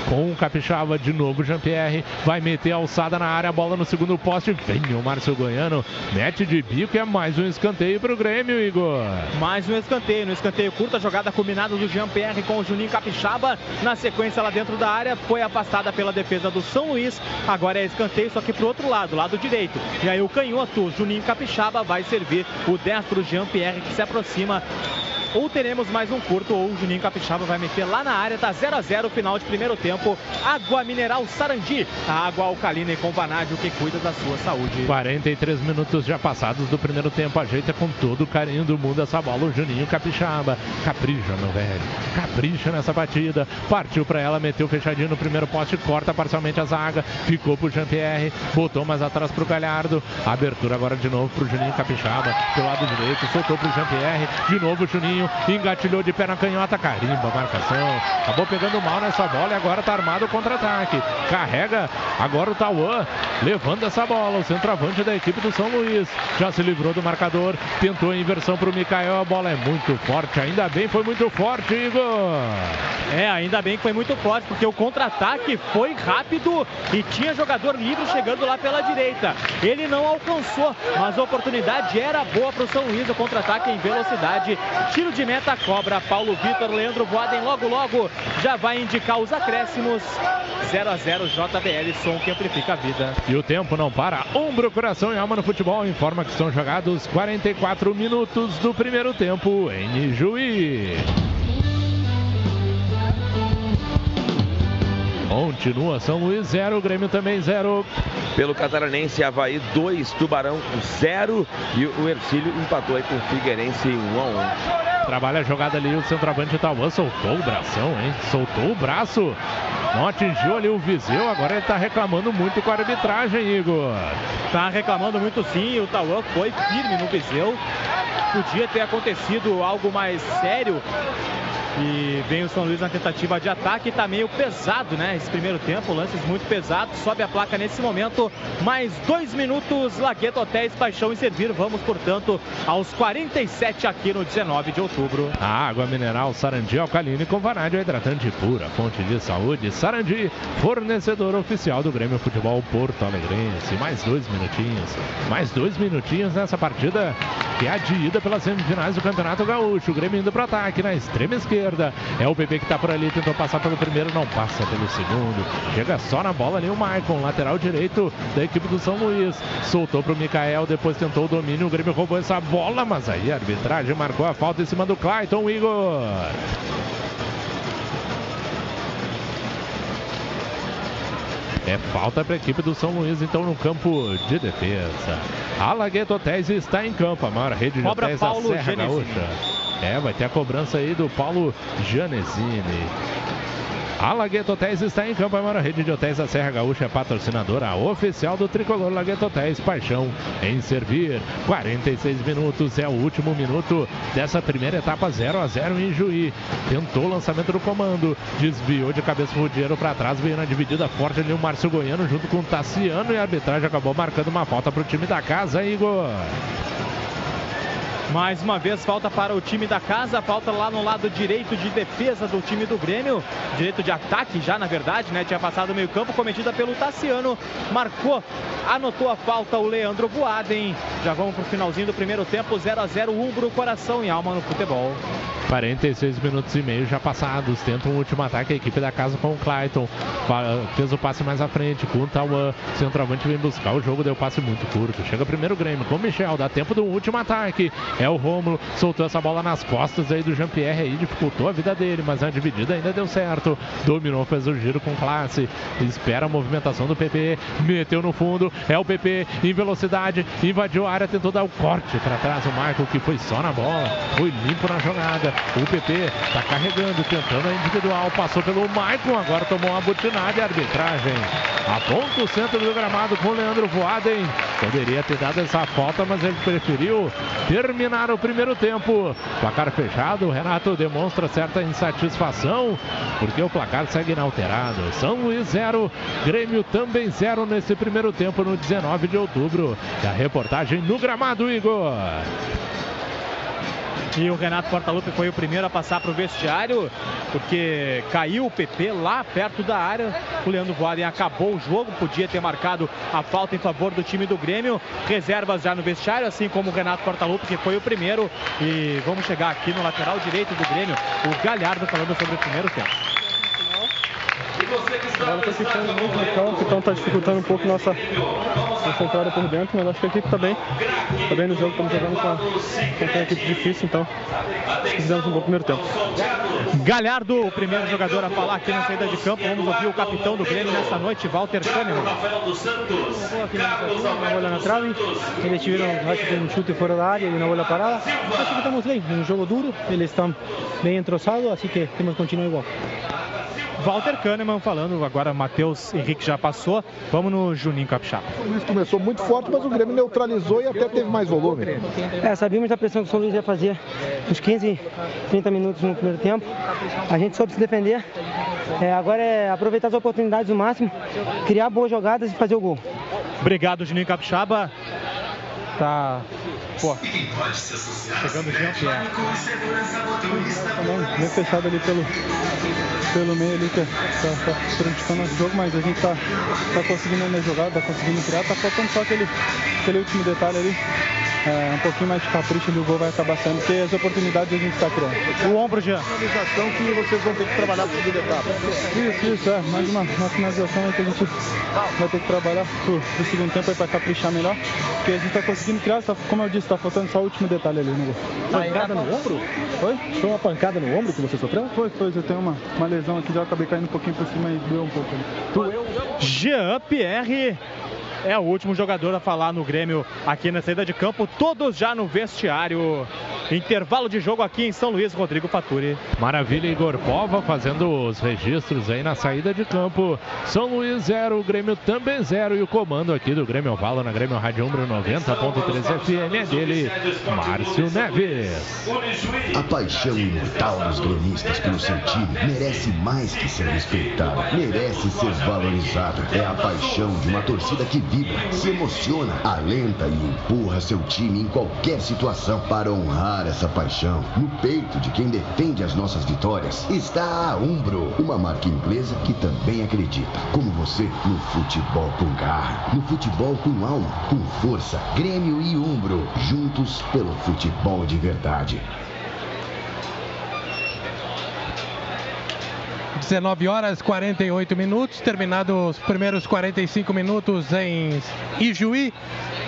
com o Capixaba de novo o Jean-Pierre, vai meter a alçada na área, a bola no segundo poste, vem o Márcio Goiano, mete de bico, é mais um escanteio pro Grêmio, Igor. Mais um escanteio, no escanteio curto, a jogada combinada do Jean-Pierre com o Juninho Capixaba, na sequência lá dentro da área, foi afastada pela defesa do São Luís, agora é escanteio, só que pro outro lado, lado direito. E aí o canhoto, Juninho Capixaba, vai servir o destro Jean-Pierre que se aproxima. Ou teremos mais um curto, ou o Juninho Capixaba vai meter lá na área, tá 0 a 0 final de primeiro tempo. Água Mineral Sarandi, a água alcalina e com vanádio que cuida da sua saúde. 43 minutos já passados do primeiro tempo, ajeita com todo o carinho do mundo essa bola, o Juninho Capixaba. Capricha, meu velho, capricha nessa batida. Partiu pra ela, meteu fechadinho no primeiro poste, corta parcialmente a zaga, ficou pro Jean-Pierre, botou mais atrás pro Galhardo. Abertura agora de novo pro Juninho Capixaba, pelo lado direito, soltou pro Jean-Pierre, de novo o Juninho engatilhou de pé na canhota, carimba marcação, acabou pegando mal nessa bola e agora tá armado o contra-ataque. Carrega agora o Tauan, levando essa bola, o centroavante da equipe do São Luís. Já se livrou do marcador, tentou a inversão pro Mikael, a bola é muito forte, ainda bem foi muito forte, Igor. É, ainda bem que foi muito forte, porque o contra-ataque foi rápido e tinha jogador livre chegando lá pela direita. Ele não alcançou, mas a oportunidade era boa pro São Luís, o contra-ataque em velocidade. Tiro tiro de meta, cobra Paulo Vitor, Leandro Voaden logo logo já vai indicar os acréscimos. 0 a 0 JBL, som que amplifica a vida. E o tempo não para. Ombro, coração e alma no futebol informa que estão jogados 44 minutos do primeiro tempo em Juí. Continua São Luís 0, Grêmio também 0. Pelo Catarinense, Havaí 2, Tubarão 0 e o Ercílio empatou aí com o Figueirense 1 a 1. Trabalha a jogada ali, o centroavante Tauan soltou o bração, hein? Soltou o braço. Não atingiu ali o Viseu, agora ele tá reclamando muito com a arbitragem, Igor. Tá reclamando muito sim, o Tauan foi firme no Viseu. Podia ter acontecido algo mais sério. E vem o São Luís na tentativa de ataque, tá meio pesado, né? Esse primeiro tempo, lances muito pesados. Sobe a placa nesse momento. Mais dois minutos, Lagueto Hotéis, Paixão e Servir. Vamos, portanto, aos 47 aqui no 19 de outubro. A água mineral Sarandi alcalina e com vanádio hidratante pura, fonte de saúde. Sarandi, fornecedor oficial do Grêmio Futebol Porto Alegrense. Mais dois minutinhos, mais dois minutinhos nessa partida que é a de ida pelas semifinais do Campeonato Gaúcho. O Grêmio indo para ataque na extrema esquerda. É o PP que está por ali, tentou passar pelo primeiro, não passa pelo segundo. Chega só na bola ali o Maicon, lateral direito da equipe do São Luís. Soltou para o Mikael, depois tentou o domínio. O Grêmio roubou essa bola, mas aí a arbitragem marcou a falta em cima do Clayton Igor. É falta para a equipe do São Luís, então, no campo de defesa. A Lagueto Hotéis está em campo, a maior rede de Cobra hotéis da Paulo Serra Genesini. Gaúcha. É, vai ter a cobrança aí do Paulo Janesini. A Lagueto Hotéis está em campo, a maior rede de hotéis da Serra Gaúcha, é patrocinadora oficial do Tricolor Lagueto Hotéis, paixão em servir. 46 minutos, é o último minuto dessa primeira etapa 0 a 0 em Juí. Tentou o lançamento do comando, desviou de cabeça o dinheiro para trás, veio na dividida forte ali o Márcio Goiano junto com o Tassiano e a arbitragem acabou marcando uma falta para o time da casa, Igor. Mais uma vez, falta para o time da casa, falta lá no lado direito de defesa do time do Grêmio, direito de ataque já, na verdade, né? Tinha passado o meio campo, cometida pelo Tassiano, marcou, anotou a falta o Leandro Boaden. Já vamos pro finalzinho do primeiro tempo, 0 a 0 Umbro, coração e alma no futebol. 46 minutos e meio já passados. Tenta um último ataque a equipe da casa com o Clayton. Fez o passe mais à frente com o Tauan. Centroavante vem buscar o jogo, deu passe muito curto. Chega primeiro o Grêmio com o Michel. Dá tempo do último ataque. É o Rômulo. Soltou essa bola nas costas aí do Jean-Pierre aí. Dificultou a vida dele, mas a dividida ainda deu certo. Dominou, fez o giro com classe. Espera a movimentação do PP. Meteu no fundo. É o PP em velocidade. Invadiu a área, tentou dar o corte para trás. O Michael que foi só na bola. Foi limpo na jogada. O PP está carregando, tentando a individual. Passou pelo Maicon, agora tomou uma butinada e arbitragem. Aponta o centro do gramado com o Leandro Voaden. Poderia ter dado essa falta, mas ele preferiu terminar o primeiro tempo. Placar fechado, o Renato demonstra certa insatisfação, porque o placar segue inalterado. São Luís 0, Grêmio também 0 nesse primeiro tempo, no 19 de outubro. E a reportagem no gramado, Igor. E o Renato Portaluppi foi o primeiro a passar para o vestiário, porque caiu o PP lá perto da área. O Leandro Voaden acabou o jogo, podia ter marcado a falta em favor do time do Grêmio. Reservas já no vestiário, assim como o Renato Portaluppi, que foi o primeiro. E vamos chegar aqui no lateral direito do Grêmio, o Galhardo falando sobre o primeiro tempo. A bola está ficando muito no campo, então está dificultando um pouco nossa, nossa entrada por dentro, mas acho que a equipe está bem. Está bem no jogo, estamos jogando com, a, com uma equipe difícil, então acho que fizemos um bom primeiro tempo. Galhardo, o primeiro jogador a falar aqui na saída de campo. Vamos ouvir o capitão do Grêmio nessa noite, Walter Kahneman. Una bola na trave, eles tiveram acho que um chute fora da área e uma bola parada. Acho que estamos bem, um jogo duro, eles estão bem entrosados, assim que temos que continuar igual. Walter Kahneman falando, agora Matheus Henrique já passou. Vamos no Juninho Capixaba. O Luiz começou muito forte, mas o Grêmio neutralizou e até teve mais volume. É, sabíamos da pressão que o São Luís ia fazer uns 15, 30 minutos no primeiro tempo. A gente soube se defender. É, agora é aproveitar as oportunidades ao máximo, criar boas jogadas e fazer o gol. Obrigado, Juninho Capixaba. Tá. Pô. Chegando o Jean-Pierre. Bem fechado ali pelo, pelo meio ali, que tá, tá praticando o jogo, mas a gente tá, tá conseguindo na jogada, tá conseguindo criar, tá faltando só aquele, aquele último detalhe ali é, um pouquinho mais de capricho ali o gol vai acabar saindo, porque as oportunidades a gente está criando. O ombro já. Finalização que vocês vão ter que trabalhar para a segunda etapa. Isso, isso, é. Mais uma, uma finalização que a gente vai ter que trabalhar pro, pro segundo tempo para caprichar melhor. Porque a gente está conseguindo criar, tá, como eu disse, está faltando só o último detalhe ali no gol. Pancada no ombro? Foi? Foi uma pancada no ombro que você sofreu? Foi, foi. Eu tenho uma, uma lesão aqui, já acabei caindo um pouquinho por cima e doeu um pouco ali. Doeu? Jean Pierre é o último jogador a falar no Grêmio aqui na saída de campo, todos já no vestiário. Intervalo de jogo aqui em São Luís, Rodrigo Faturi. Maravilha, Igor Pova fazendo os registros aí na saída de campo. São Luís 0, o Grêmio também 0 e o comando aqui do Grêmio Vala na Grêmio Rádio Umbro 90.3 FM é dele, Márcio Neves. A paixão imortal dos gremistas pelo seu time merece mais que ser respeitada, merece ser valorizada. É a paixão de uma torcida que vibra, se emociona, alenta e empurra seu time em qualquer situação para honrar essa paixão. No peito de quem defende as nossas vitórias está a Umbro, uma marca inglesa que também acredita, como você, no futebol com garra, no futebol com alma, com força. Grêmio e Umbro, juntos pelo futebol de verdade. 19 horas 48 minutos, terminados os primeiros 45 minutos em Ijuí.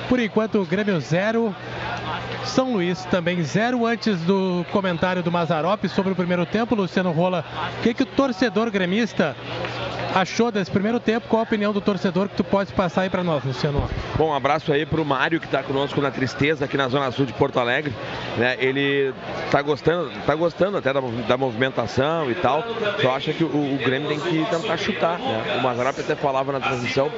Por enquanto, o Grêmio 0, São Luís também 0. Antes do comentário do Mazarop sobre o primeiro tempo, Luciano Rola, o que, que o torcedor gremista achou desse primeiro tempo? Qual a opinião do torcedor que tu pode passar aí para nós, Luciano? Bom, um abraço aí pro Mário que está conosco na Tristeza aqui na Zona Sul de Porto Alegre. Né? Ele tá gostando, tá gostando até da, da movimentação e tal. Só acha que o, o Grêmio tem que tentar chutar. Né? O Mazarop até falava na transmissão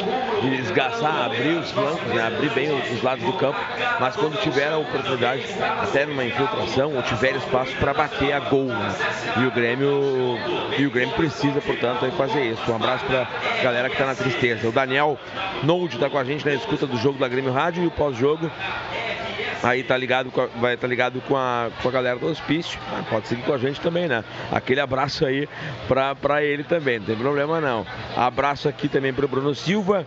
de esgaçar, abrir os flancos, né? abrir bem os, os lados do campo. Mas quando tiver a oportunidade, até numa infiltração, ou tiver espaço para bater a gol. Né? E o Grêmio e o Grêmio precisa, portanto, fazer isso. Um abraço pra galera que tá na tristeza. O Daniel Nold tá com a gente na escuta do jogo da Grêmio Rádio e o pós-jogo. Aí tá ligado com a, vai estar tá ligado com a, com a galera do hospício. Pode seguir com a gente também, né? Aquele abraço aí pra, pra ele também, não tem problema não. Abraço aqui também pro Bruno Silva.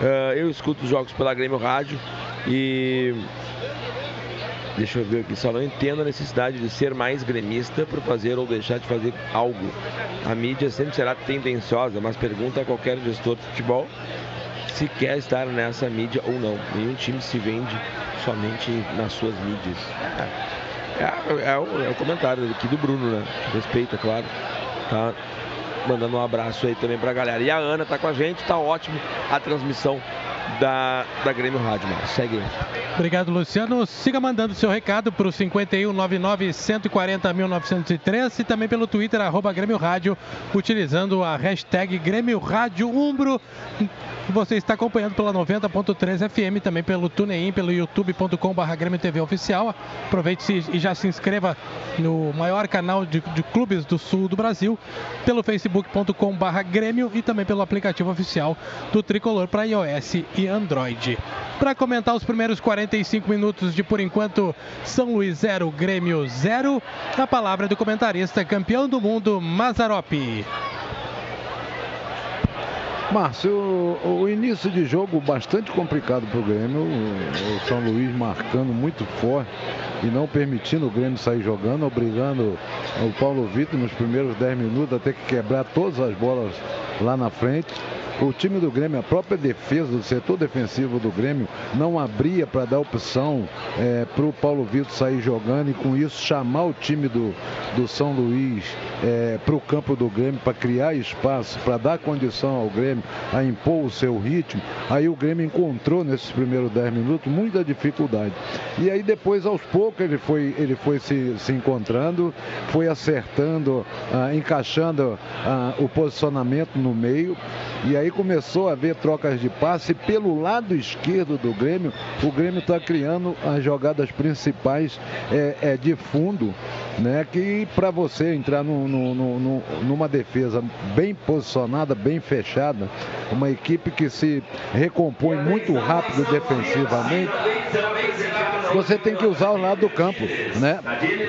Uh, eu escuto os jogos pela Grêmio Rádio e Deixa eu ver aqui, só não entendo a necessidade de ser mais gremista por fazer ou deixar de fazer algo. A mídia sempre será tendenciosa, mas pergunta a qualquer gestor de futebol se quer estar nessa mídia ou não. Nenhum time se vende somente nas suas mídias. É, é, é, o, é o, comentário aqui do Bruno, né? Respeita, claro. Tá mandando um abraço aí também pra galera. E a Ana tá com a gente, tá ótimo a transmissão da, da Grêmio Rádio, mano. Segue aí. Obrigado, Luciano. Siga mandando seu recado para o 5199 140 1903 e também pelo Twitter, arroba Grêmio Rádio, utilizando a hashtag Grêmio Rádio Umbro. Você está acompanhando pela 90.3 FM, também pelo TuneIn, pelo youtube.com.br Grêmio TV Oficial. Aproveite e já se inscreva no maior canal de, de clubes do sul do Brasil, pelo facebook.com.br Grêmio e também pelo aplicativo oficial do Tricolor para iOS e Android. Para comentar os primeiros 45 minutos de, por enquanto, São Luís 0, Grêmio 0, a palavra do comentarista campeão do mundo, Mazaropi. Márcio, o, o, início de jogo bastante complicado para o Grêmio. O, São Luís marcando muito forte e não permitindo o Grêmio sair jogando, obrigando o Paulo Vitor nos primeiros 10 minutos a ter que quebrar todas as bolas lá na frente o time do Grêmio, a própria defesa do setor defensivo do Grêmio, não abria para dar opção é, para o Paulo Vitor sair jogando e com isso chamar o time do, do São Luís é, para o campo do Grêmio para criar espaço, para dar condição ao Grêmio a impor o seu ritmo. Aí o Grêmio encontrou nesses primeiros 10 minutos muita dificuldade. E aí depois, aos poucos, ele foi, ele foi se, se encontrando, foi acertando, ah, encaixando ah, o posicionamento no meio. E aí começou a haver trocas de passe pelo lado esquerdo do Grêmio. O Grêmio está criando as jogadas principais é, é, de fundo, né? Que para você entrar no, no, no, numa defesa bem posicionada, bem fechada, uma equipe que se recompõe muito rápido defensivamente você tem que usar o lado do campo, né?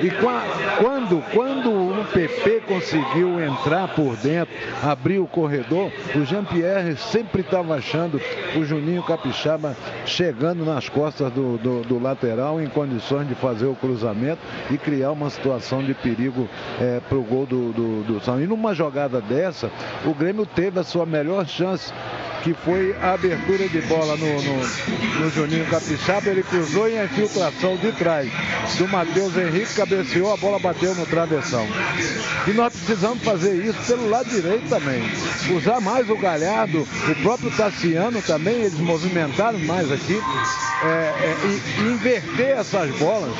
E qua- quando, quando o PP conseguiu entrar por dentro, abrir o corredor, o Jean-Pierre sempre estava achando o Juninho Capixaba chegando nas costas do, do- do lateral em condições de fazer o cruzamento e criar uma situação de perigo para o gol do, do, do São. E numa jogada dessa, o Grêmio teve a sua melhor chance que foi a abertura de bola no, no, no Juninho Capixaba, ele cruzou e a infiltração de trás do Matheus Henrique, cabeceou, a bola bateu no travessão. E nós precisamos fazer isso pelo lado direito também. Usar mais o O próprio Tassiano também, eles movimentaram mais aqui. é, é, e, e inverter essas bolas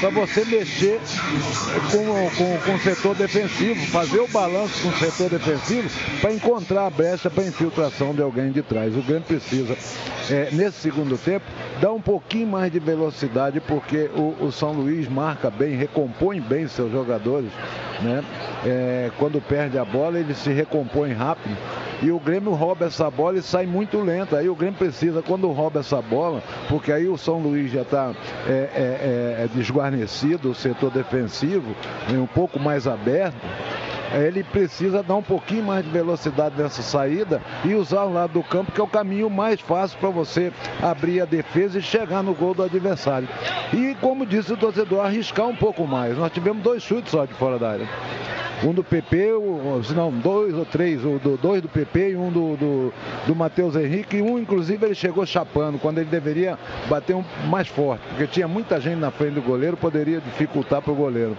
para você mexer com, com, com o setor defensivo, fazer o balanço com o setor defensivo para encontrar a brecha para infiltração de alguém de trás. O Grêmio precisa, é, nesse segundo tempo, dar um pouquinho mais de velocidade, porque o, o São Luís marca bem, recompõe bem seus jogadores. Né? É, quando perde a bola, ele se recompõe rápido. E o Grêmio rouba essa bola e sai muito lento. Aí o Grêmio precisa, quando rouba essa bola, porque aí o São Luís já está é, é, é, desguarnecido, o setor defensivo, é um pouco mais aberto ele precisa dar um pouquinho mais de velocidade nessa saída e usar o lado do campo, que é o caminho mais fácil para você abrir a defesa e chegar no gol do adversário. E, como disse o torcedor, arriscar um pouco mais. Nós tivemos dois chutes só de fora da área. Um do PP, não, dois ou três, dois do PP e um do, do, do Matheus Henrique. E um, inclusive, ele chegou chapando, quando ele deveria bater um, mais forte, porque tinha muita gente na frente do goleiro, poderia dificultar para o goleiro.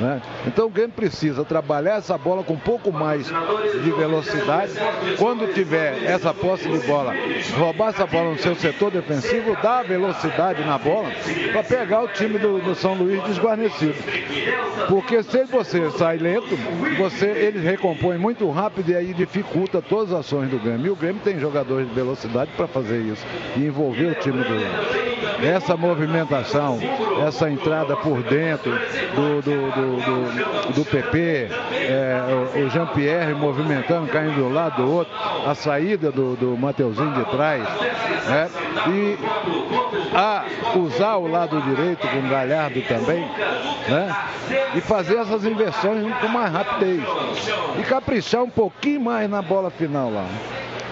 Né? Então o Grêmio precisa trabalhar essa bola com um pouco mais de velocidade. Quando tiver essa posse de bola, roubar essa bola no seu setor defensivo, dar velocidade na bola para pegar o time do, do São Luís desguarnecido. Porque se você sai lento, você, eles recompõem muito rápido e aí dificulta todas as ações do Grêmio. E o Grêmio tem jogadores de velocidade para fazer isso e envolver o time do Grêmio. Essa movimentação, essa entrada por dentro do, do, do, do- do PP, é, o- Jean-Pierre movimentando, caindo de um lado do outro, a saída do, do Mateuzinho de trás, né? e a usar o lado direito com o Galhardo também, né? e fazer essas inversões com mais rapidez. E caprichar um pouquinho mais na bola final lá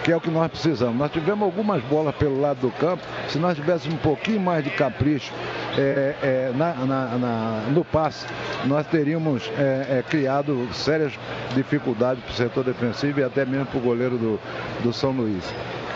que é o que nós precisamos. Nós tivemos algumas bolas pelo lado do campo. Se nós tivéssemos um pouquinho mais de capricho é, é, na- na- na- no passe, nós teríamos é, é, criado sérias dificuldades para o setor defensivo e até mesmo para o goleiro do, do São Luís.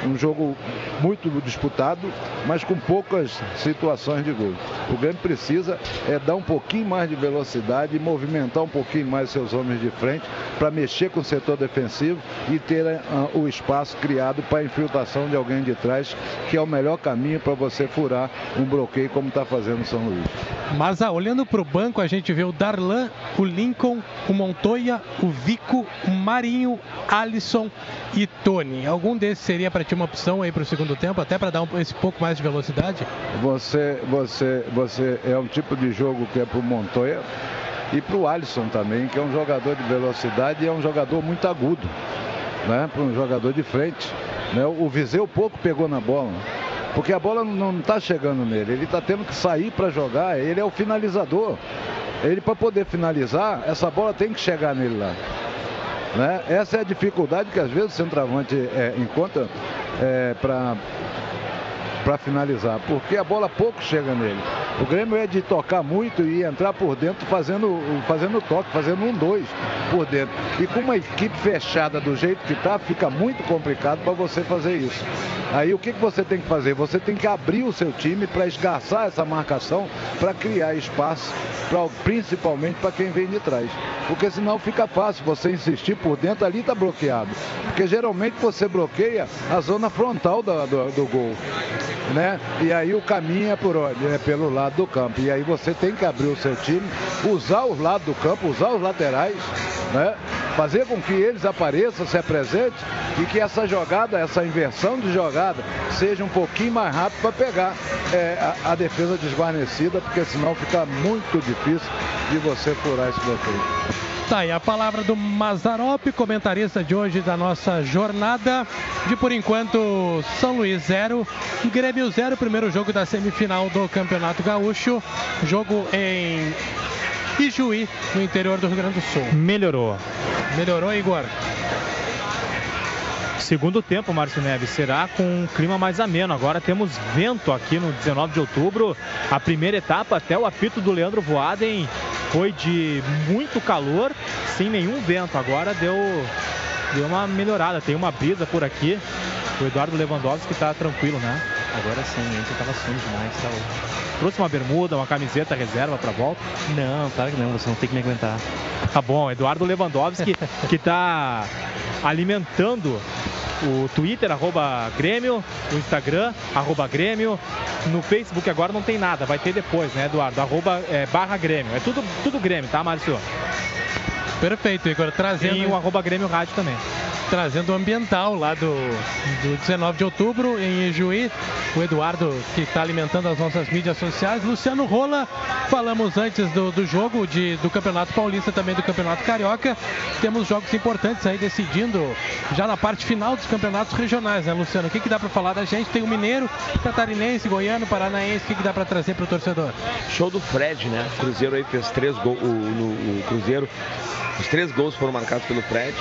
Um jogo muito disputado, mas com poucas situações de gol. O Grêmio precisa é dar um pouquinho mais de velocidade e movimentar um pouquinho mais seus homens de frente para mexer com o setor defensivo e ter ah, o espaço criado para a infiltração de alguém de trás, que é o melhor caminho para você furar um bloqueio como está fazendo o São Luís. Mas ah, olhando para o banco, a gente vê o Darlan, o Lincoln, o Montoya, o Vico, o Marinho, Alisson e Tony. Algum desses seria para ti uma opção aí para o segundo tempo, até para dar um- esse pouco mais de velocidade? Você, você, você é um tipo de jogo que é para o Montoya e para o Alisson também, que é um jogador de velocidade e é um jogador muito agudo, né? Para um jogador de frente. Né? O Viseu pouco pegou na bola. Porque a bola não está chegando nele, ele está tendo que sair para jogar, ele é o finalizador. Ele para poder finalizar, essa bola tem que chegar nele lá. Né? Essa é a dificuldade que às vezes o centroavante é, encontra para para finalizar, porque a bola pouco chega nele. O Grêmio é de tocar muito e entrar por dentro fazendo, fazendo toque, fazendo um dois por dentro. E com uma equipe fechada do jeito que está, fica muito complicado para você fazer isso. Aí o que, que você tem que fazer? Você tem que abrir o seu time para esgarçar essa marcação, para criar espaço, pra, principalmente para quem vem de trás. Porque senão fica fácil você insistir por dentro, ali está bloqueado. Porque geralmente você bloqueia a zona frontal do, do gol. Né? E aí o caminho é por onde? É pelo lado do campo. E aí você tem que abrir o seu time, usar os lados do campo, usar os laterais, né? fazer com que eles apareçam, se apresentem e que essa jogada, essa inversão de jogada, seja um pouquinho mais rápido para pegar é, a, a defesa desguarnecida, porque senão fica muito difícil de você furar esse bloqueio. Tá aí a palavra do Mazarop, comentarista de hoje da nossa jornada. De por enquanto, São Luís 0, Grêmio 0, primeiro jogo da semifinal do Campeonato Gaúcho. Jogo em Ijuí, no interior do Rio Grande do Sul. Melhorou. Melhorou, Igor? Segundo tempo, Márcio Neves, será com um clima mais ameno. Agora temos vento aqui no 19 de outubro. A primeira etapa, até o apito do Leandro Voaden, foi de muito calor, sem nenhum vento. Agora deu, deu uma melhorada, tem uma brisa por aqui. O Eduardo Lewandowski está tranquilo, né? Agora sim, antes eu tava sujo demais, tá louco. Trouxe uma bermuda, uma camiseta reserva para volta? Não, claro que não, você não tem que me aguentar. Tá bom, Eduardo Lewandowski, que está alimentando o Twitter, arroba Grêmio, o Instagram, arroba Grêmio. No Facebook agora não tem nada, vai ter depois, né, Eduardo? Arroba é, barra Grêmio. É tudo, tudo Grêmio, tá, Márcio? Perfeito, Igor. Trazendo... E o arroba Grêmio Rádio também. Trazendo o ambiental lá do, do 19 de outubro em Ijuí. O Eduardo que está alimentando as nossas mídias sociais. Luciano Rola, falamos antes do, do jogo de, do Campeonato Paulista, também do Campeonato Carioca. Temos jogos importantes aí decidindo já na parte final dos campeonatos regionais, né, Luciano? O que, que dá para falar da gente? Tem o Mineiro, Catarinense, Goiano, Paranaense. O que, que dá para trazer para o torcedor? Show do Fred, né? O Cruzeiro aí fez três gols. O, no- o Cruzeiro, os três gols foram marcados pelo Fred.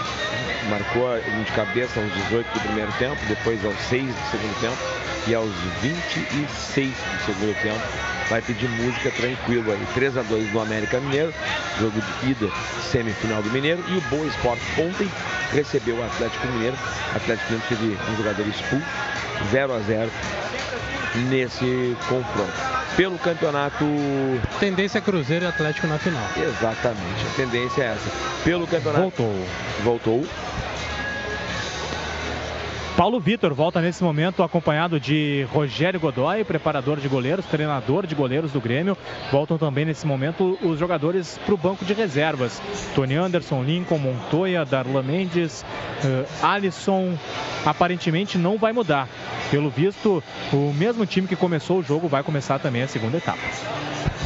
Marcou um de cabeça aos 18 do primeiro tempo, depois aos 6 do segundo tempo e aos 26 do segundo tempo. Vai pedir música tranquilo aí. 3 a 2 no América Mineiro, jogo de ida, semifinal do Mineiro. E o Boa Esporte ontem recebeu o Atlético Mineiro. Atlético Mineiro teve um jogador expulso, 0 a 0 nesse confronto. Pelo campeonato. Tendência é Cruzeiro e Atlético na final. Exatamente, a tendência é essa. Pelo campeonato. Voltou. Voltou. Paulo Vitor volta nesse momento acompanhado de Rogério Godoy, preparador de goleiros, treinador de goleiros do Grêmio. Voltam também nesse momento os jogadores para o banco de reservas. Tony Anderson, Lincoln, Montoya, Darlan Mendes, eh, Alisson. Aparentemente não vai mudar. Pelo visto, o mesmo time que começou o jogo vai começar também a segunda etapa.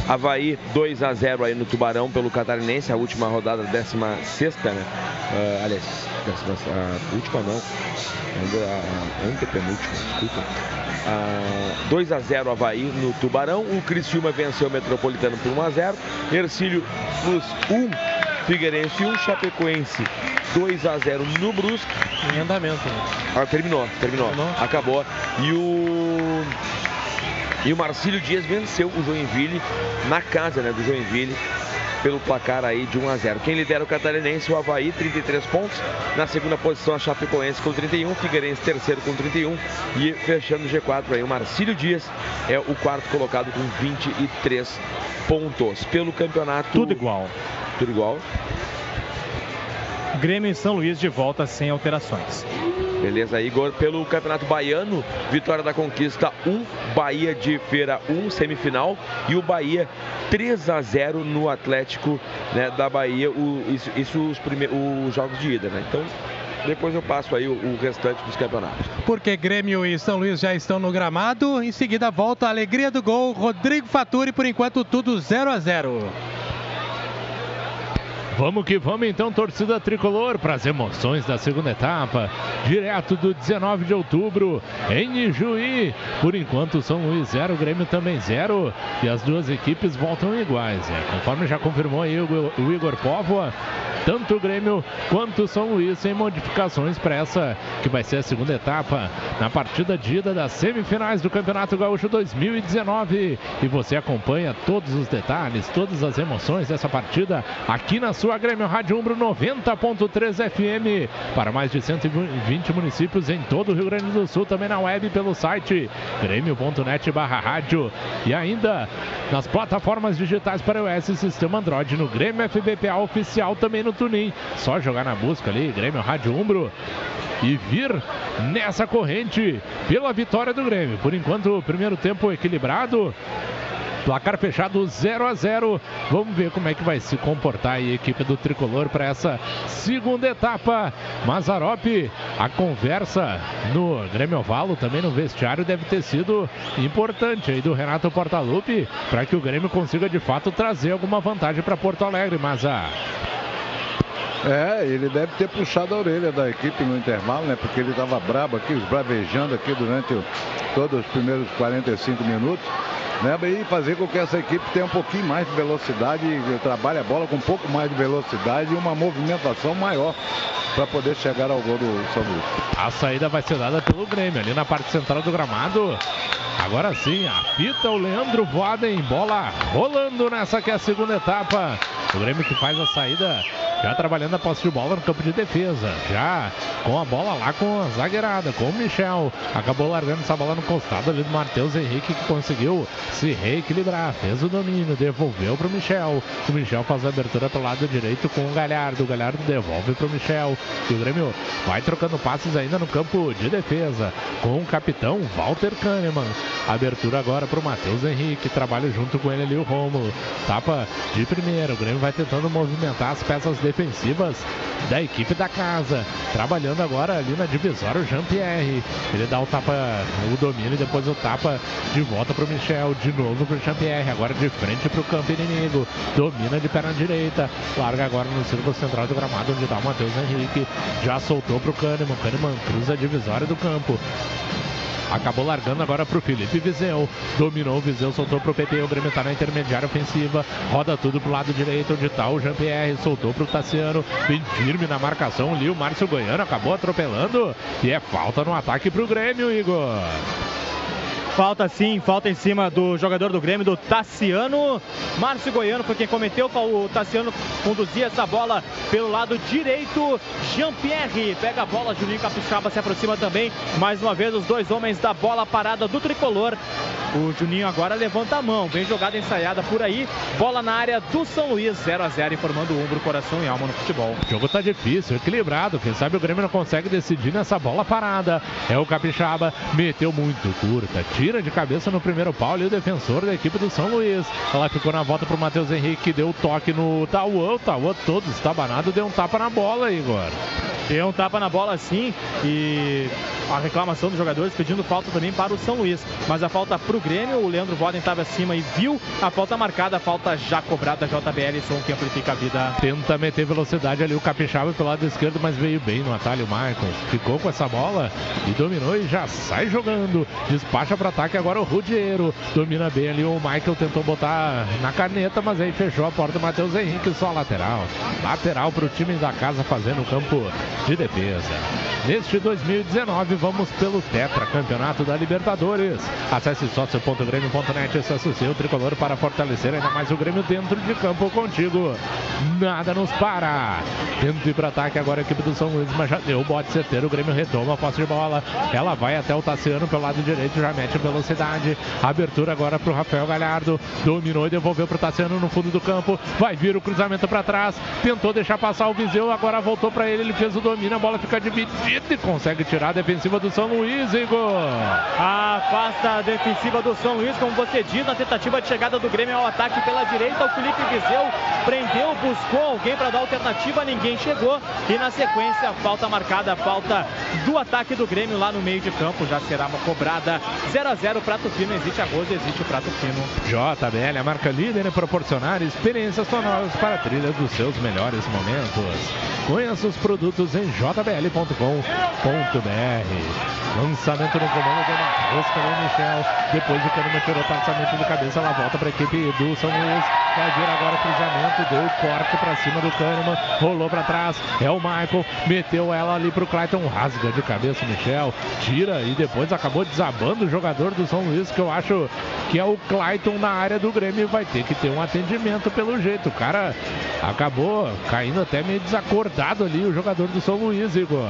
Havaí 2 a 0 aí no Tubarão pelo Catarinense, a última rodada, 16 né? Ah, aliás, décima, a última não, a, a antepenúltima, desculpa. Ah, 2 a 0 Havaí no Tubarão, o Criciúma venceu o Metropolitano por 1 a 0 Ercílio Plus 1, Figueirense 1, Chapecoense 2 a 0 no Brusque. Em andamento. Ah, terminou, terminou, acabou. E o e o Marcílio Dias venceu o Joinville na casa né, do Joinville pelo placar aí de 1 a 0. Quem lidera o Catarinense, o Havaí, 33 pontos. Na segunda posição, a Chapecoense com 31, Figueirense terceiro com 31 e fechando o G4 aí, o Marcílio Dias é o quarto colocado com 23 pontos. Pelo campeonato... Tudo igual. Tudo igual. Grêmio e São Luís de volta sem alterações. Beleza, Igor. Pelo Campeonato Baiano, Vitória da Conquista 1, Bahia de Feira 1, semifinal. E o Bahia 3 a 0 no Atlético né, da Bahia. O- isso isso os, prime- os jogos de ida, né? Então, depois eu passo aí o, o restante dos campeonatos. Porque Grêmio e São Luís já estão no gramado. Em seguida volta a alegria do gol. Rodrigo Faturi, por enquanto tudo 0 a 0 Vamos que vamos então, torcida tricolor, para as emoções da segunda etapa, direto do 19 de outubro em Ijuí. Por enquanto, São Luís 0, Grêmio também 0 e as duas equipes voltam iguais. né? Conforme já confirmou aí o, o Igor Póvoa, tanto o Grêmio quanto o São Luís sem modificações para essa que vai ser a segunda etapa na partida de ida das semifinais do Campeonato Gaúcho 2019. E você acompanha todos os detalhes, todas as emoções dessa partida aqui na sua Grêmio Rádio Umbro 90.3 FM para mais de 120 municípios em todo o Rio Grande do Sul, também na web pelo site grêmio.net barra rádio e ainda nas plataformas digitais para iOS e sistema Android no Grêmio FBPA oficial também no Tunin. Só jogar na busca ali, Grêmio Rádio Umbro e vir nessa corrente pela vitória do Grêmio. Por enquanto, o primeiro tempo equilibrado. Placar fechado 0 a 0. Vamos ver como é que vai se comportar a equipe do Tricolor para essa segunda etapa. Mazarop, a conversa no Grêmio Ovalo, também no vestiário, deve ter sido importante aí do Renato Portaluppi para que o Grêmio consiga de fato trazer alguma vantagem para Porto Alegre, Mazar. É, ele deve ter puxado a orelha da equipe no intervalo, né? Porque ele estava brabo aqui, bravejando aqui durante todos os primeiros 45 minutos. Né, e fazer com que essa equipe tenha um pouquinho mais de velocidade, trabalhe a bola com um pouco mais de velocidade e uma movimentação maior para poder chegar ao gol do São Luís. A saída vai ser dada pelo Grêmio ali na parte central do gramado. Agora sim, apita o Leandro Voaden, bola rolando nessa que é a segunda etapa. O Grêmio que faz a saída, já trabalhando a posse de bola no campo de defesa. Já com a bola lá com a zagueirada, com o Michel. Acabou largando essa bola no costado ali do Matheus Henrique, que conseguiu se reequilibrar. Fez o domínio, devolveu para o Michel. O Michel faz a abertura pelo lado direito com o Galhardo. O Galhardo devolve para o Michel. E o Grêmio vai trocando passes ainda no campo de defesa com o capitão Walter Kahneman. Abertura agora para o Matheus Henrique. Trabalha junto com ele ali o Romulo. Tapa de primeira. O Grêmio vai tentando movimentar as peças defensivas da equipe da casa. Trabalhando agora ali na divisória o Jean-Pierre. Ele dá o tapa, o domínio e depois o tapa de volta para o Michel. De novo para o Jean-Pierre. Agora de frente para o campo inimigo. Domina de perna direita. Larga agora no círculo central do gramado onde está o Matheus Henrique. Já soltou para o Kahneman. Kahneman cruza a divisória do campo. Acabou largando agora para o Felipe Vizeu. Dominou o Vizeu, soltou para o PP. O Grêmio está na intermediária ofensiva. Roda tudo para o lado direito, onde está o Jean-Pierre. Soltou para o Tassiano. Bem firme na marcação ali. O Márcio Goiano acabou atropelando. E é falta no ataque para o Grêmio, Igor. Falta sim, falta em cima do jogador do Grêmio, do Tassiano. Márcio Goiano foi quem cometeu. O Tassiano conduzia essa bola pelo lado direito. Jean-Pierre pega a bola. Juninho Capixaba se aproxima também. Mais uma vez, os dois homens da bola parada do tricolor. O Juninho agora levanta a mão. Vem jogada ensaiada por aí. Bola na área do São Luís. 0 a 0 informando o Umbro, coração e alma no futebol. O jogo tá difícil, equilibrado. Quem sabe o Grêmio não consegue decidir nessa bola parada. É o Capixaba, meteu muito curta. Tira de cabeça no primeiro pau ali o defensor da equipe do São Luís. Ela ficou na volta pro Matheus Henrique, deu toque no Tauan. O Tauan todo estabanado, deu um tapa na bola, Igor. Deu um tapa na bola sim e a reclamação dos jogadores pedindo falta também para o São Luís. Mas a falta para o Grêmio, o Leandro Voden estava acima e viu a falta marcada, a falta já cobrada JBL, som que amplifica a vida. Tenta meter velocidade ali o Capixaba pelo lado esquerdo, mas veio bem no atalho o Michael. Ficou com essa bola e dominou e já sai jogando. Despacha para ataque agora o Rudiero. Domina bem ali o Michael, tentou botar na caneta, mas aí fechou a porta Matheus Henrique, só lateral. Lateral para o time da casa fazendo o campo de defesa. Neste 2019, vamos pelo Tetra Campeonato da Libertadores. Acesse sócio.grêmio.net, acesse o tricolor para fortalecer ainda mais o Grêmio dentro de campo contigo. Nada nos para. Tenta ir para ataque agora a equipe do São Luís, mas já deu o bote certeiro. O Grêmio retoma a posse de bola. Ela vai até o Tassiano pelo lado direito, já mete velocidade. Abertura agora para o Rafael Galhardo. Dominou e devolveu para o Tassiano no fundo do campo. Vai vir o cruzamento para trás. Tentou deixar passar o Viseu, agora voltou para ele. Ele fez o domínio, a bola fica dividida e consegue tirar a defensiva do São Luís, Igor. Afasta a defensiva do São Luís, como você diz, na tentativa de chegada do Grêmio ao ataque pela direita. O Felipe Viseu prendeu, buscou alguém para dar alternativa, ninguém chegou. E na sequência, falta marcada, falta do ataque do Grêmio lá no meio de campo. Já será uma cobrada 0 a 0 prato fino. Existe arroz, existe o prato fino. JBL, a marca líder em proporcionar experiências sonoras para a trilha dos seus melhores momentos. Conheça os produtos em jbl.com.br. Lançamento no comando de uma rosca no Michel. Depois o Kahneman tirou passamento de cabeça. Ela volta para a equipe do São Luís. Vai vir agora o cruzamento. Deu o corte para cima do Kahneman. Rolou para trás. É o Michael. Meteu ela ali para o Clayton. Rasga de cabeça o Michel. Tira e depois acabou desabando o jogador do São Luís. Que eu acho que é o Clayton na área do Grêmio. Vai ter que ter um atendimento pelo jeito. O cara acabou caindo até meio desacordado ali. O jogador do São Luís, Igor.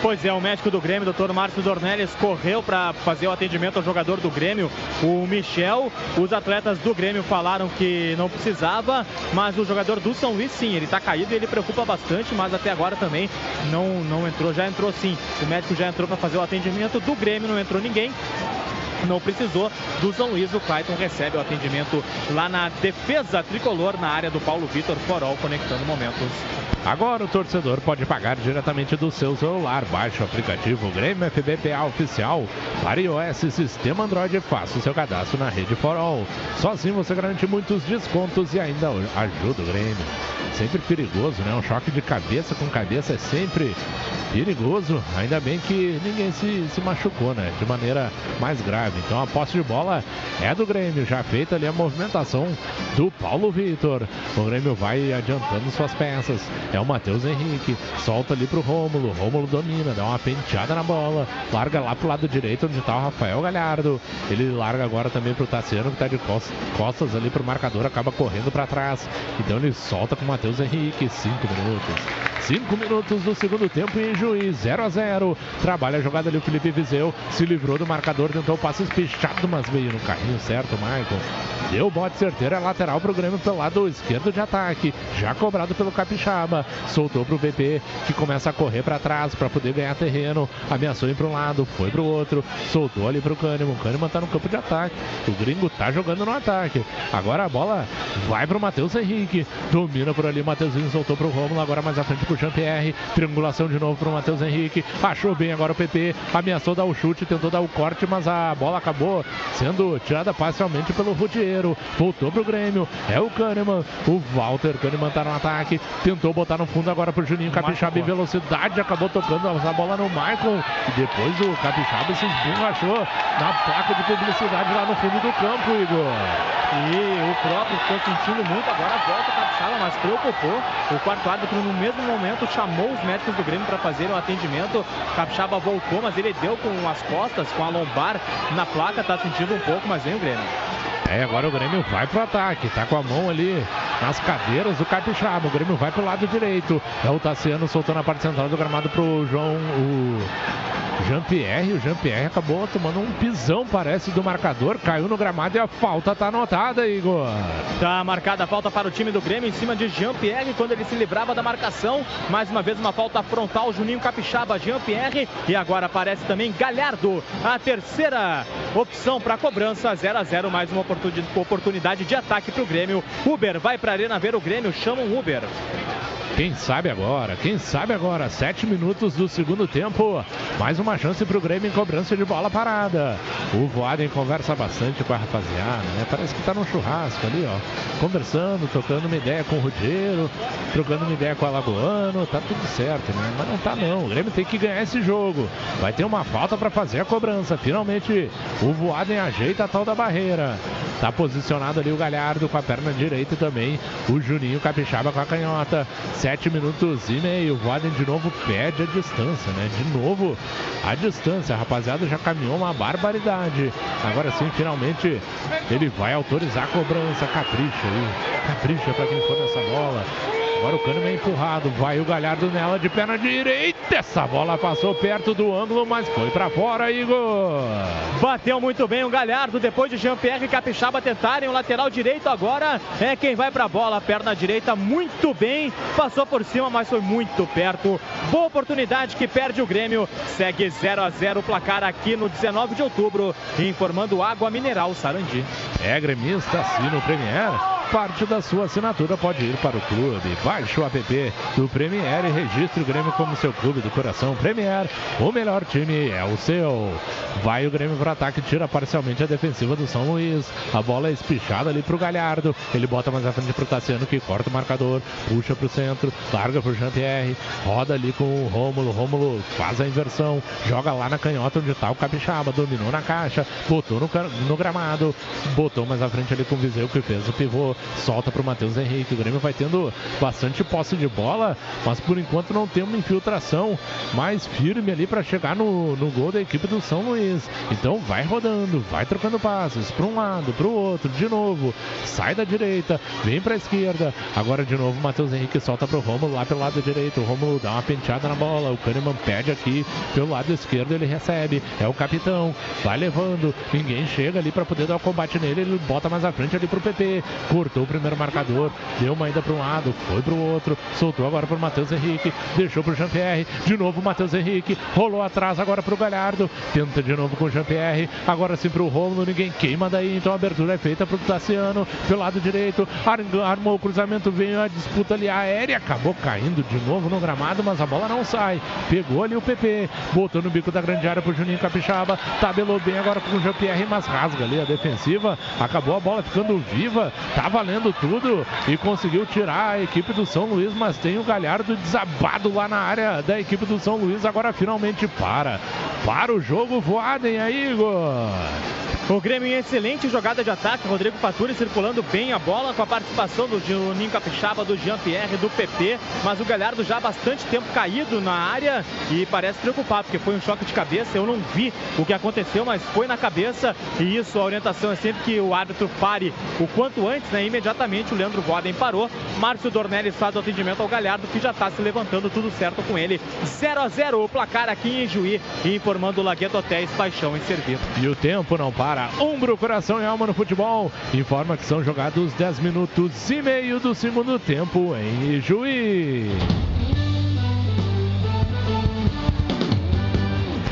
Pois é, o médico do Grêmio, Dr. Márcio Dornelles, correu para fazer o atendimento ao jogador do Grêmio, o Michel. Os atletas do Grêmio falaram que não precisava, mas o jogador do São Luís, sim, ele está caído e ele preocupa bastante, mas até agora também não, não entrou. Já entrou sim, o médico já entrou para fazer o atendimento. Do Grêmio não entrou ninguém. Não precisou do São Luís. O Clayton recebe o atendimento lá na defesa tricolor, na área do Paulo Vitor Forol, conectando momentos. Agora o torcedor pode pagar diretamente do seu celular. Baixe o aplicativo Grêmio FBPA Oficial para iOS sistema Android e faça o seu cadastro na rede For All. Só assim você garante muitos descontos e ainda ajuda o Grêmio. Sempre perigoso, né? Um choque de cabeça com cabeça é sempre perigoso. Ainda bem que ninguém se, se machucou, né? De maneira mais grave. Então a posse de bola é do Grêmio. Já feita ali a movimentação do Paulo Vitor. O Grêmio vai adiantando suas peças. É o Matheus Henrique. Solta ali pro Rômulo. Rômulo domina, dá uma penteada na bola. Larga lá pro lado direito onde tá o Rafael Galhardo. Ele larga agora também pro Tassiano que tá de costas, ali pro marcador. Acaba correndo para trás. Então ele solta com o Matheus Henrique. Cinco minutos. Cinco minutos do segundo tempo em Juiz, 0 a 0 Trabalha a jogada ali o Felipe Viseu. Se livrou do marcador, tentou o passe mas veio no carrinho certo, Michael. Deu bote certeiro, é lateral pro Grêmio pelo lado esquerdo de ataque. Já cobrado pelo Capixaba. Soltou pro VP, que começa a correr para trás para poder ganhar terreno. Ameaçou ir para um lado, foi pro outro. Soltou ali pro Kahneman. O Kahneman tá no campo de ataque. O gringo tá jogando no ataque. Agora a bola vai pro Matheus Henrique. Domina por ali, Matheusinho soltou pro Romulo. Agora mais à frente pro Jean-Pierre. Triangulação de novo pro Matheus Henrique. Achou bem agora o PP. Ameaçou dar o chute, tentou dar o corte, mas a bola acabou sendo tirada parcialmente pelo Rudiero. Voltou pro Grêmio. É o Kahneman. O Walter Kahneman tá no ataque. Tentou botar no fundo agora pro Juninho Capixaba em velocidade. Acabou tocando a bola no Michael. E depois o Capixaba se esborrachou na placa de publicidade lá no fundo do campo, Igor. E o próprio ficou sentindo muito. Agora volta o Capixaba, mas preocupou. O quarto árbitro, no mesmo momento, chamou os médicos do Grêmio para fazer o atendimento. Capixaba voltou, mas ele deu com as costas, com a lombar na placa. Tá sentindo um pouco, mas vem o Grêmio. É, agora o Grêmio vai pro ataque. Tá com a mão ali nas cadeiras do Capixaba. O Grêmio vai pro lado direito. É o Tassiano soltando a parte central do gramado pro João. O Jean-Pierre. O Jean-Pierre acabou tomando um pisão, parece, do marcador. Caiu no gramado e a falta tá anotada, Igor. Tá marcada a falta para o time do Grêmio em cima de Jean-Pierre quando ele se livrava da marcação. Mais uma vez uma falta frontal. Juninho Capixaba, Jean-Pierre. E agora aparece também Galhardo. A terceira opção para cobrança. 0 a 0 mais uma oportunidade de ataque para o Grêmio. Uber vai para a Arena ver o Grêmio. Chama um Uber. Quem sabe agora, quem sabe agora, sete minutos do segundo tempo, mais uma chance para o Grêmio em cobrança de bola parada. O Voaden conversa bastante com a rapaziada, né? Parece que tá num churrasco ali, ó, conversando, trocando uma ideia com o Rudeiro, trocando uma ideia com o Alagoano, tá tudo certo, né? Mas não tá não, o Grêmio tem que ganhar esse jogo. Vai ter uma falta para fazer a cobrança. Finalmente o Voaden ajeita a tal da barreira. Tá posicionado ali o Galhardo com a perna direita também, o Juninho Capixaba com a canhota. Sete minutos e meio. O Voaden de novo perde a distância, né? De novo a distância. A rapaziada já caminhou uma barbaridade. Agora sim, finalmente ele vai autorizar a cobrança. Capricha aí. Capricha para quem for nessa bola. Agora o Kahneman é empurrado, vai o Galhardo nela de perna direita. Essa bola passou perto do ângulo, mas foi para fora, Igor. Bateu muito bem o Galhardo depois de Jean-Pierre e Capixaba tentarem o lateral direito. Agora é quem vai para a bola, perna direita muito bem. Passou por cima, mas foi muito perto. Boa oportunidade que perde o Grêmio. Segue 0 a 0 o placar aqui no 19 de outubro, informando Água Mineral Sarandi. É gremista, assina o Premier. Parte da sua assinatura pode ir para o clube. Baixe o app do Premier e registre o Grêmio como seu clube do coração. Premier, o melhor time é o seu. Vai o Grêmio para ataque, tira parcialmente a defensiva do São Luís. A bola é espichada ali para o Galhardo. Ele bota mais à frente para o Tassiano que corta o marcador, puxa para o centro, larga para o Jean-Pierre, roda ali com o Rômulo. Rômulo faz a inversão, joga lá na canhota onde está o Capixaba, dominou na caixa, botou no, no gramado, botou mais à frente ali com o Viseu que fez o pivô, solta para o Matheus Henrique. O Grêmio vai tendo bastante posse de bola, mas por enquanto não tem uma infiltração mais firme ali para chegar no, no gol da equipe do São Luís. Então vai rodando, vai trocando passes para um lado, para o outro, de novo, sai da direita, vem para a esquerda. Agora de novo o Matheus Henrique solta para o Romulo lá pelo lado direito. O Romulo dá uma penteada na bola, o Kahneman pede aqui pelo lado esquerdo, ele recebe. É o capitão, vai levando, ninguém chega ali para poder dar o combate nele, ele bota mais à frente ali pro PP. Cortou o primeiro marcador, deu uma ida para um lado, foi para o outro, soltou agora para o Matheus Henrique, deixou para o Jean-Pierre, de novo o Matheus Henrique, rolou atrás agora para o Galhardo, tenta de novo com o Jean-Pierre, agora sim para o Romulo, ninguém queima daí, então a abertura é feita para o Tassiano, pelo lado direito, ar- armou o cruzamento, veio a disputa ali aérea, acabou caindo de novo no gramado, mas a bola não sai, pegou ali o PP, botou no bico da grande área pro Juninho Capixaba, tabelou bem agora com o Jean-Pierre, mas rasga ali a defensiva, acabou a bola ficando viva, tá valendo tudo e conseguiu tirar a equipe do São Luís, mas tem o Galhardo desabado lá na área da equipe do São Luís, agora finalmente para. Para o jogo, voadem aí, Igor. O Grêmio em excelente jogada de ataque, Rodrigo Faturi circulando bem a bola com a participação do Juninho Capixaba, do Jean-Pierre, do PP, mas o Galhardo já há bastante tempo caído na área e parece preocupado, porque foi um choque de cabeça, eu não vi o que aconteceu, mas foi na cabeça e isso, a orientação é sempre que o árbitro pare o quanto antes, né? Imediatamente o Leandro Voden parou, Márcio Dornelli faz o atendimento ao Galhardo, que já está se levantando, tudo certo com ele. 0 a 0 o placar aqui em Juí, informando o Lagueto Hotéis, paixão em servir. E o tempo não para. Ombro, coração e alma no futebol. Informa que são jogados 10 minutos e meio do segundo tempo em Ijuí.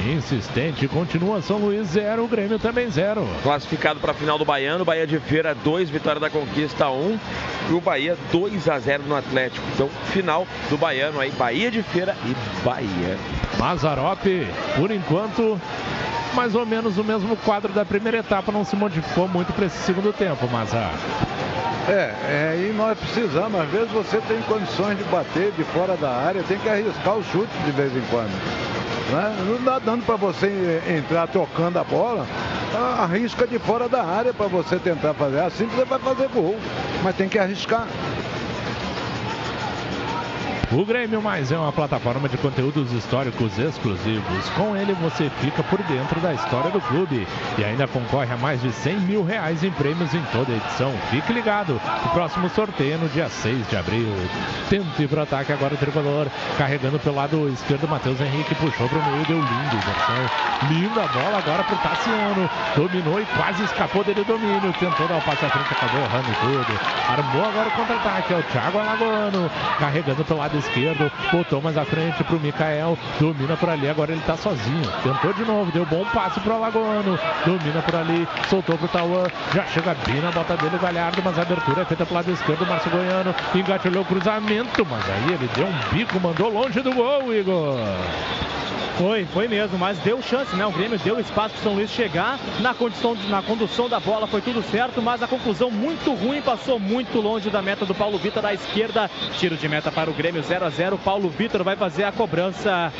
Insistente, continua São Luís 0, o Grêmio também 0. Classificado para a final do Baiano, Bahia de Feira 2, Vitória da Conquista 1 e o Bahia 2 a 0 no Atlético. Então, final do Baiano aí, Bahia de Feira e Bahia. Mazarope, por enquanto, mais ou menos o mesmo quadro da primeira etapa, não se modificou muito para esse segundo tempo, Mazar. É, é, e nós precisamos, às vezes você tem condições de bater de fora da área, tem que arriscar o chute de vez em quando. né? Não dá dando para você entrar tocando a bola, arrisca de fora da área para você tentar fazer. Assim você vai fazer gol, mas tem que arriscar. O Grêmio Mais é uma plataforma de conteúdos históricos exclusivos. Com ele você fica por dentro da história do clube e ainda concorre a mais de 100 mil reais em prêmios em toda edição. Fique ligado, o próximo sorteio é no dia 6 de abril. Tenta ir pro ataque agora o tricolor, carregando pelo lado esquerdo Matheus Henrique, puxou pro meio, deu lindo, versão. Linda bola agora pro Tassiano, dominou e quase escapou dele o domínio, tentou dar o passe à frente, acabou errando tudo. Armou agora o contra-ataque, é o Thiago Alagoano, carregando pelo lado esquerdo, botou mais à frente pro Mikael, domina por ali, agora ele tá sozinho, tentou de novo, deu bom passe pro Alagoano, domina por ali, soltou pro Tauan, já chega bem na bota dele Galhardo, mas a abertura é feita pro lado esquerdo, Márcio Goiano, engatilhou o cruzamento, mas aí ele deu um bico, mandou longe do gol, Igor. Foi, foi mesmo, mas deu chance, né? O Grêmio deu espaço para o São Luís chegar na condição, de- na condução da bola, foi tudo certo, mas a conclusão muito ruim, passou muito longe da meta do Paulo Vitor da esquerda. Tiro de meta para o Grêmio 0 a 0. Paulo Vitor vai fazer a cobrança.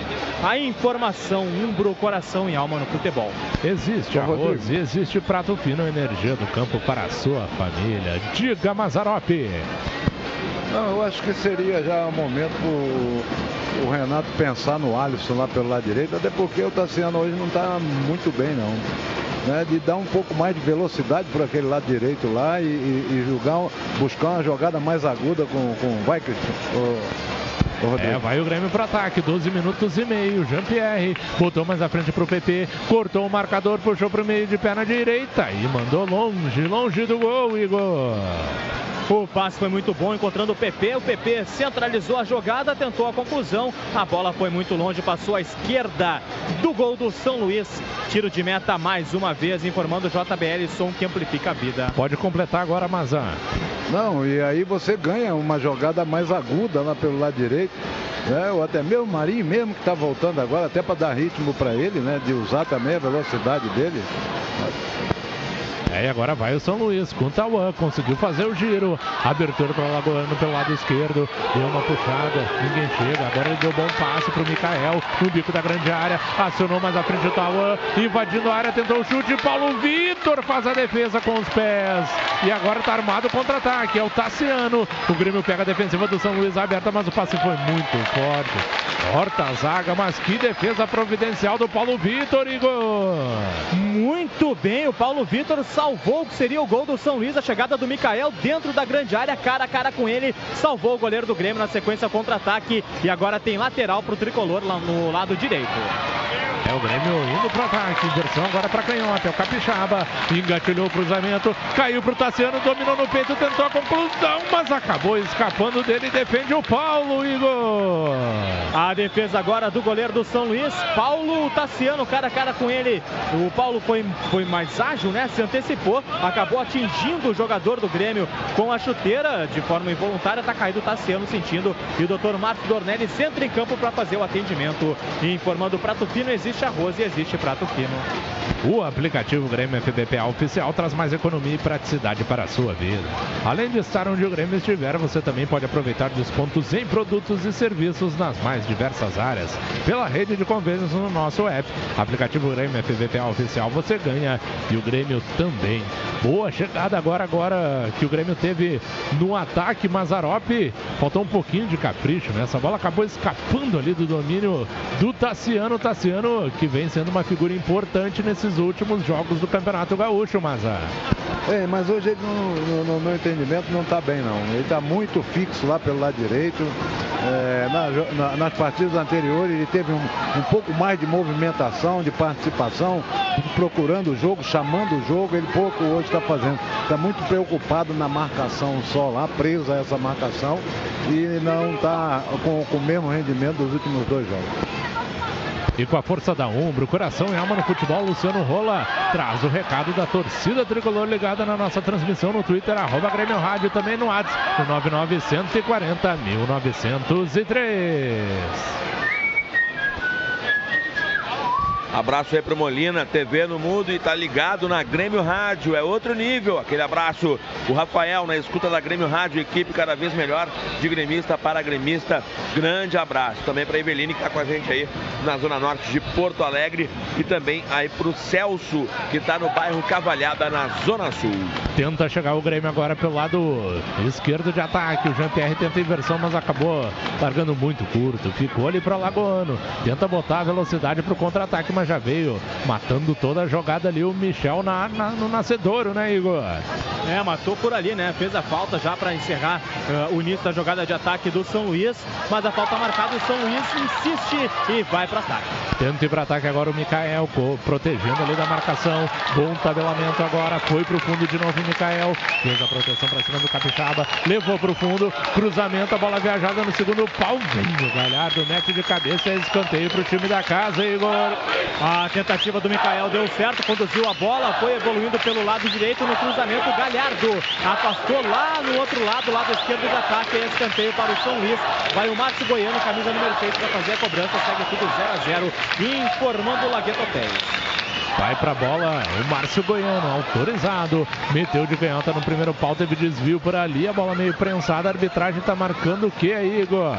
A informação, umbro, coração e alma no futebol. Existe arroz, existe prato fino, energia do campo para a sua família. Diga Mazarope. Não, eu acho que seria já o momento pro o Renato pensar no Alisson lá pelo lado direito, até porque o Tassiano hoje não está muito bem não. Né, de dar um pouco mais de velocidade por aquele lado direito lá e, e- e jogar, buscar uma jogada mais aguda com, com vai. É, vai o Grêmio pro ataque, 12 minutos e meio. Jean-Pierre botou mais à frente pro PP, cortou o marcador, puxou pro meio de perna direita e mandou longe, longe do gol, Igor. O passe foi muito bom, encontrando o PP. O PP centralizou a jogada, tentou a conclusão. A bola foi muito longe, passou à esquerda do gol do São Luís. Tiro de meta mais uma vez, informando o JBL som que amplifica a vida. Pode completar agora, Mazan. Não, e aí você ganha uma jogada mais aguda lá pelo lado direito. Né? Ou até mesmo o Marinho mesmo que está voltando agora, até para dar ritmo para ele, né? De usar também a velocidade dele. É, e agora vai o São Luís com o Tauan, conseguiu fazer o giro. Abertura para o Lagoano pelo lado esquerdo, deu uma puxada, ninguém chega. Agora ele deu bom passe para o Mikael no bico da grande área, acionou mais à frente o Tauan, invadindo a área, tentou o chute. Paulo Vitor faz a defesa com os pés. E agora está armado o contra-ataque, é o Tassiano. O Grêmio pega a defensiva do São Luís aberta, mas o passe foi muito forte. Corta a zaga, mas que defesa providencial do Paulo Vitor, Igor. Muito bem, o Paulo Vitor salvou o que seria o gol do São Luís, a chegada do Mikael dentro da grande área, cara a cara com ele, salvou o goleiro do Grêmio na sequência contra-ataque e agora tem lateral para o tricolor lá no lado direito. É o Grêmio indo pro ataque. Inversão agora pra canhota. É o Capixaba. Engatilhou o cruzamento. Caiu pro Tassiano. Dominou no peito. Tentou a conclusão. Mas acabou escapando dele. Defende o Paulo, Igor. A defesa agora do goleiro do São Luís. Paulo Tassiano, cara a cara com ele. O Paulo foi, foi mais ágil, né? Se antecipou. Acabou atingindo o jogador do Grêmio com a chuteira de forma involuntária. Tá caído o Tassiano sentindo. E o doutor Marcos Dornelli entra em campo para fazer o atendimento. E informando Prato Fino, existe arroz e existe Prato Fino. O aplicativo Grêmio FBPA oficial traz mais economia e praticidade para a sua vida. Além de estar onde o Grêmio estiver, você também pode aproveitar descontos em produtos e serviços nas mais diversas áreas. Pela rede de convênios no nosso app. Aplicativo Grêmio FBPA oficial, você ganha e o Grêmio também. Boa chegada agora, agora que o Grêmio teve no ataque. Mazarop faltou um pouquinho de capricho, né? Essa bola acabou escapando ali do domínio do Tassiano. Tassiano que vem sendo uma figura importante nesses últimos jogos do Campeonato Gaúcho, Maza. É, mas hoje ele, no, no- meu entendimento, não está bem, não. Ele está muito fixo lá pelo lado direito. É, na na- nas partidas anteriores, ele teve um, um pouco mais de movimentação, de participação, procurando o jogo, chamando o jogo. Ele pouco hoje está fazendo. Está muito preocupado na marcação só lá, preso a essa marcação. E não está com, com o mesmo rendimento dos últimos dois jogos. E com a força da Umbro, coração e alma no futebol, Luciano Rola traz o recado da torcida tricolor ligada na nossa transmissão no Twitter, arroba Grêmio Rádio, também no WhatsApp, no 9940 1903. Abraço aí pro Molina, TV no mudo e tá ligado na Grêmio Rádio. É outro nível. Aquele abraço. O Rafael na escuta da Grêmio Rádio, equipe cada vez melhor de gremista para gremista. Grande abraço. Também pra Eveline que tá com a gente aí na zona norte de Porto Alegre e também aí pro Celso que tá no bairro Cavalhada na zona sul. Tenta chegar o Grêmio agora pelo lado esquerdo de ataque. O Jean-Pierre tenta inversão, mas acabou largando muito curto. Ficou ali para Lagoano. Tenta botar a velocidade para o contra-ataque, mas já veio matando toda a jogada ali o Michel na, na- no nascedouro, né, Igor? É, matou por ali, né? Fez a falta já para encerrar eh, o início da jogada de ataque do São Luís, mas a falta marcada, o São Luís insiste e vai para ataque. Tenta ir para ataque agora o Mikael, protegendo ali da marcação. Bom tabelamento agora, foi pro fundo de novo o Mikael. Fez a proteção para cima do Capixaba, levou pro fundo, cruzamento, a bola viajada no segundo pau. Vem o Galhardo, mete de cabeça, é escanteio pro time da casa, Igor. A tentativa do Mikael deu certo, conduziu a bola, foi evoluindo pelo lado direito no cruzamento. Galhardo afastou lá no outro lado, lado esquerdo do ataque. É escanteio para o São Luís. Vai o Márcio Goiano, camisa número 6, para fazer a cobrança. Segue tudo 0 a 0 informando o Lagueto Hotéis. Vai pra bola o Márcio Goiano, autorizado. Meteu de canhota no primeiro pau, teve desvio por ali. A bola meio prensada. A arbitragem tá marcando o que aí, Igor?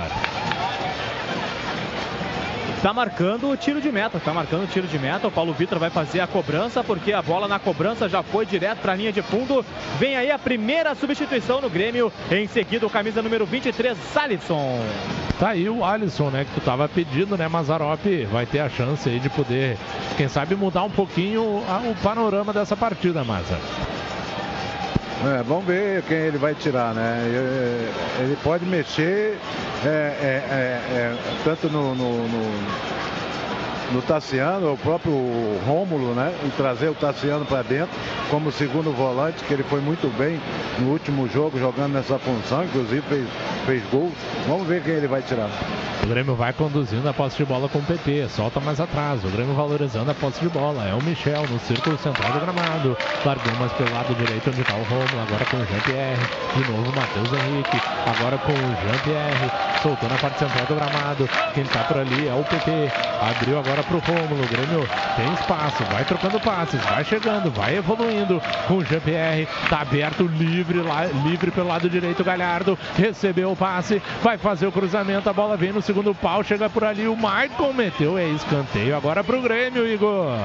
Tá marcando o tiro de meta, tá marcando o tiro de meta. O Paulo Vitor vai fazer a cobrança, porque a bola na cobrança já foi direto para a linha de fundo. Vem aí a primeira substituição no Grêmio. Em seguida, o camisa número 23, Salisson. Tá aí o Alisson, né? Que tu tava pedindo, né? Mazarop vai ter a chance aí de poder, quem sabe, mudar um pouquinho o panorama dessa partida, Maza. É, vamos ver quem ele vai tirar, né? Ele, ele pode mexer é, é, é, é, tanto no, no, no, no Tassiano, o próprio Rômulo, né? E trazer o Tassiano para dentro como segundo volante, que ele foi muito bem no último jogo jogando nessa função, inclusive fez, fez gol. Vamos ver quem ele vai tirar. O Grêmio vai conduzindo a posse de bola com o PP, solta mais atrás. O Grêmio valorizando a posse de bola. É o Michel no círculo central do gramado. Largou mais pelo lado direito onde está o Romulo. Agora com o Jean-Pierre. De novo o Matheus Henrique. Agora com o Jean-Pierre. Soltou na parte central do gramado. Quem está por ali é o PP. Abriu agora para o Romulo. O Grêmio tem espaço. Vai trocando passes. Vai chegando. Vai evoluindo. Com o Jean-Pierre. Está aberto, livre, lá, livre pelo lado direito. Galhardo recebeu o passe. Vai fazer o cruzamento. A bola vem no segundo pau. Chega por ali. O Maicon meteu. É escanteio agora para o Grêmio, Igor.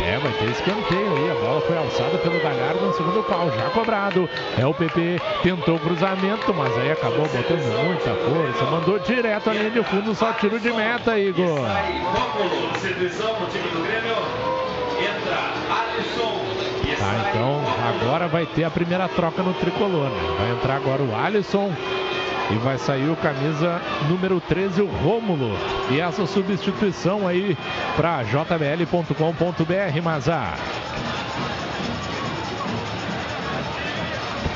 É, vai ter escanteio aí. A bola foi alçada pelo Galhardo no segundo pau, já cobrado. É o PP, tentou o cruzamento, mas aí acabou botando muita força. Mandou direto linha de fundo, só tiro de meta, Igor. Substituição no time do Grêmio. Entra Alisson. Tá, então agora vai ter a primeira troca no tricolor. né? Vai entrar agora o Alisson e vai sair o camisa número 13, o Rômulo. E essa substituição aí para jbl.com.br, Mazar.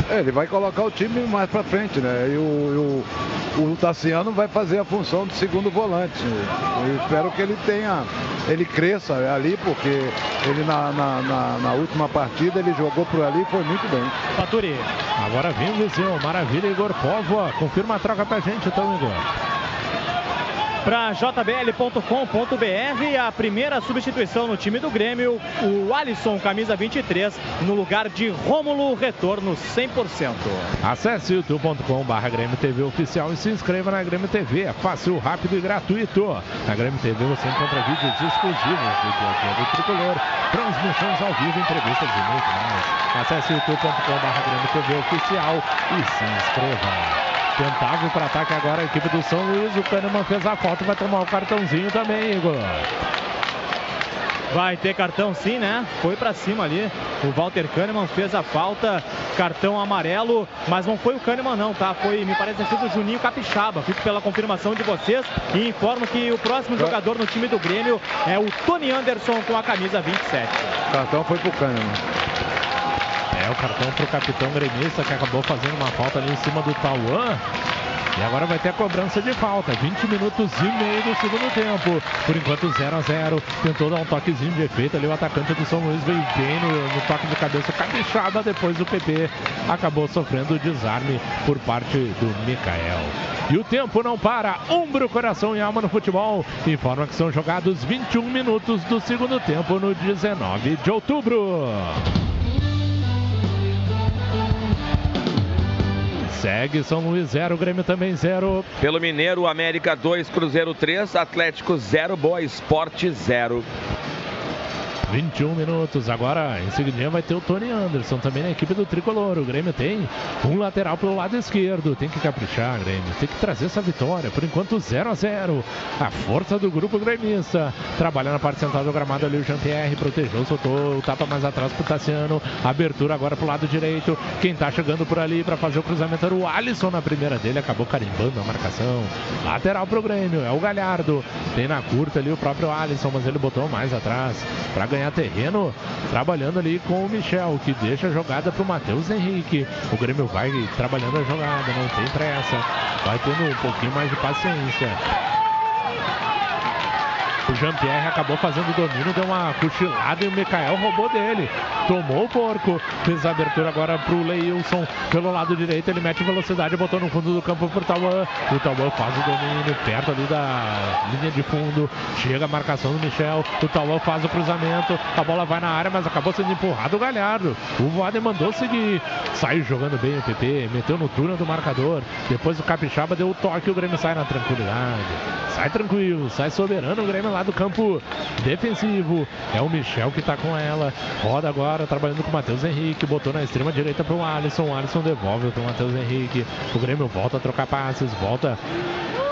É, ele vai colocar o time mais pra frente, né? E o, o, o Tassiano vai fazer a função de segundo volante. Eu espero que ele tenha, ele cresça ali, porque ele na, na, na- na última partida ele jogou por ali e foi muito bem. Faturi. Agora vem o Viseu, maravilha, Igor Povo. Confirma a troca pra gente, então, Igor. Para jbl.com.br, a primeira substituição no time do Grêmio, o Alisson, camisa 23, no lugar de Rômulo, retorno 100%. Acesse youtube.com.br Grêmio TV Oficial e se inscreva na Grêmio TV. É fácil, rápido e gratuito. Na Grêmio TV você encontra vídeos exclusivos do dia a dia do Tricolor, transmissões ao vivo, entrevistas e muito mais. Acesse youtube.com.br Grêmio TV Oficial e se inscreva. Tentava para ataque agora a equipe do São Luís. O Kahneman fez a falta e vai tomar o cartãozinho também, Igor. Vai ter cartão sim, né? Foi pra cima ali. O Walter Kahneman fez a falta, cartão amarelo, mas não foi o Kahneman não, tá? Foi, me parece ter sido o Juninho Capixaba. Fico pela confirmação de vocês e informo que o próximo jogador no time do Grêmio é o Tony Anderson com a camisa 27. O cartão foi pro Kahneman. É o cartão pro capitão gremista que acabou fazendo uma falta ali em cima do Tauan. E agora vai ter a cobrança de falta. 20 minutos e meio do segundo tempo. Por enquanto 0 a 0 Tentou dar um toquezinho de efeito ali. O atacante do São Luís veio bem no, no toque de cabeça. Capixaba depois o PP acabou sofrendo o desarme por parte do Mikael. E o tempo não para. Umbro, coração e alma no futebol. Informa que são jogados 21 minutos do segundo tempo no 19 de outubro. Segue São Luís 0, Grêmio também 0. Pelo Mineiro, América 2, Cruzeiro 3, Atlético 0, Boa Esporte 0. 21 minutos. Agora, em seguida, vai ter o Tony Anderson também na equipe do Tricolor. O Grêmio tem um lateral pelo lado esquerdo. Tem que caprichar, Grêmio. Tem que trazer essa vitória. Por enquanto, 0 a 0 A força do grupo gremista. Trabalha na parte central do gramado ali o Jean-Pierre. Protegeu, soltou o tapa mais atrás pro Tassiano. Abertura agora pro lado direito. Quem tá chegando por ali para fazer o cruzamento era o Alisson na primeira dele. Acabou carimbando a marcação. Lateral pro Grêmio. É o Galhardo. Tem na curta ali o próprio Alisson, mas ele botou mais atrás para ganhar terreno, trabalhando ali com o Michel, que deixa a jogada para o Matheus Henrique. O Grêmio vai trabalhando a jogada, não tem pressa, vai tendo um pouquinho mais de paciência. O Jean-Pierre acabou fazendo o domínio, deu uma cochilada e o Mikael roubou dele. Tomou o porco. Fez a abertura agora pro Leilson. Pelo lado direito, ele mete velocidade, botou no fundo do campo pro Tauan. O Tauan faz o domínio perto ali da linha de fundo. Chega a marcação do Michel. O Tauan faz o cruzamento. A bola vai na área, mas acabou sendo empurrado o Galhardo. O Voaden mandou seguir. Saiu jogando bem o PP. Meteu no túnel do marcador. Depois o Capixaba deu o toque. O Grêmio sai na tranquilidade. Sai tranquilo, sai soberano o Grêmio lá do campo defensivo. É o Michel que tá com ela. Roda agora, trabalhando com o Matheus Henrique. Botou na extrema direita pro Alisson. O Alisson devolve pro Matheus Henrique. O Grêmio volta a trocar passes, volta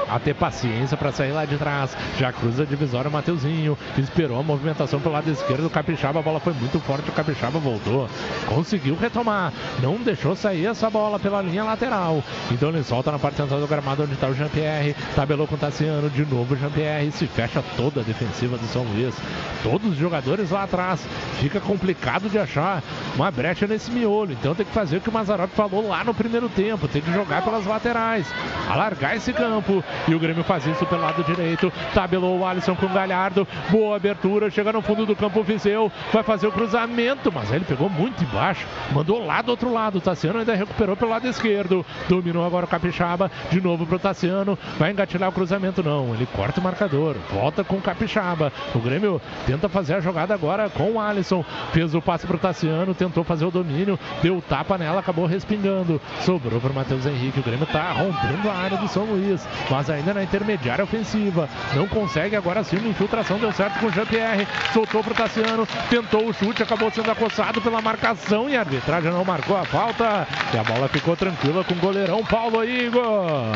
a ter paciência para sair lá de trás. Já cruza a divisória o Mateuzinho. Esperou a movimentação pelo lado esquerdo do Capixaba. A bola foi muito forte. O Capixaba voltou. Conseguiu retomar. Não deixou sair essa bola pela linha lateral. Então ele solta na parte central do gramado onde está o Jean-Pierre. Tabelou com o Tassiano. De novo o Jean-Pierre. Se fecha toda a defensiva do São Luís. Todos os jogadores lá atrás. Fica complicado de achar uma brecha nesse miolo. Então tem que fazer o que o Mazarop falou lá no primeiro tempo. Tem que jogar pelas laterais. Alargar esse campo. E o Grêmio faz isso pelo lado direito. Tabelou o Alisson com o Galhardo. Boa abertura. Chega no fundo do campo o Viseu. Vai fazer o cruzamento. Mas ele pegou muito embaixo. Mandou lá do outro lado. O Tassiano ainda recuperou pelo lado esquerdo. Dominou agora o Capixaba. De novo pro Tassiano. Vai engatilhar o cruzamento. Não. Ele corta o marcador. Volta com o Capixaba. O Grêmio tenta fazer a jogada agora com o Alisson. Fez o passe pro Tassiano. Tentou fazer o domínio. Deu tapa nela. Acabou respingando. Sobrou pro Matheus Henrique. O Grêmio tá rompendo a área do São Luís. Mas ainda na intermediária ofensiva. Não consegue agora sim uma infiltração. Deu certo com o Jean-Pierre. Soltou pro Tassiano. Tentou o chute. Acabou sendo acossado pela marcação. E a arbitragem não marcou a falta. E a bola ficou tranquila com o goleirão Paulo Igor.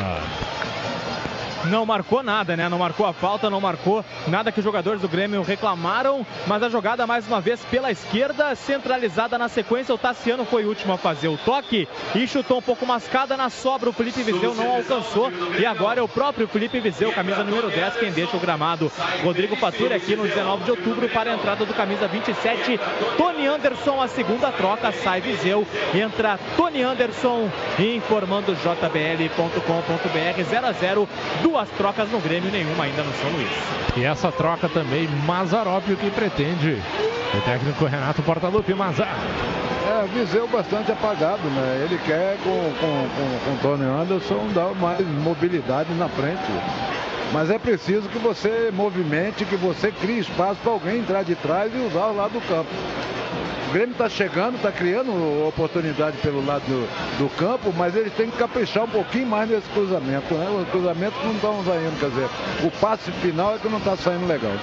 Não marcou nada, né? Não marcou a falta, não marcou nada que os jogadores do Grêmio reclamaram, mas a jogada mais uma vez pela esquerda, centralizada na sequência. O Tassiano foi o último a fazer o toque e chutou um pouco mascada na sobra. O Felipe Viseu não alcançou e agora é o próprio Felipe Viseu, camisa número 10, quem deixa o gramado. Rodrigo Faturi aqui no 19 de outubro para a entrada do camisa 27. Tony Anderson, a segunda troca, sai Viseu, entra Tony Anderson, informando jbl.com.br 0 a 0 duas trocas no Grêmio, nenhuma ainda no São Luís. E essa troca também, Mazarop, o que pretende o técnico Renato Portaluppi, Mazar. É, Viseu bastante apagado, né? Ele quer com, com, com, com Tony Anderson dar mais mobilidade na frente. Mas é preciso que você movimente, que você crie espaço para alguém entrar de trás e usar o lado do campo. O Grêmio está chegando, está criando oportunidade pelo lado do, do, campo, mas eles têm que caprichar um pouquinho mais nesse cruzamento. Né? Os cruzamentos não estão saindo, quer dizer, o passe final é que não está saindo legal.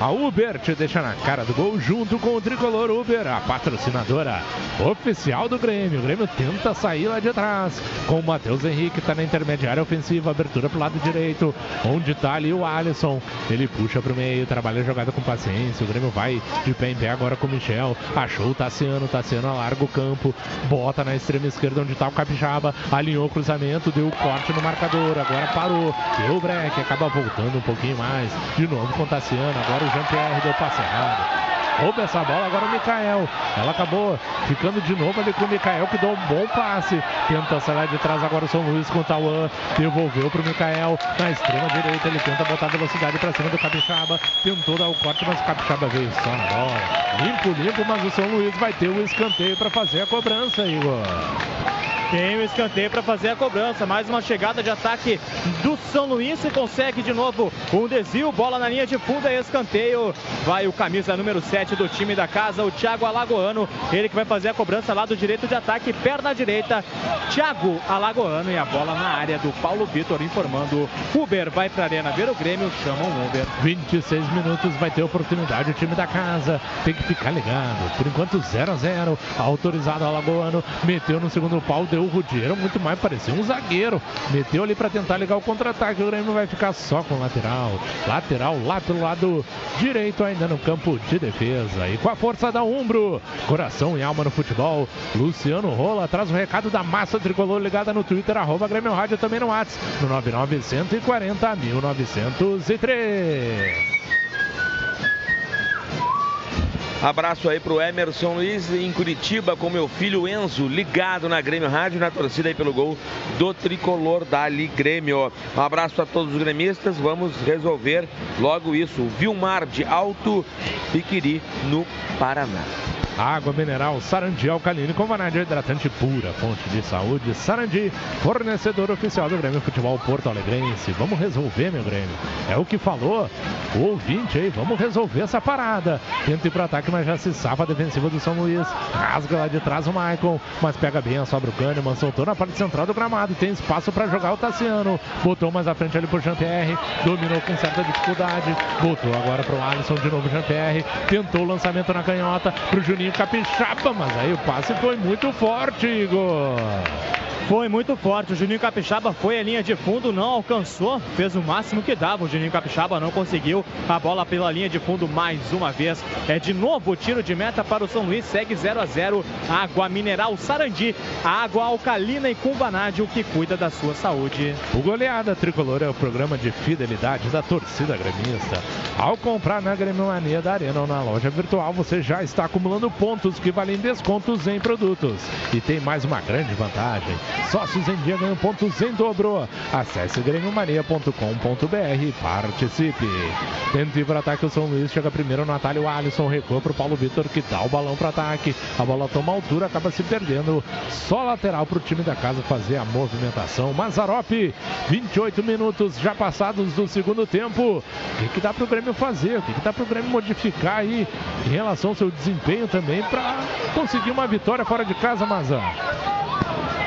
A Uber te deixa na cara do gol junto com o tricolor Uber, a patrocinadora oficial do Grêmio. O Grêmio tenta sair lá de trás com o Matheus Henrique, está na intermediária ofensiva, abertura para o lado direito, onde está ali o Alisson. Ele puxa para o meio, trabalha a jogada com paciência. O Grêmio vai de pé em pé agora com o Michel. Achou o Tassiano, Tassiano alarga o campo, bota na extrema esquerda onde está o Capixaba, alinhou o cruzamento, deu o corte no marcador, agora parou, deu o break, acaba voltando um pouquinho mais, de novo com o Tassiano, agora o Jean-Pierre deu passe errado. Rouba essa bola agora o Mikael. Ela acabou ficando de novo ali com o Mikael, que deu um bom passe. Tenta sair de trás agora o São Luís com o Tauan. Devolveu pro Mikael. Na extrema direita ele tenta botar velocidade pra cima do Capixaba. Tentou dar o corte, mas o Capixaba veio só na bola. Limpo, limpo, mas o São Luís vai ter o escanteio para fazer a cobrança, Igor. Tem o escanteio para fazer a cobrança. Mais uma chegada de ataque do São Luís e consegue de novo um desvio. Bola na linha de fundo e escanteio. Vai o camisa número 7 do time da casa, o Thiago Alagoano. Ele que vai fazer a cobrança lá do direito de ataque, perna direita. Thiago Alagoano e a bola na área do Paulo Vitor informando. Uber vai para a arena ver o Grêmio, chama um Uber. 26 minutos vai ter oportunidade o time da casa. Tem que ficar ligado. Por enquanto 0 a 0. Autorizado Alagoano. Meteu no segundo pau, deu o Rudiero muito mais, parecia um zagueiro. Meteu ali para tentar ligar o contra-ataque. O Grêmio vai ficar só com lateral. Lateral lá pelo lado direito, ainda no campo de defesa. E com a força da Umbro, coração e alma no futebol. Luciano Rola traz o recado da massa tricolor ligada no Twitter, arroba Grêmio Rádio também no WhatsApp, no 9940 1903. Abraço aí pro Emerson Luiz em Curitiba com meu filho Enzo, ligado na Grêmio Rádio, na torcida aí pelo gol do tricolor Dali Grêmio. Um abraço a todos os gremistas, vamos resolver logo isso. Vilmar de Alto Piquiri, no Paraná. Água mineral Sarandi Alcalino com vanádio hidratante pura, fonte de saúde. Sarandi, fornecedor oficial do Grêmio Futebol Porto Alegrense. Vamos resolver, meu Grêmio. É o que falou o ouvinte aí. Vamos resolver essa parada. Tenta ir pro ataque, mas já se safa a defensiva do São Luís. Rasga lá de trás o Maicon, mas pega bem a sobra o Kahneman. Soltou na parte central do gramado. Tem espaço para jogar o Tassiano. Botou mais à frente ali pro Jean-Pierre. Dominou com certa dificuldade. Botou agora pro Alisson de novo Jean-Pierre. Tentou o lançamento na canhota pro Juninho Capixaba, mas aí o passe foi muito forte, Igor. Foi muito forte. O Juninho Capixaba foi a linha de fundo, não alcançou, fez o máximo que dava. O Juninho Capixaba não conseguiu a bola pela linha de fundo mais uma vez. É de novo o tiro de meta para o São Luís, segue 0 a 0. Água mineral Sarandi, água alcalina e com vanádio que cuida da sua saúde. O Goleada Tricolor é o programa de fidelidade da torcida gremista. Ao comprar na Grêmio Mania da Arena ou na loja virtual, você já está acumulando pontos que valem descontos em produtos. E tem mais uma grande vantagem. Sócios em dia ganham pontos em dobro. Acesse grêmiomania.com.br e participe. Tenta ir para ataque o São Luís, chega primeiro no Natália Alisson, recua para o Paulo Vitor que dá o balão para ataque. A bola toma altura, acaba se perdendo. Só lateral para o time da casa fazer a movimentação. Mazarop, 28 minutos já passados do segundo tempo. O que, que dá para o Grêmio fazer? O que, que dá para o Grêmio modificar aí em relação ao seu desempenho também para conseguir uma vitória fora de casa, Mazar?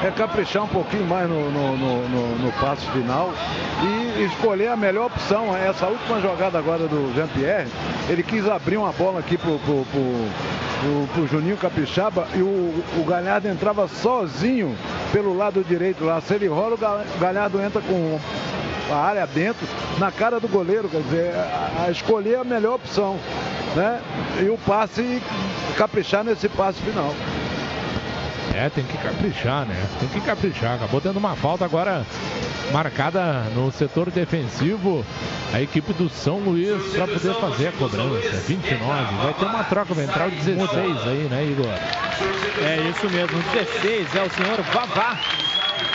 é caprichar um pouquinho mais no, no, no, no, passo final e escolher a melhor opção. Essa última jogada agora do Jean-Pierre, ele quis abrir uma bola aqui pro, pro, pro, pro, pro Juninho Capixaba e o, o Galhardo entrava sozinho pelo lado direito lá. Se ele rola, o Galhardo entra com a área dentro, na cara do goleiro, quer dizer, a, a escolher a melhor opção, né? E o passe, caprichar nesse passe final. É, tem que caprichar, né? Tem que caprichar. Acabou tendo uma falta agora marcada no setor defensivo. A equipe do São Luís para poder fazer a cobrança. 29. Vai ter uma troca, vai entrar o 16 aí, né, Igor? É isso mesmo, 16 é o senhor Vavá.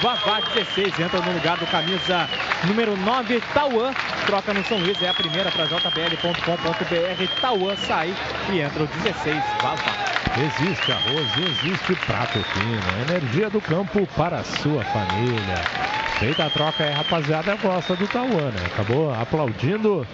Vavá 16 entra no lugar do camisa número 9, Tauan. Troca no São Luís, é a primeira para jbl.com.br. Tauan sai e entra o 16, Vavá. Existe arroz, existe prato fino. Energia do campo para a sua família. Feita a troca aí, rapaziada, gosta do Tauan, né? Acabou aplaudindo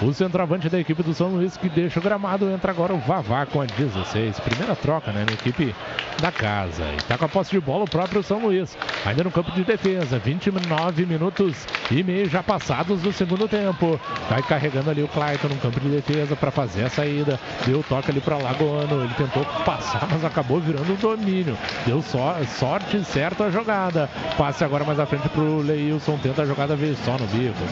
o centroavante da equipe do São Luís que deixa o gramado. Entra agora o Vavá com a 16. Primeira troca, né? Na equipe da casa. E tá com a posse de bola o próprio São Luís. Ainda no campo de defesa. 29 minutos e meio já passados do segundo tempo. Vai carregando ali o Clayton no campo de defesa para fazer a saída. Deu toque ali para Lagoano. Ele tentou passar, mas acabou virando um domínio. Deu só, sorte certo a jogada. Passe agora mais à frente pro Leilson. Tenta a jogada, veio só no bico.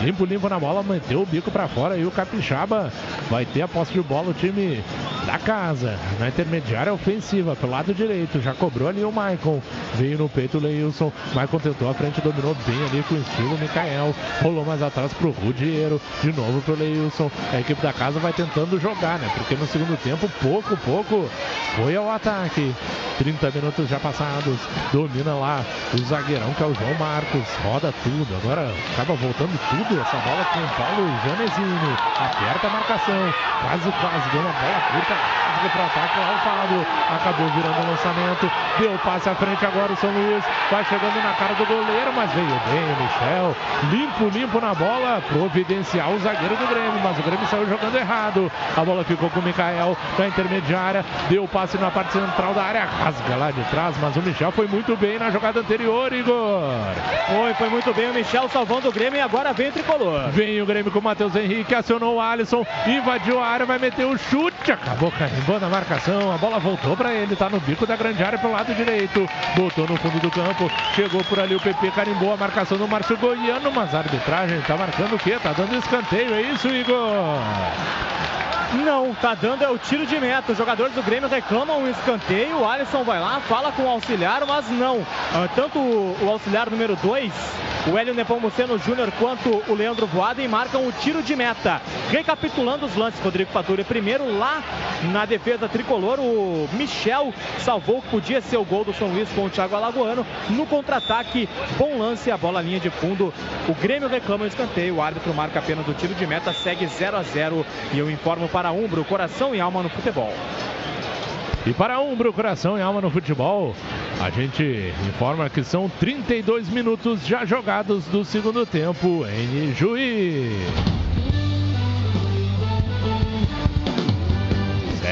Limpo, limpo na bola, meteu o bico para fora e o Capixaba vai ter a posse de bola o time da casa. Na intermediária ofensiva, pelo lado direito, já cobrou ali o Maicon. Veio no peito o Leilson. Maicon tentou a frente, dominou bem ali com o estilo Mikael. Rolou mais atrás pro Rudiero. De novo pro Leilson. A equipe da casa vai tentando jogar, né? Porque no segundo tempo, pouco, pouco foi ao ataque. 30 minutos já passados. Domina lá o zagueirão que é o João Marcos. Roda tudo. Agora acaba voltando tudo essa bola com o Paulo Aperta a marcação. Quase, quase. Deu uma bola curta. Rasga pro ataque. O Alfado acabou virando o lançamento. Deu passe à frente agora o São Luís. Vai chegando na cara do goleiro, mas veio bem o Michel. Limpo, limpo na bola. Providencial o zagueiro do Grêmio. Mas o Grêmio saiu jogando errado. A bola ficou com o Mikael na intermediária. Deu passe na parte central da área. Rasga lá de trás. Mas o Michel foi muito bem na jogada anterior, Igor. Foi, foi muito bem o Michel salvando o Grêmio e agora vem o tricolor. Vem o Grêmio com o Matheus Henrique, acionou o Alisson, invadiu a área, vai meter o chute, acabou carimbando a marcação, a bola voltou para ele, tá no bico da grande área pelo lado direito, botou no fundo do campo, chegou por ali o PP, carimbou a marcação do Márcio Goiano, mas a arbitragem tá marcando o quê? Tá dando escanteio, é isso, Igor? Não, tá dando é o tiro de meta. Os jogadores do Grêmio reclamam um escanteio. O Alisson vai lá, fala com o auxiliar, mas não. Ah, tanto o auxiliar número 2, o Hélio Nepomuceno Júnior, quanto o Leandro Voaden marcam o tiro de meta. Recapitulando os lances, Rodrigo Faturi. Primeiro, lá na defesa tricolor, o Michel salvou o que podia ser o gol do São Luís com o Thiago Alagoano. No contra-ataque, bom lance, a bola linha de fundo. O Grêmio reclama o escanteio. O árbitro marca apenas o tiro de meta, segue 0 a 0 E eu informo para Umbro, coração e alma no futebol. E para Umbro, coração e alma no futebol, a gente informa que são 32 minutos já jogados do segundo tempo em Juiz.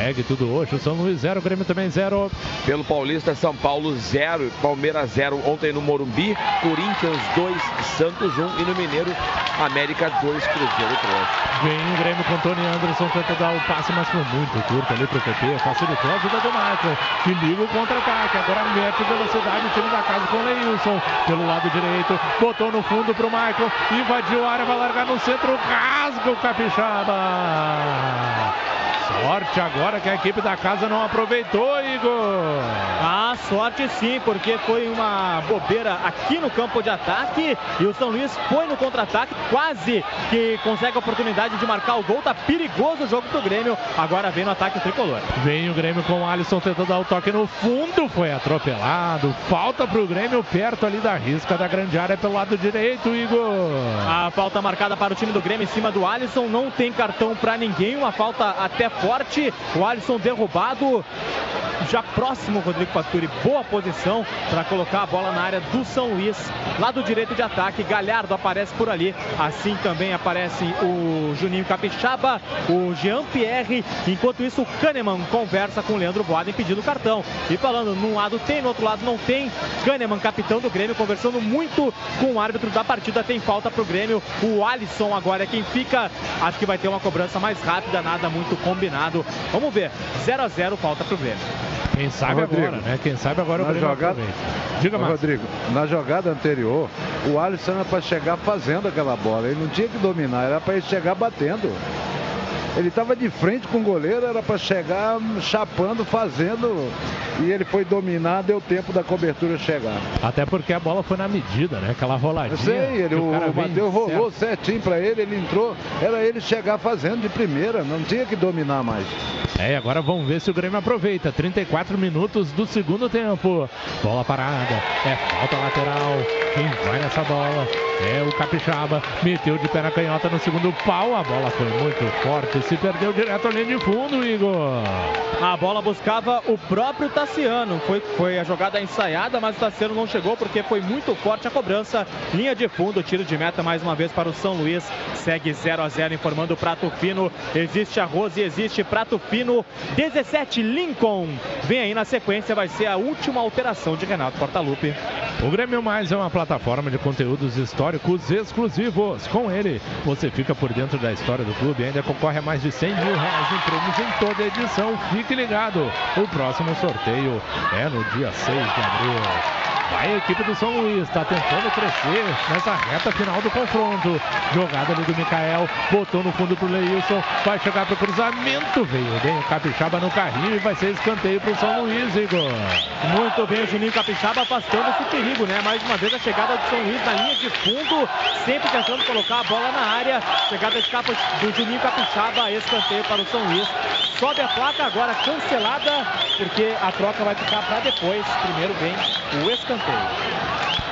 Segue tudo hoje, o São Luís 0, Grêmio também 0. Pelo Paulista, São Paulo 0, Palmeiras 0 ontem no Morumbi, Corinthians 2, Santos 1 e no Mineiro, América 2, Cruzeiro 3. Vem o Grêmio com Tony Anderson, tenta dar o passe, mas foi muito curto ali pro PP. Facilitou a ajuda do Michael, que liga o contra-ataque. Agora mete velocidade o time da casa com o Leilson. Pelo lado direito, botou no fundo pro Michael, invadiu a área, vai largar no centro, rasga o Capixaba. Sorte agora que a equipe da casa não aproveitou, Igor. Ah, sorte sim, porque foi uma bobeira aqui no campo de ataque e o São Luís foi no contra-ataque, quase que consegue a oportunidade de marcar o gol. Tá perigoso o jogo pro Grêmio. Agora vem no ataque o tricolor. Vem o Grêmio com o Alisson tentando dar o toque no fundo, foi atropelado. Falta pro Grêmio perto ali da risca da grande área pelo lado direito, Igor. A falta marcada para o time do Grêmio em cima do Alisson, não tem cartão para ninguém, uma falta até forte. O Alisson derrubado, já próximo Rodrigo Faturi, boa posição para colocar a bola na área do São Luís, lado direito de ataque. Galhardo aparece por ali, assim também aparece o Juninho Capixaba, o Jean Pierre. Enquanto isso, o Kahneman conversa com o Leandro Boaden pedindo cartão. E falando, num lado tem, no outro lado não tem. Kahneman, capitão do Grêmio, conversando muito com o árbitro da partida. Tem falta pro Grêmio. O Alisson agora é quem fica. Acho que vai ter uma cobrança mais rápida, nada muito combinado. Vamos ver, 0 a 0 falta pro Grêmio. Quem sabe Rodrigo, agora, né? Quem sabe agora o na Grêmio jogada. Diga, Márcio. Rodrigo, na jogada anterior, o Alisson era para chegar fazendo aquela bola. Ele não tinha que dominar, era para ele chegar batendo. Ele estava de frente com o goleiro, era para chegar chapando, fazendo. E ele foi dominar, deu tempo da cobertura chegar. Até porque a bola foi na medida, né? Aquela roladinha. Eu sei, ele, o, o Matheus certo. rolou certinho para ele, ele entrou. Era ele chegar fazendo de primeira, não tinha que dominar mais. É, e agora vamos ver se o Grêmio aproveita. 34 minutos do segundo tempo. Bola parada. É falta lateral. Quem vai nessa bola é o Capixaba. Meteu de pé na canhota no segundo pau. A bola foi muito forte. Se perdeu direto ali de fundo, Igor. A bola buscava o próprio Tassiano. Foi, foi a jogada ensaiada, mas o Tassiano não chegou porque foi muito forte a cobrança. Linha de fundo, tiro de meta mais uma vez para o São Luís. Segue 0 a 0 informando o Prato Fino. Existe arroz e existe Prato Fino. 17 Lincoln. Vem aí na sequência, vai ser a última alteração de Renato Portaluppi. O Grêmio Mais é uma plataforma de conteúdos históricos exclusivos. Com ele, você fica por dentro da história do clube e ainda concorre a mais de 100 mil reais em prêmios em toda a edição. Fique ligado, o próximo sorteio é no dia 6 de abril. Vai a equipe do São Luís, está tentando crescer nessa reta final do confronto. Jogada ali do Mikael, botou no fundo pro Leilson, vai chegar pro cruzamento, veio bem o Capixaba no carrinho e vai ser escanteio pro São Luís, Igor. Muito bem, o Juninho Capixaba afastando esse perigo, né? Mais uma vez a chegada do São Luís na linha de fundo, sempre tentando colocar a bola na área. Chegada de capa do Juninho Capixaba, escanteio para o São Luís. Sobe a placa agora cancelada, porque a troca vai ficar para depois. Primeiro vem o escanteio.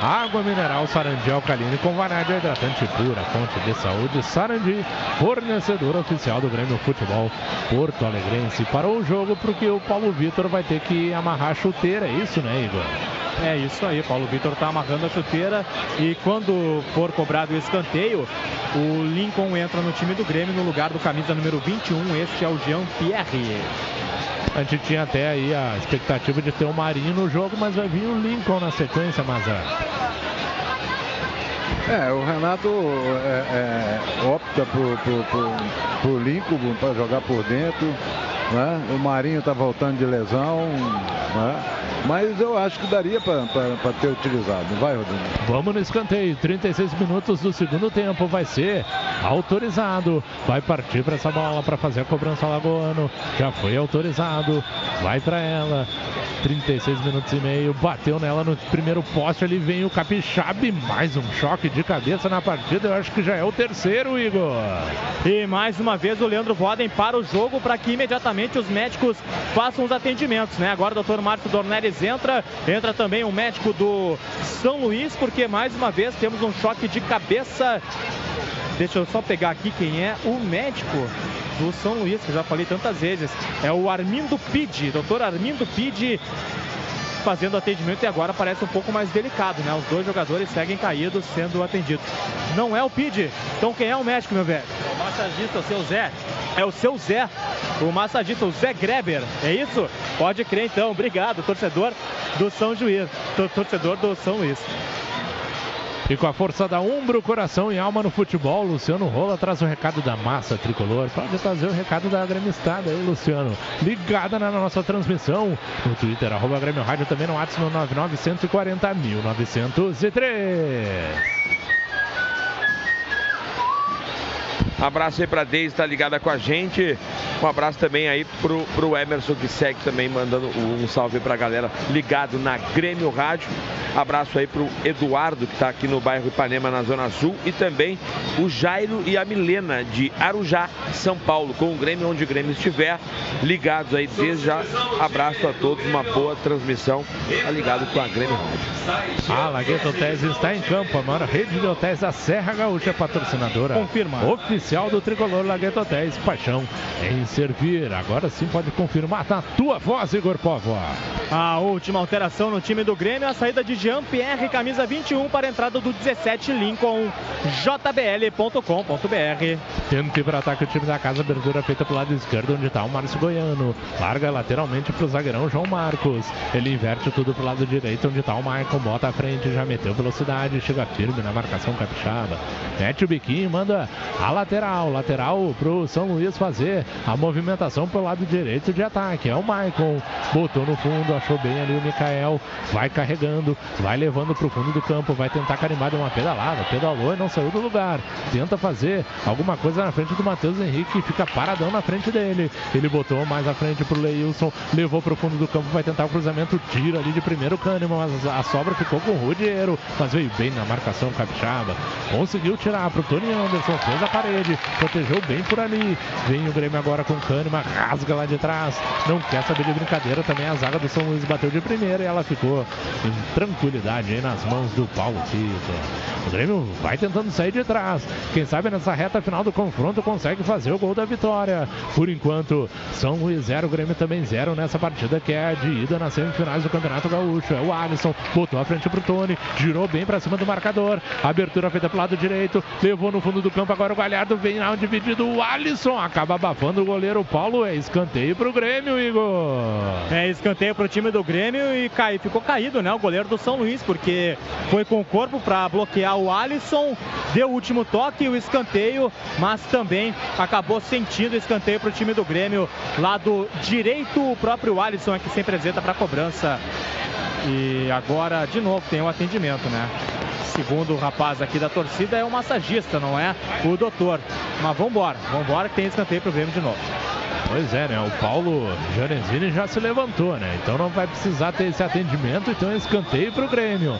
Água mineral Sarandi Alcalina com vanádio hidratante pura, fonte de saúde. Sarandi, fornecedor oficial do Grêmio Futebol Porto Alegrense. Parou o jogo porque o Paulo Vitor vai ter que amarrar a chuteira, é isso, né, Igor? É isso aí, Paulo Vitor está amarrando a chuteira e quando for cobrado o escanteio, o Lincoln entra no time do Grêmio no lugar do camisa número 21, este é o Jean Pierre. A gente tinha até aí a expectativa de ter o Marinho no jogo, mas vai vir o Lincoln na sequência, Mazar. É, o Renato é, é, opta por, por, por, por Lincoln para jogar por dentro. Né? O Marinho está voltando de lesão. Né? Mas eu acho que daria para ter utilizado. Vai, Rodrigo? Vamos no escanteio. 36 minutos do segundo tempo. Vai ser autorizado. Vai partir para essa bola para fazer a cobrança Lagoano. Já foi autorizado. Vai para ela. 36 minutos e meio. Bateu nela no primeiro poste. Ali vem o Capixaba. e Mais um choque de cabeça na partida. Eu acho que já é o terceiro, Igor. E mais uma vez o Leandro Voden para o jogo para que imediatamente os médicos façam os atendimentos, né? Agora o Dr. Márcio Dornelles entra, entra também o médico do São Luís, porque mais uma vez temos um choque de cabeça. Deixa eu só pegar aqui quem é o médico do São Luís, que eu já falei tantas vezes. É o Armindo Pide, doutor Armindo Pide fazendo atendimento e agora parece um pouco mais delicado, né? Os dois jogadores seguem caídos sendo atendidos. Não é o Pide, então quem é o médico, meu velho? O massagista, o seu Zé. É o seu Zé, o massagista, o Zé Greber, é isso? Pode crer então, obrigado, torcedor do São Juiz, tor- torcedor do São Luís. E com a força da Umbro, coração e alma no futebol, Luciano Rola traz o recado da massa tricolor. Pode trazer o recado da gremistada aí, Luciano. Ligada na nossa transmissão no Twitter, arroba Grêmio Rádio, também no WhatsApp no 9940 1903. Abraço aí pra Deise, tá ligada com a gente. Um abraço também aí pro, pro Emerson, que segue também mandando um salve pra galera ligado na Grêmio Rádio. Abraço aí pro Eduardo, que tá aqui no bairro Ipanema, na Zona Sul. E também o Jairo e a Milena, de Arujá, São Paulo, com o Grêmio onde o Grêmio estiver. Ligados aí desde já. Abraço a todos, uma boa transmissão. Tá ligado com a Grêmio Rádio. A Lagueta Hotéis está em campo, a maior rede de hotéis da Serra Gaúcha, patrocinadora Confirma. oficial do Tricolor Lagueta Hotéis. Paixão em servir. Agora sim pode confirmar na tua voz, Igor Povoa. A última alteração no time do Grêmio, a saída de Jean-Pierre, camisa 21, para a entrada do 17 Lincoln, jbl.com.br. Tendo que ir para ataque o time da casa, abertura feita pro lado esquerdo, onde está o Márcio Goiano. Larga lateralmente pro zagueirão João Marcos. Ele inverte tudo pro lado direito, onde está o Maicon. Bota à frente, já meteu velocidade, chega firme na marcação capixaba. Mete o biquinho, manda a lateral lateral, lateral pro São Luís fazer a movimentação pelo lado direito de ataque. É o Maicon, botou no fundo, achou bem ali o Mikael, vai carregando, vai levando pro fundo do campo, vai tentar carimbar de uma pedalada, pedalou e não saiu do lugar. Tenta fazer alguma coisa na frente do Matheus Henrique, fica paradão na frente dele. Ele botou mais à frente pro Leilson, levou pro fundo do campo, vai tentar o cruzamento, tira ali de primeiro Kahneman, mas a sobra ficou com o Rudiero, mas veio bem na marcação capixaba. Conseguiu tirar pro Tony Anderson, fez a parede, protegeu bem por ali. Vem o Grêmio agora com Kahneman, rasga lá de trás, não quer saber de brincadeira também. A zaga do São Luís bateu de primeira e ela ficou em tranquilidade aí nas mãos do Paulo Tito. O Grêmio vai tentando sair de trás. Quem sabe nessa reta final do confronto consegue fazer o gol da vitória. Por enquanto, São Luís 0, Grêmio também 0 nessa partida que é de ida nas semifinais do Campeonato Gaúcho. É o Alisson, botou a frente pro Tony, girou bem pra cima do marcador. Abertura feita pro lado direito, levou no fundo do campo. Agora o Galhardo vem lá dividido. O Alisson acaba abafando o goleiro Paulo. É escanteio pro Grêmio, Igor. É escanteio pro time do Grêmio e cai, ficou caído, né? O goleiro do São Luís, porque foi com o corpo para bloquear o Alisson, deu o último toque, o escanteio, mas também acabou sentindo o escanteio pro time do Grêmio. Lado direito, o próprio Alisson é que se apresenta para cobrança. E agora, de novo, tem o atendimento, né? Segundo o rapaz aqui da torcida, é o massagista, não é o doutor. Mas vambora, vambora que tem escanteio pro Grêmio de novo. Pois é, né? O Paulo Janezini já se levantou, né? Então não vai precisar ter esse atendimento, então escanteio pro Grêmio.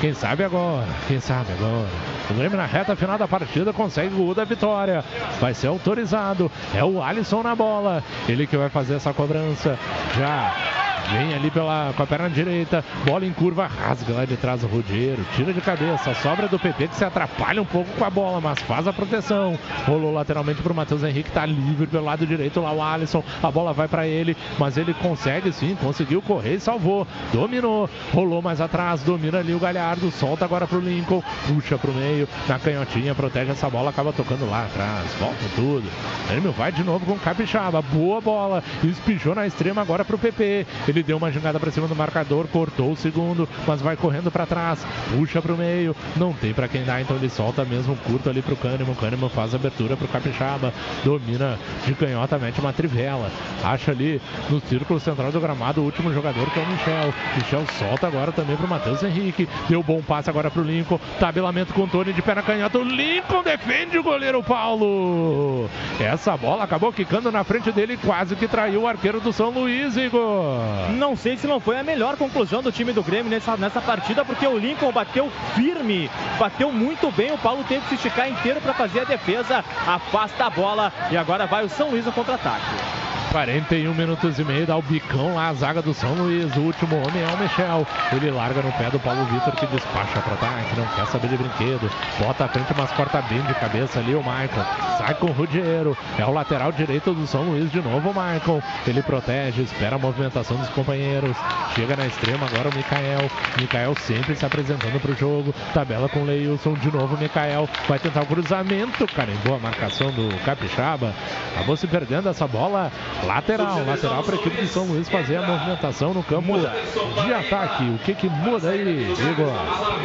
Quem sabe agora? Quem sabe agora? O Grêmio na reta final da partida consegue o gol da vitória. Vai ser autorizado. É o Alisson na bola. Ele que vai fazer essa cobrança. Já Vem ali pela, com a perna direita, bola em curva, rasga lá de trás o Rudiero, tira de cabeça, sobra do PP que se atrapalha um pouco com a bola, mas faz a proteção. Rolou lateralmente pro Matheus Henrique, tá livre pelo lado direito lá o Alisson, a bola vai para ele, mas ele consegue sim, conseguiu correr e salvou. Dominou, rolou mais atrás, domina ali o Galhardo, solta agora pro Lincoln, puxa pro meio, na canhotinha, protege essa bola, acaba tocando lá atrás, volta tudo. Grêmio vai de novo com o Capixaba, boa bola, espichou na extrema agora pro PP. Ele deu uma jogada para cima do marcador, cortou o segundo, mas vai correndo para trás, puxa para o meio, não tem para quem dar, então ele solta mesmo curto ali pro Kahneman. O Kahneman faz abertura pro Capixaba, domina de canhota, mete uma trivela, acha ali no círculo central do gramado o último jogador que é o Michel. Michel solta agora também pro Matheus Henrique, deu bom passe agora pro Lincoln, tabelamento com o Tony de pé na canhota. O Lincoln defende o goleiro Paulo. Essa bola acabou quicando na frente dele, quase que traiu o arqueiro do São Luís, Igor. Não sei se não foi a melhor conclusão do time do Grêmio nessa, nessa partida, porque o Lincoln bateu firme, bateu muito bem. O Paulo teve que se esticar inteiro para fazer a defesa, afasta a bola e agora vai o São Luís no contra-ataque. 41 minutos e meio, dá o bicão lá, a zaga do São Luís. O último homem é o Michel. Ele larga no pé do Paulo Vitor, que despacha para ataque, não quer saber de brinquedo. Bota a frente, mas corta bem de cabeça ali o Michael. Sai com o Rudiero. É o lateral direito do São Luís de novo, o Michael. Ele protege, espera a movimentação dos companheiros. Chega na extrema agora o Mikael. Mikael sempre se apresentando para o jogo. Tabela com o Leilson. De novo o Mikael. Vai tentar o cruzamento. Cara, em boa marcação do Capixaba. Acabou se perdendo essa bola lateral. Lateral para a equipe de São Luís fazer a movimentação no campo de ataque. O que que muda aí, Igor?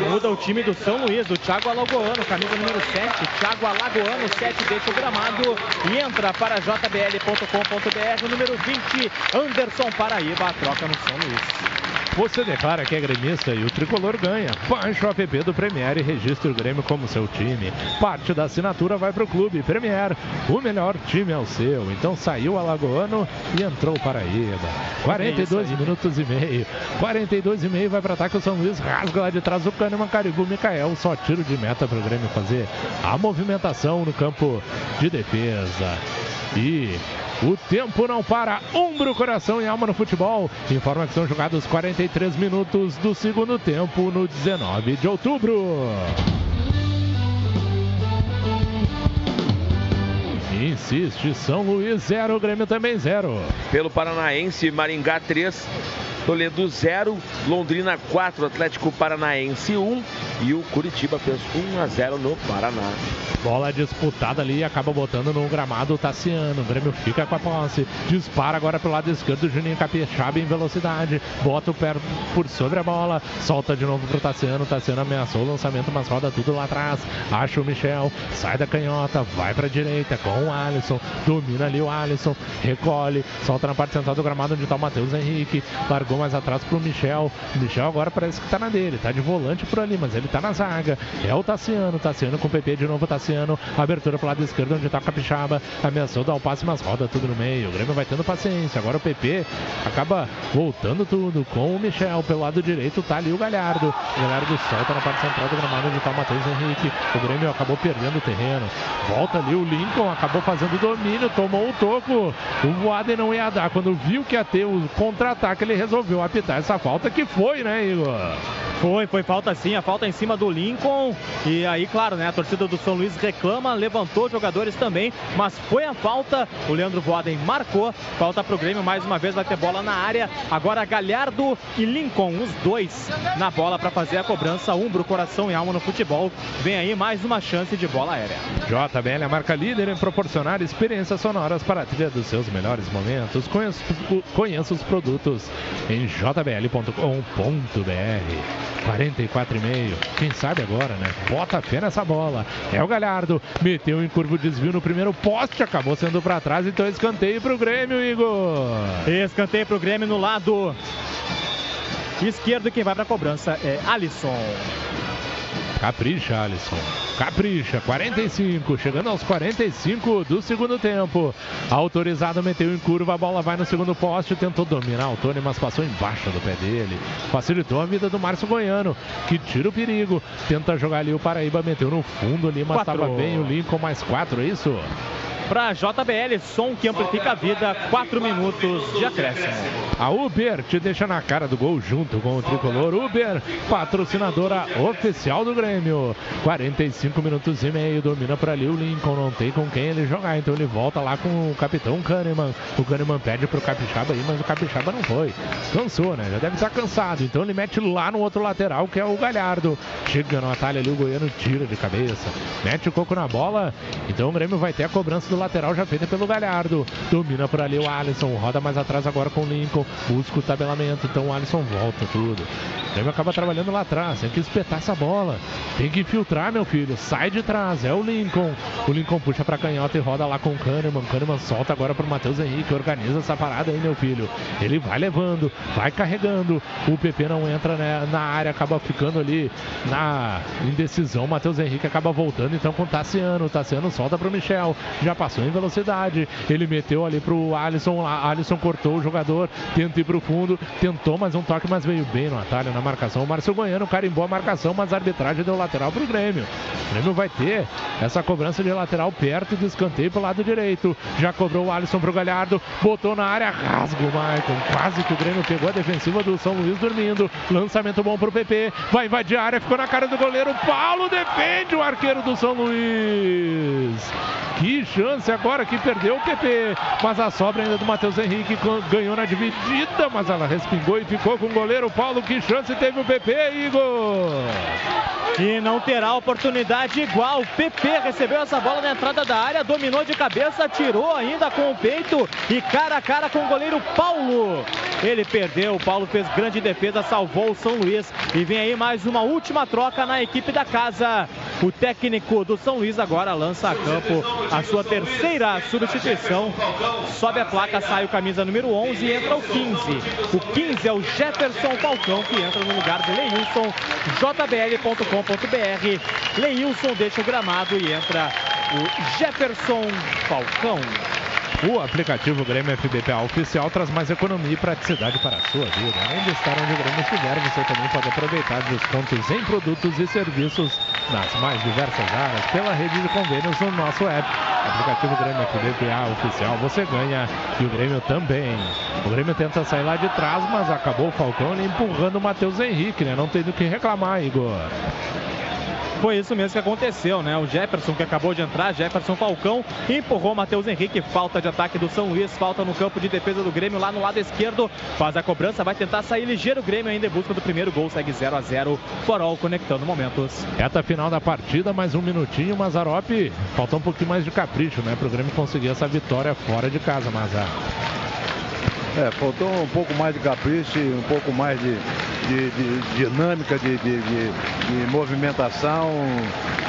Muda o time do São Luís, do Thiago Alagoano, camisa número 7. Thiago Alagoano, 7 deixa o gramado e entra para jbl.com.br, o número 20, Anderson Paraíba, a troca no São Luís. Você declara que é gremista e o tricolor ganha. Baixe o app do Premier e registre o Grêmio como seu time. Parte da assinatura vai para o clube Premier. O melhor time é o seu. Então saiu o Alagoano e entrou o Paraíba. 42 minutos e meio. 42 e meio vai para ataque o São Luís. Rasga lá de trás o Kahneman, Caribu, Mikael. Só tiro de meta para o Grêmio fazer a movimentação no campo de defesa. E o tempo não para. Umbro, coração e alma no futebol. Informa que são jogados 43 minutos do segundo tempo no 19 de outubro. Insiste, São Luís 0, Grêmio também 0. Pelo Paranaense, Maringá 3. Toledo 0, Londrina 4, Atlético Paranaense 1 e o Curitiba fez 1 a 0 no Paraná. Bola disputada ali, acaba botando no gramado o Tassiano. O Grêmio fica com a posse. Dispara agora pro lado esquerdo, o Juninho Capixaba em velocidade. Bota o pé por sobre a bola. Solta de novo pro Tassiano. Tassiano ameaçou o lançamento, mas roda tudo lá atrás. Acha o Michel. Sai da canhota, vai pra direita com o Alisson. Domina ali o Alisson. Recolhe. Solta na parte central do gramado onde tá o Matheus Henrique. Largou mais atrás pro Michel. O Michel agora parece que tá na dele. Tá de volante por ali, mas ele tá na zaga. É o Tassiano. Tassiano com o PP de novo. Tassiano. Abertura pro lado esquerdo onde tá o Capixaba. Ameaçou dar o passe, mas roda tudo no meio. O Grêmio vai tendo paciência. Agora o PP acaba voltando tudo com o Michel. Pelo lado direito tá ali o Galhardo. O Galhardo solta na parte central do gramado onde tá o Matheus Henrique. O Grêmio acabou perdendo o terreno. Volta ali o Lincoln. Acabou fazendo o domínio. Tomou o toco. O Voaden não ia dar. Quando viu que ia ter o contra-ataque, ele resolveu apitar essa falta que foi, né, Igor? Foi, foi falta sim, a falta em cima do Lincoln. E aí, claro, né? A torcida do São Luís reclama, levantou os jogadores também, mas foi a falta. O Leandro Voaden marcou. Falta pro Grêmio, mais uma vez vai ter bola na área. Agora Galhardo e Lincoln, os dois na bola para fazer a cobrança. Umbro, coração e alma no futebol. Vem aí mais uma chance de bola aérea. JBL, a marca líder em proporcionar experiências sonoras para a trilha dos seus melhores momentos. Conheça, conheça os produtos em jbl.com.br. 44,5. Quem sabe agora, né? Bota fé nessa bola. É o Galhardo. Meteu em curvo desvio no primeiro poste. Acabou sendo para trás. Então escanteio pro Grêmio, Igor. Escanteio pro Grêmio no lado esquerdo. Quem vai pra cobrança é Alisson. Capricha, Alisson. Capricha, 45, chegando aos 45 do segundo tempo. Autorizado, meteu em curva, a bola vai no segundo poste, tentou dominar o Tony, mas passou embaixo do pé dele. Facilitou a vida do Márcio Goiano, que tira o perigo. Tenta jogar ali o Paraíba, meteu no fundo ali, mas estava bem o Lincoln, mais quatro, é isso? Para JBL, som que amplifica a vida, 4 minutos de acréscimo. A Uber te deixa na cara do gol junto com o tricolor. Uber, patrocinadora oficial do Grêmio. 45 minutos e meio, domina por ali o Lincoln. Não tem com quem ele jogar, então ele volta lá com o capitão Kahneman. O Kahneman pede pro Capixaba aí, mas o Capixaba não foi. Cansou, né? Já deve estar cansado. Então ele mete lá no outro lateral, que é o Galhardo. Chega no atalho ali, o Goiano tira de cabeça. Mete o coco na bola. Então o Grêmio vai ter a cobrança do lateral já feita pelo Galhardo. Domina por ali o Alisson. Roda mais atrás agora com o Lincoln. Busca o tabelamento. Então o Alisson volta tudo. O Grêmio acaba trabalhando lá atrás. Tem que espetar essa bola. Tem que infiltrar, meu filho. Sai de trás. É o Lincoln. O Lincoln puxa pra canhota e roda lá com o Kahneman. Kahneman solta agora pro Matheus Henrique. Organiza essa parada aí, meu filho. Ele vai levando. Vai carregando. O PP não entra né, na área. Acaba ficando ali na indecisão. Matheus Henrique acaba voltando então com o Tassiano. O Tassiano solta pro Michel. Já passou em velocidade. Ele meteu ali pro Alisson. Alisson cortou o jogador. Tenta ir pro fundo. Tentou mais um toque, mas veio bem no atalho na marcação. O Márcio Goiano carimbou a marcação, mas a arbitragem deu lateral pro Grêmio. O Grêmio vai ter essa cobrança de lateral perto do escanteio pro lado direito. Já cobrou o Alisson pro Galhardo. Botou na área. Rasga o Maicon. Quase que o Grêmio pegou a defensiva do São Luís dormindo. Lançamento bom pro PP. Vai invadir a área. Ficou na cara do goleiro. Paulo defende o arqueiro do São Luís. Que chance agora que perdeu o PP. Mas a sobra ainda do Matheus Henrique ganhou na dividida, mas ela respingou e ficou com o goleiro Paulo. Que chance teve o PP, Igor? E não terá oportunidade igual. PP recebeu essa bola na entrada da área, dominou de cabeça, tirou ainda com o peito e cara a cara com o goleiro Paulo. Ele perdeu, o Paulo fez grande defesa, salvou o São Luís. E vem aí mais uma última troca na equipe da casa. O técnico do São Luís agora lança a campo a sua terceira substituição. Sobe a placa, sai o camisa número 11 e entra o 15. O 15 é o Jefferson Falcão, que entra no lugar do Leilson. jbl.com.br. Leilson deixa o gramado e entra o Jefferson Falcão. O aplicativo Grêmio FBPA oficial traz mais economia e praticidade para a sua vida. Além de estar onde o Grêmio estiver, você também pode aproveitar descontos em produtos e serviços nas mais diversas áreas pela rede de convênios no nosso app. Aplicativo Grêmio FBPA oficial, você ganha e o Grêmio também. O Grêmio tenta sair lá de trás, mas acabou o Falcão empurrando o Matheus Henrique, né? Não tendo o que reclamar, Igor. Foi isso mesmo que aconteceu, né? O Jefferson, que acabou de entrar, Jefferson Falcão, empurrou Matheus Henrique. Falta de ataque do São Luís, falta no campo de defesa do Grêmio, lá no lado esquerdo. Faz a cobrança, vai tentar sair ligeiro o Grêmio ainda em busca do primeiro gol. Segue 0 a 0 Forol conectando momentos. Reta final da partida, mais um minutinho. Mazarop, faltou um pouquinho mais de capricho, né? Pro Grêmio conseguir essa vitória fora de casa, Mazar. É, faltou um pouco mais de capricho, um pouco mais de, de- de dinâmica, de, de- movimentação,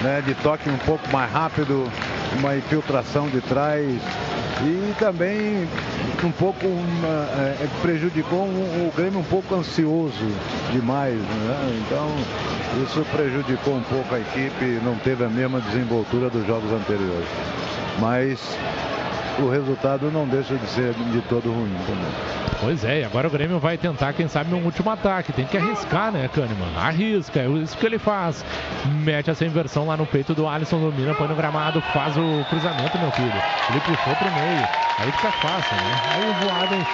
né, de toque um pouco mais rápido, uma infiltração de trás e também um pouco uma, é, prejudicou um- o Grêmio um pouco ansioso demais, né? então isso prejudicou um pouco a equipe, não teve a mesma desenvoltura dos jogos anteriores. Mas o resultado não deixa de ser de todo ruim também. Pois é, e agora o Grêmio vai tentar, quem sabe, um último ataque. Tem que arriscar, né, Kahneman? Arrisca, é isso que ele faz. Mete essa inversão lá no peito do Alisson, domina, põe no gramado, faz o cruzamento, meu filho. Ele puxou pro meio. Aí fica fácil, né? Aí o Voaden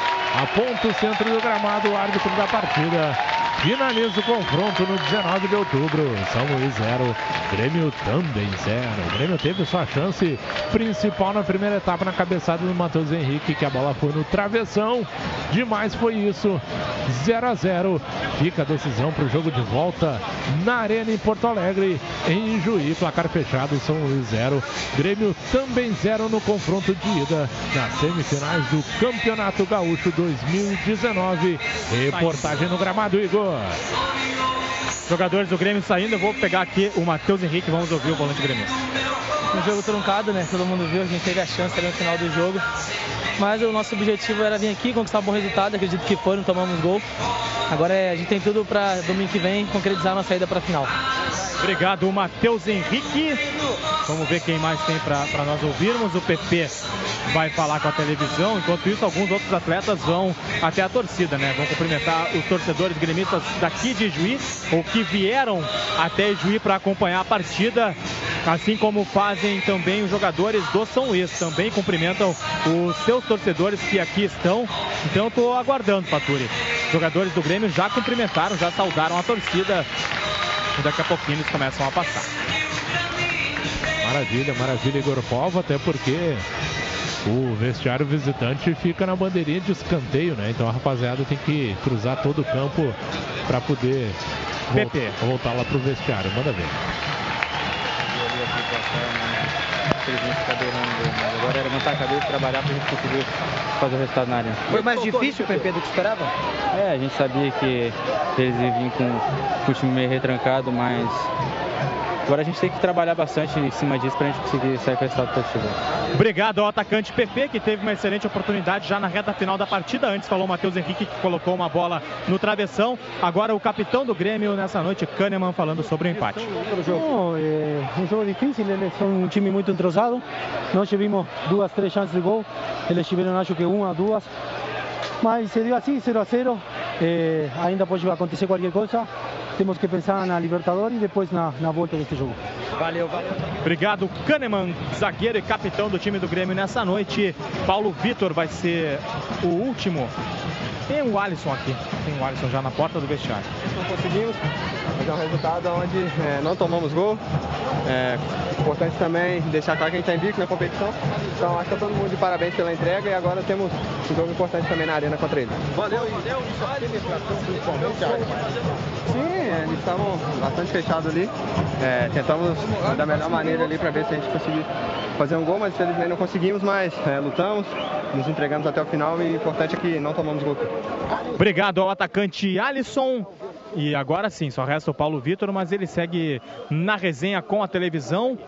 aponta o centro do gramado, o árbitro da partida. Finaliza o confronto no 19 de outubro. São Luís 0, Grêmio também 0. O Grêmio teve sua chance principal na primeira etapa na cabeçada do Matheus Henrique, que a bola foi no travessão. Demais foi isso. 0 a 0. Fica a decisão para o jogo de volta na Arena em Porto Alegre, em Juí. Placar fechado, São Luís 0. Grêmio também 0 no confronto de ida nas semifinais do Campeonato Gaúcho 2019. Reportagem no gramado, Igor. Jogadores do Grêmio saindo, eu vou pegar aqui o Matheus Henrique, vamos ouvir o volante Grêmio. Um jogo truncado, né? Todo mundo viu, a gente teve a chance ali no final do jogo. Mas o nosso objetivo era vir aqui, conquistar um bom resultado, acredito que foi, não tomamos gol. Agora é, a gente tem tudo para domingo que vem concretizar a nossa saída para a final. Obrigado, Matheus Henrique. Vamos ver quem mais tem para nós ouvirmos. O PP vai falar com a televisão. Enquanto isso, alguns outros atletas vão até a torcida, né? Vão cumprimentar os torcedores gremistas daqui de Juí, ou que vieram até Juí para acompanhar a partida. Assim como fazem também os jogadores do São Luís. Também cumprimentam os seus torcedores que aqui estão. Então eu estou aguardando, Paturi. Jogadores do Grêmio já cumprimentaram, já saudaram a torcida. E daqui a pouquinho eles começam a passar. Maravilha, maravilha, Igor Povo, até porque o vestiário visitante fica na bandeirinha de escanteio, né? Então a rapaziada tem que cruzar todo o campo para poder vol- PP. voltar lá pro vestiário. Manda ver. Infelizmente acabei agora é levantar a cabeça trabalhar pra gente conseguir fazer o resultado na arena. Foi mais difícil o PP do que esperava? É, a gente sabia que eles iam com o time meio retrancado, mas agora a gente tem que trabalhar bastante em cima disso pra gente conseguir sair com o resultado positivo. Obrigado ao atacante PP, que teve uma excelente oportunidade já na reta final da partida. Antes falou o Matheus Henrique, que colocou uma bola no travessão. Agora o capitão do Grêmio nessa noite, Kahneman, falando sobre o empate. Não, é um jogo difícil, eles são um time muito entrosado. Nós tivemos duas, três chances de gol, eles tiveram acho que uma, duas. Mas se deu assim, 0 a 0. É, ainda pode acontecer qualquer coisa. Temos que pensar na Libertadores e depois na, na volta deste jogo. Valeu, valeu. Obrigado, Kahneman, zagueiro e capitão do time do Grêmio nessa noite. Paulo Vitor vai ser o último. Tem o Alisson aqui. Tem o Alisson já na porta do vestiário. Não conseguimos, mas é um resultado onde é, não tomamos gol. É importante também deixar claro que a gente está invicto na competição. Então acho que tá todo mundo de parabéns pela entrega e agora temos um jogo importante também na arena contra eles. Valeu, valeu. Sim, eles estavam bastante fechados ali. É, tentamos da melhor maneira ali para ver se a gente conseguir fazer um gol, mas infelizmente não conseguimos, mas é, lutamos, nos entregamos até o final e o importante é que não tomamos gol. Obrigado ao atacante Alisson. E agora sim, só resta o Paulo Vitor, mas ele segue na resenha com a televisão.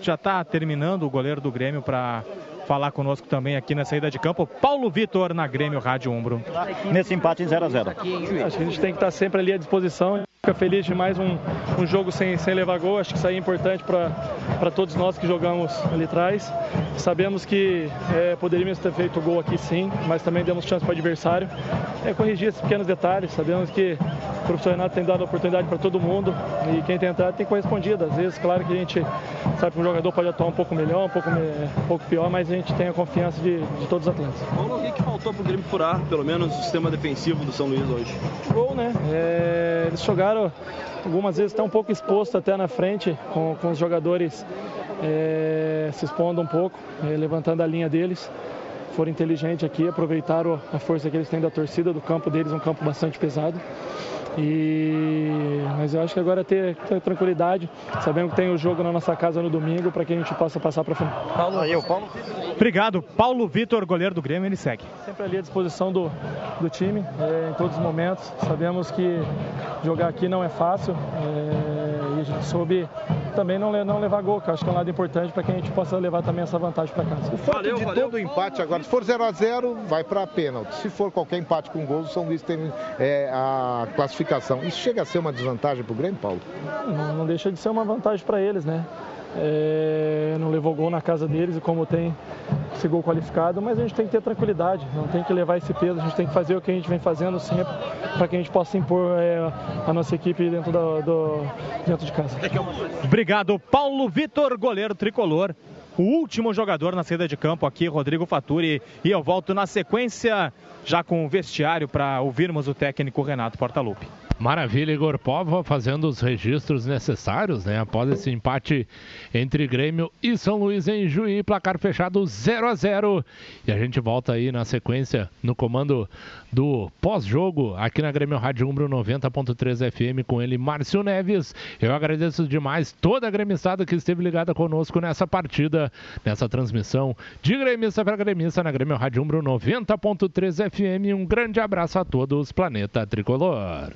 Já está terminando o goleiro do Grêmio para falar conosco também aqui na saída de campo. Paulo Vitor na Grêmio Rádio Umbro. Nesse empate em 0 a 0 Acho que a gente tem que estar sempre ali à disposição. Fica feliz de mais um, um jogo sem, sem levar gol. Acho que isso aí é importante para todos nós que jogamos ali atrás. Sabemos que é, poderíamos ter feito gol aqui sim, mas também demos chance para o adversário. é corrigir esses pequenos detalhes. Sabemos que o professor Renato tem dado oportunidade para todo mundo e quem tem entrado tem correspondido. Às vezes, claro que a gente sabe que um jogador pode atuar um pouco melhor, um pouco, um pouco pior, mas a gente tem a confiança de, de todos os atletas. Paulo, o que, faltou pro Grêmio furar, pelo menos, o sistema defensivo do São Luís hoje? Gol, né? É, eles jogaram algumas vezes até um pouco exposto até na frente, com, com os jogadores é, se expondo um pouco, é, levantando a linha deles. Foram inteligentes aqui, aproveitaram a força que eles têm da torcida, do campo deles, um campo bastante pesado. E... Mas eu acho que agora é ter, ter tranquilidade, sabendo que tem o jogo na nossa casa no domingo, para que a gente possa passar para frente. Paulo, aí, Paulo. Obrigado. Paulo Vitor, goleiro do Grêmio, ele segue. Sempre ali à disposição do, do time, é, em todos os momentos. Sabemos que jogar aqui não é fácil é, a gente soube também não, não levar gol, que eu acho que é um lado importante para que a gente possa levar também essa vantagem para casa. O fato de todo empate agora, se for 0 a 0 vai para pênalti. Se for qualquer empate com gols, o São Luís tem é, a classificação. Isso chega a ser uma desvantagem para o Grêmio, Paulo? Não, não deixa de ser uma vantagem para eles, né? É, não levou gol na casa deles e como tem esse gol qualificado, mas a gente tem que ter tranquilidade, não tem que levar esse peso, a gente tem que fazer o que a gente vem fazendo sempre para que a gente possa impor é, a nossa equipe dentro, do, dentro de casa. Obrigado, Paulo Vitor, goleiro tricolor. O último jogador na saída de campo aqui, Rodrigo Faturi. E eu volto na sequência, já com o vestiário, para ouvirmos o técnico Renato Portaluppi. Maravilha, Igor Pova fazendo os registros necessários, né? Após esse empate entre Grêmio e São Luís em Juí, placar fechado 0 a 0 E a gente volta aí na sequência no comando do pós-jogo aqui na Grêmio Rádio Umbro 90.3 FM com ele, Márcio Neves. Eu agradeço demais toda a gremistada que esteve ligada conosco nessa partida, nessa transmissão de gremista para gremista na Grêmio Rádio Umbro 90.3 FM. Um grande abraço a todos, Planeta Tricolor.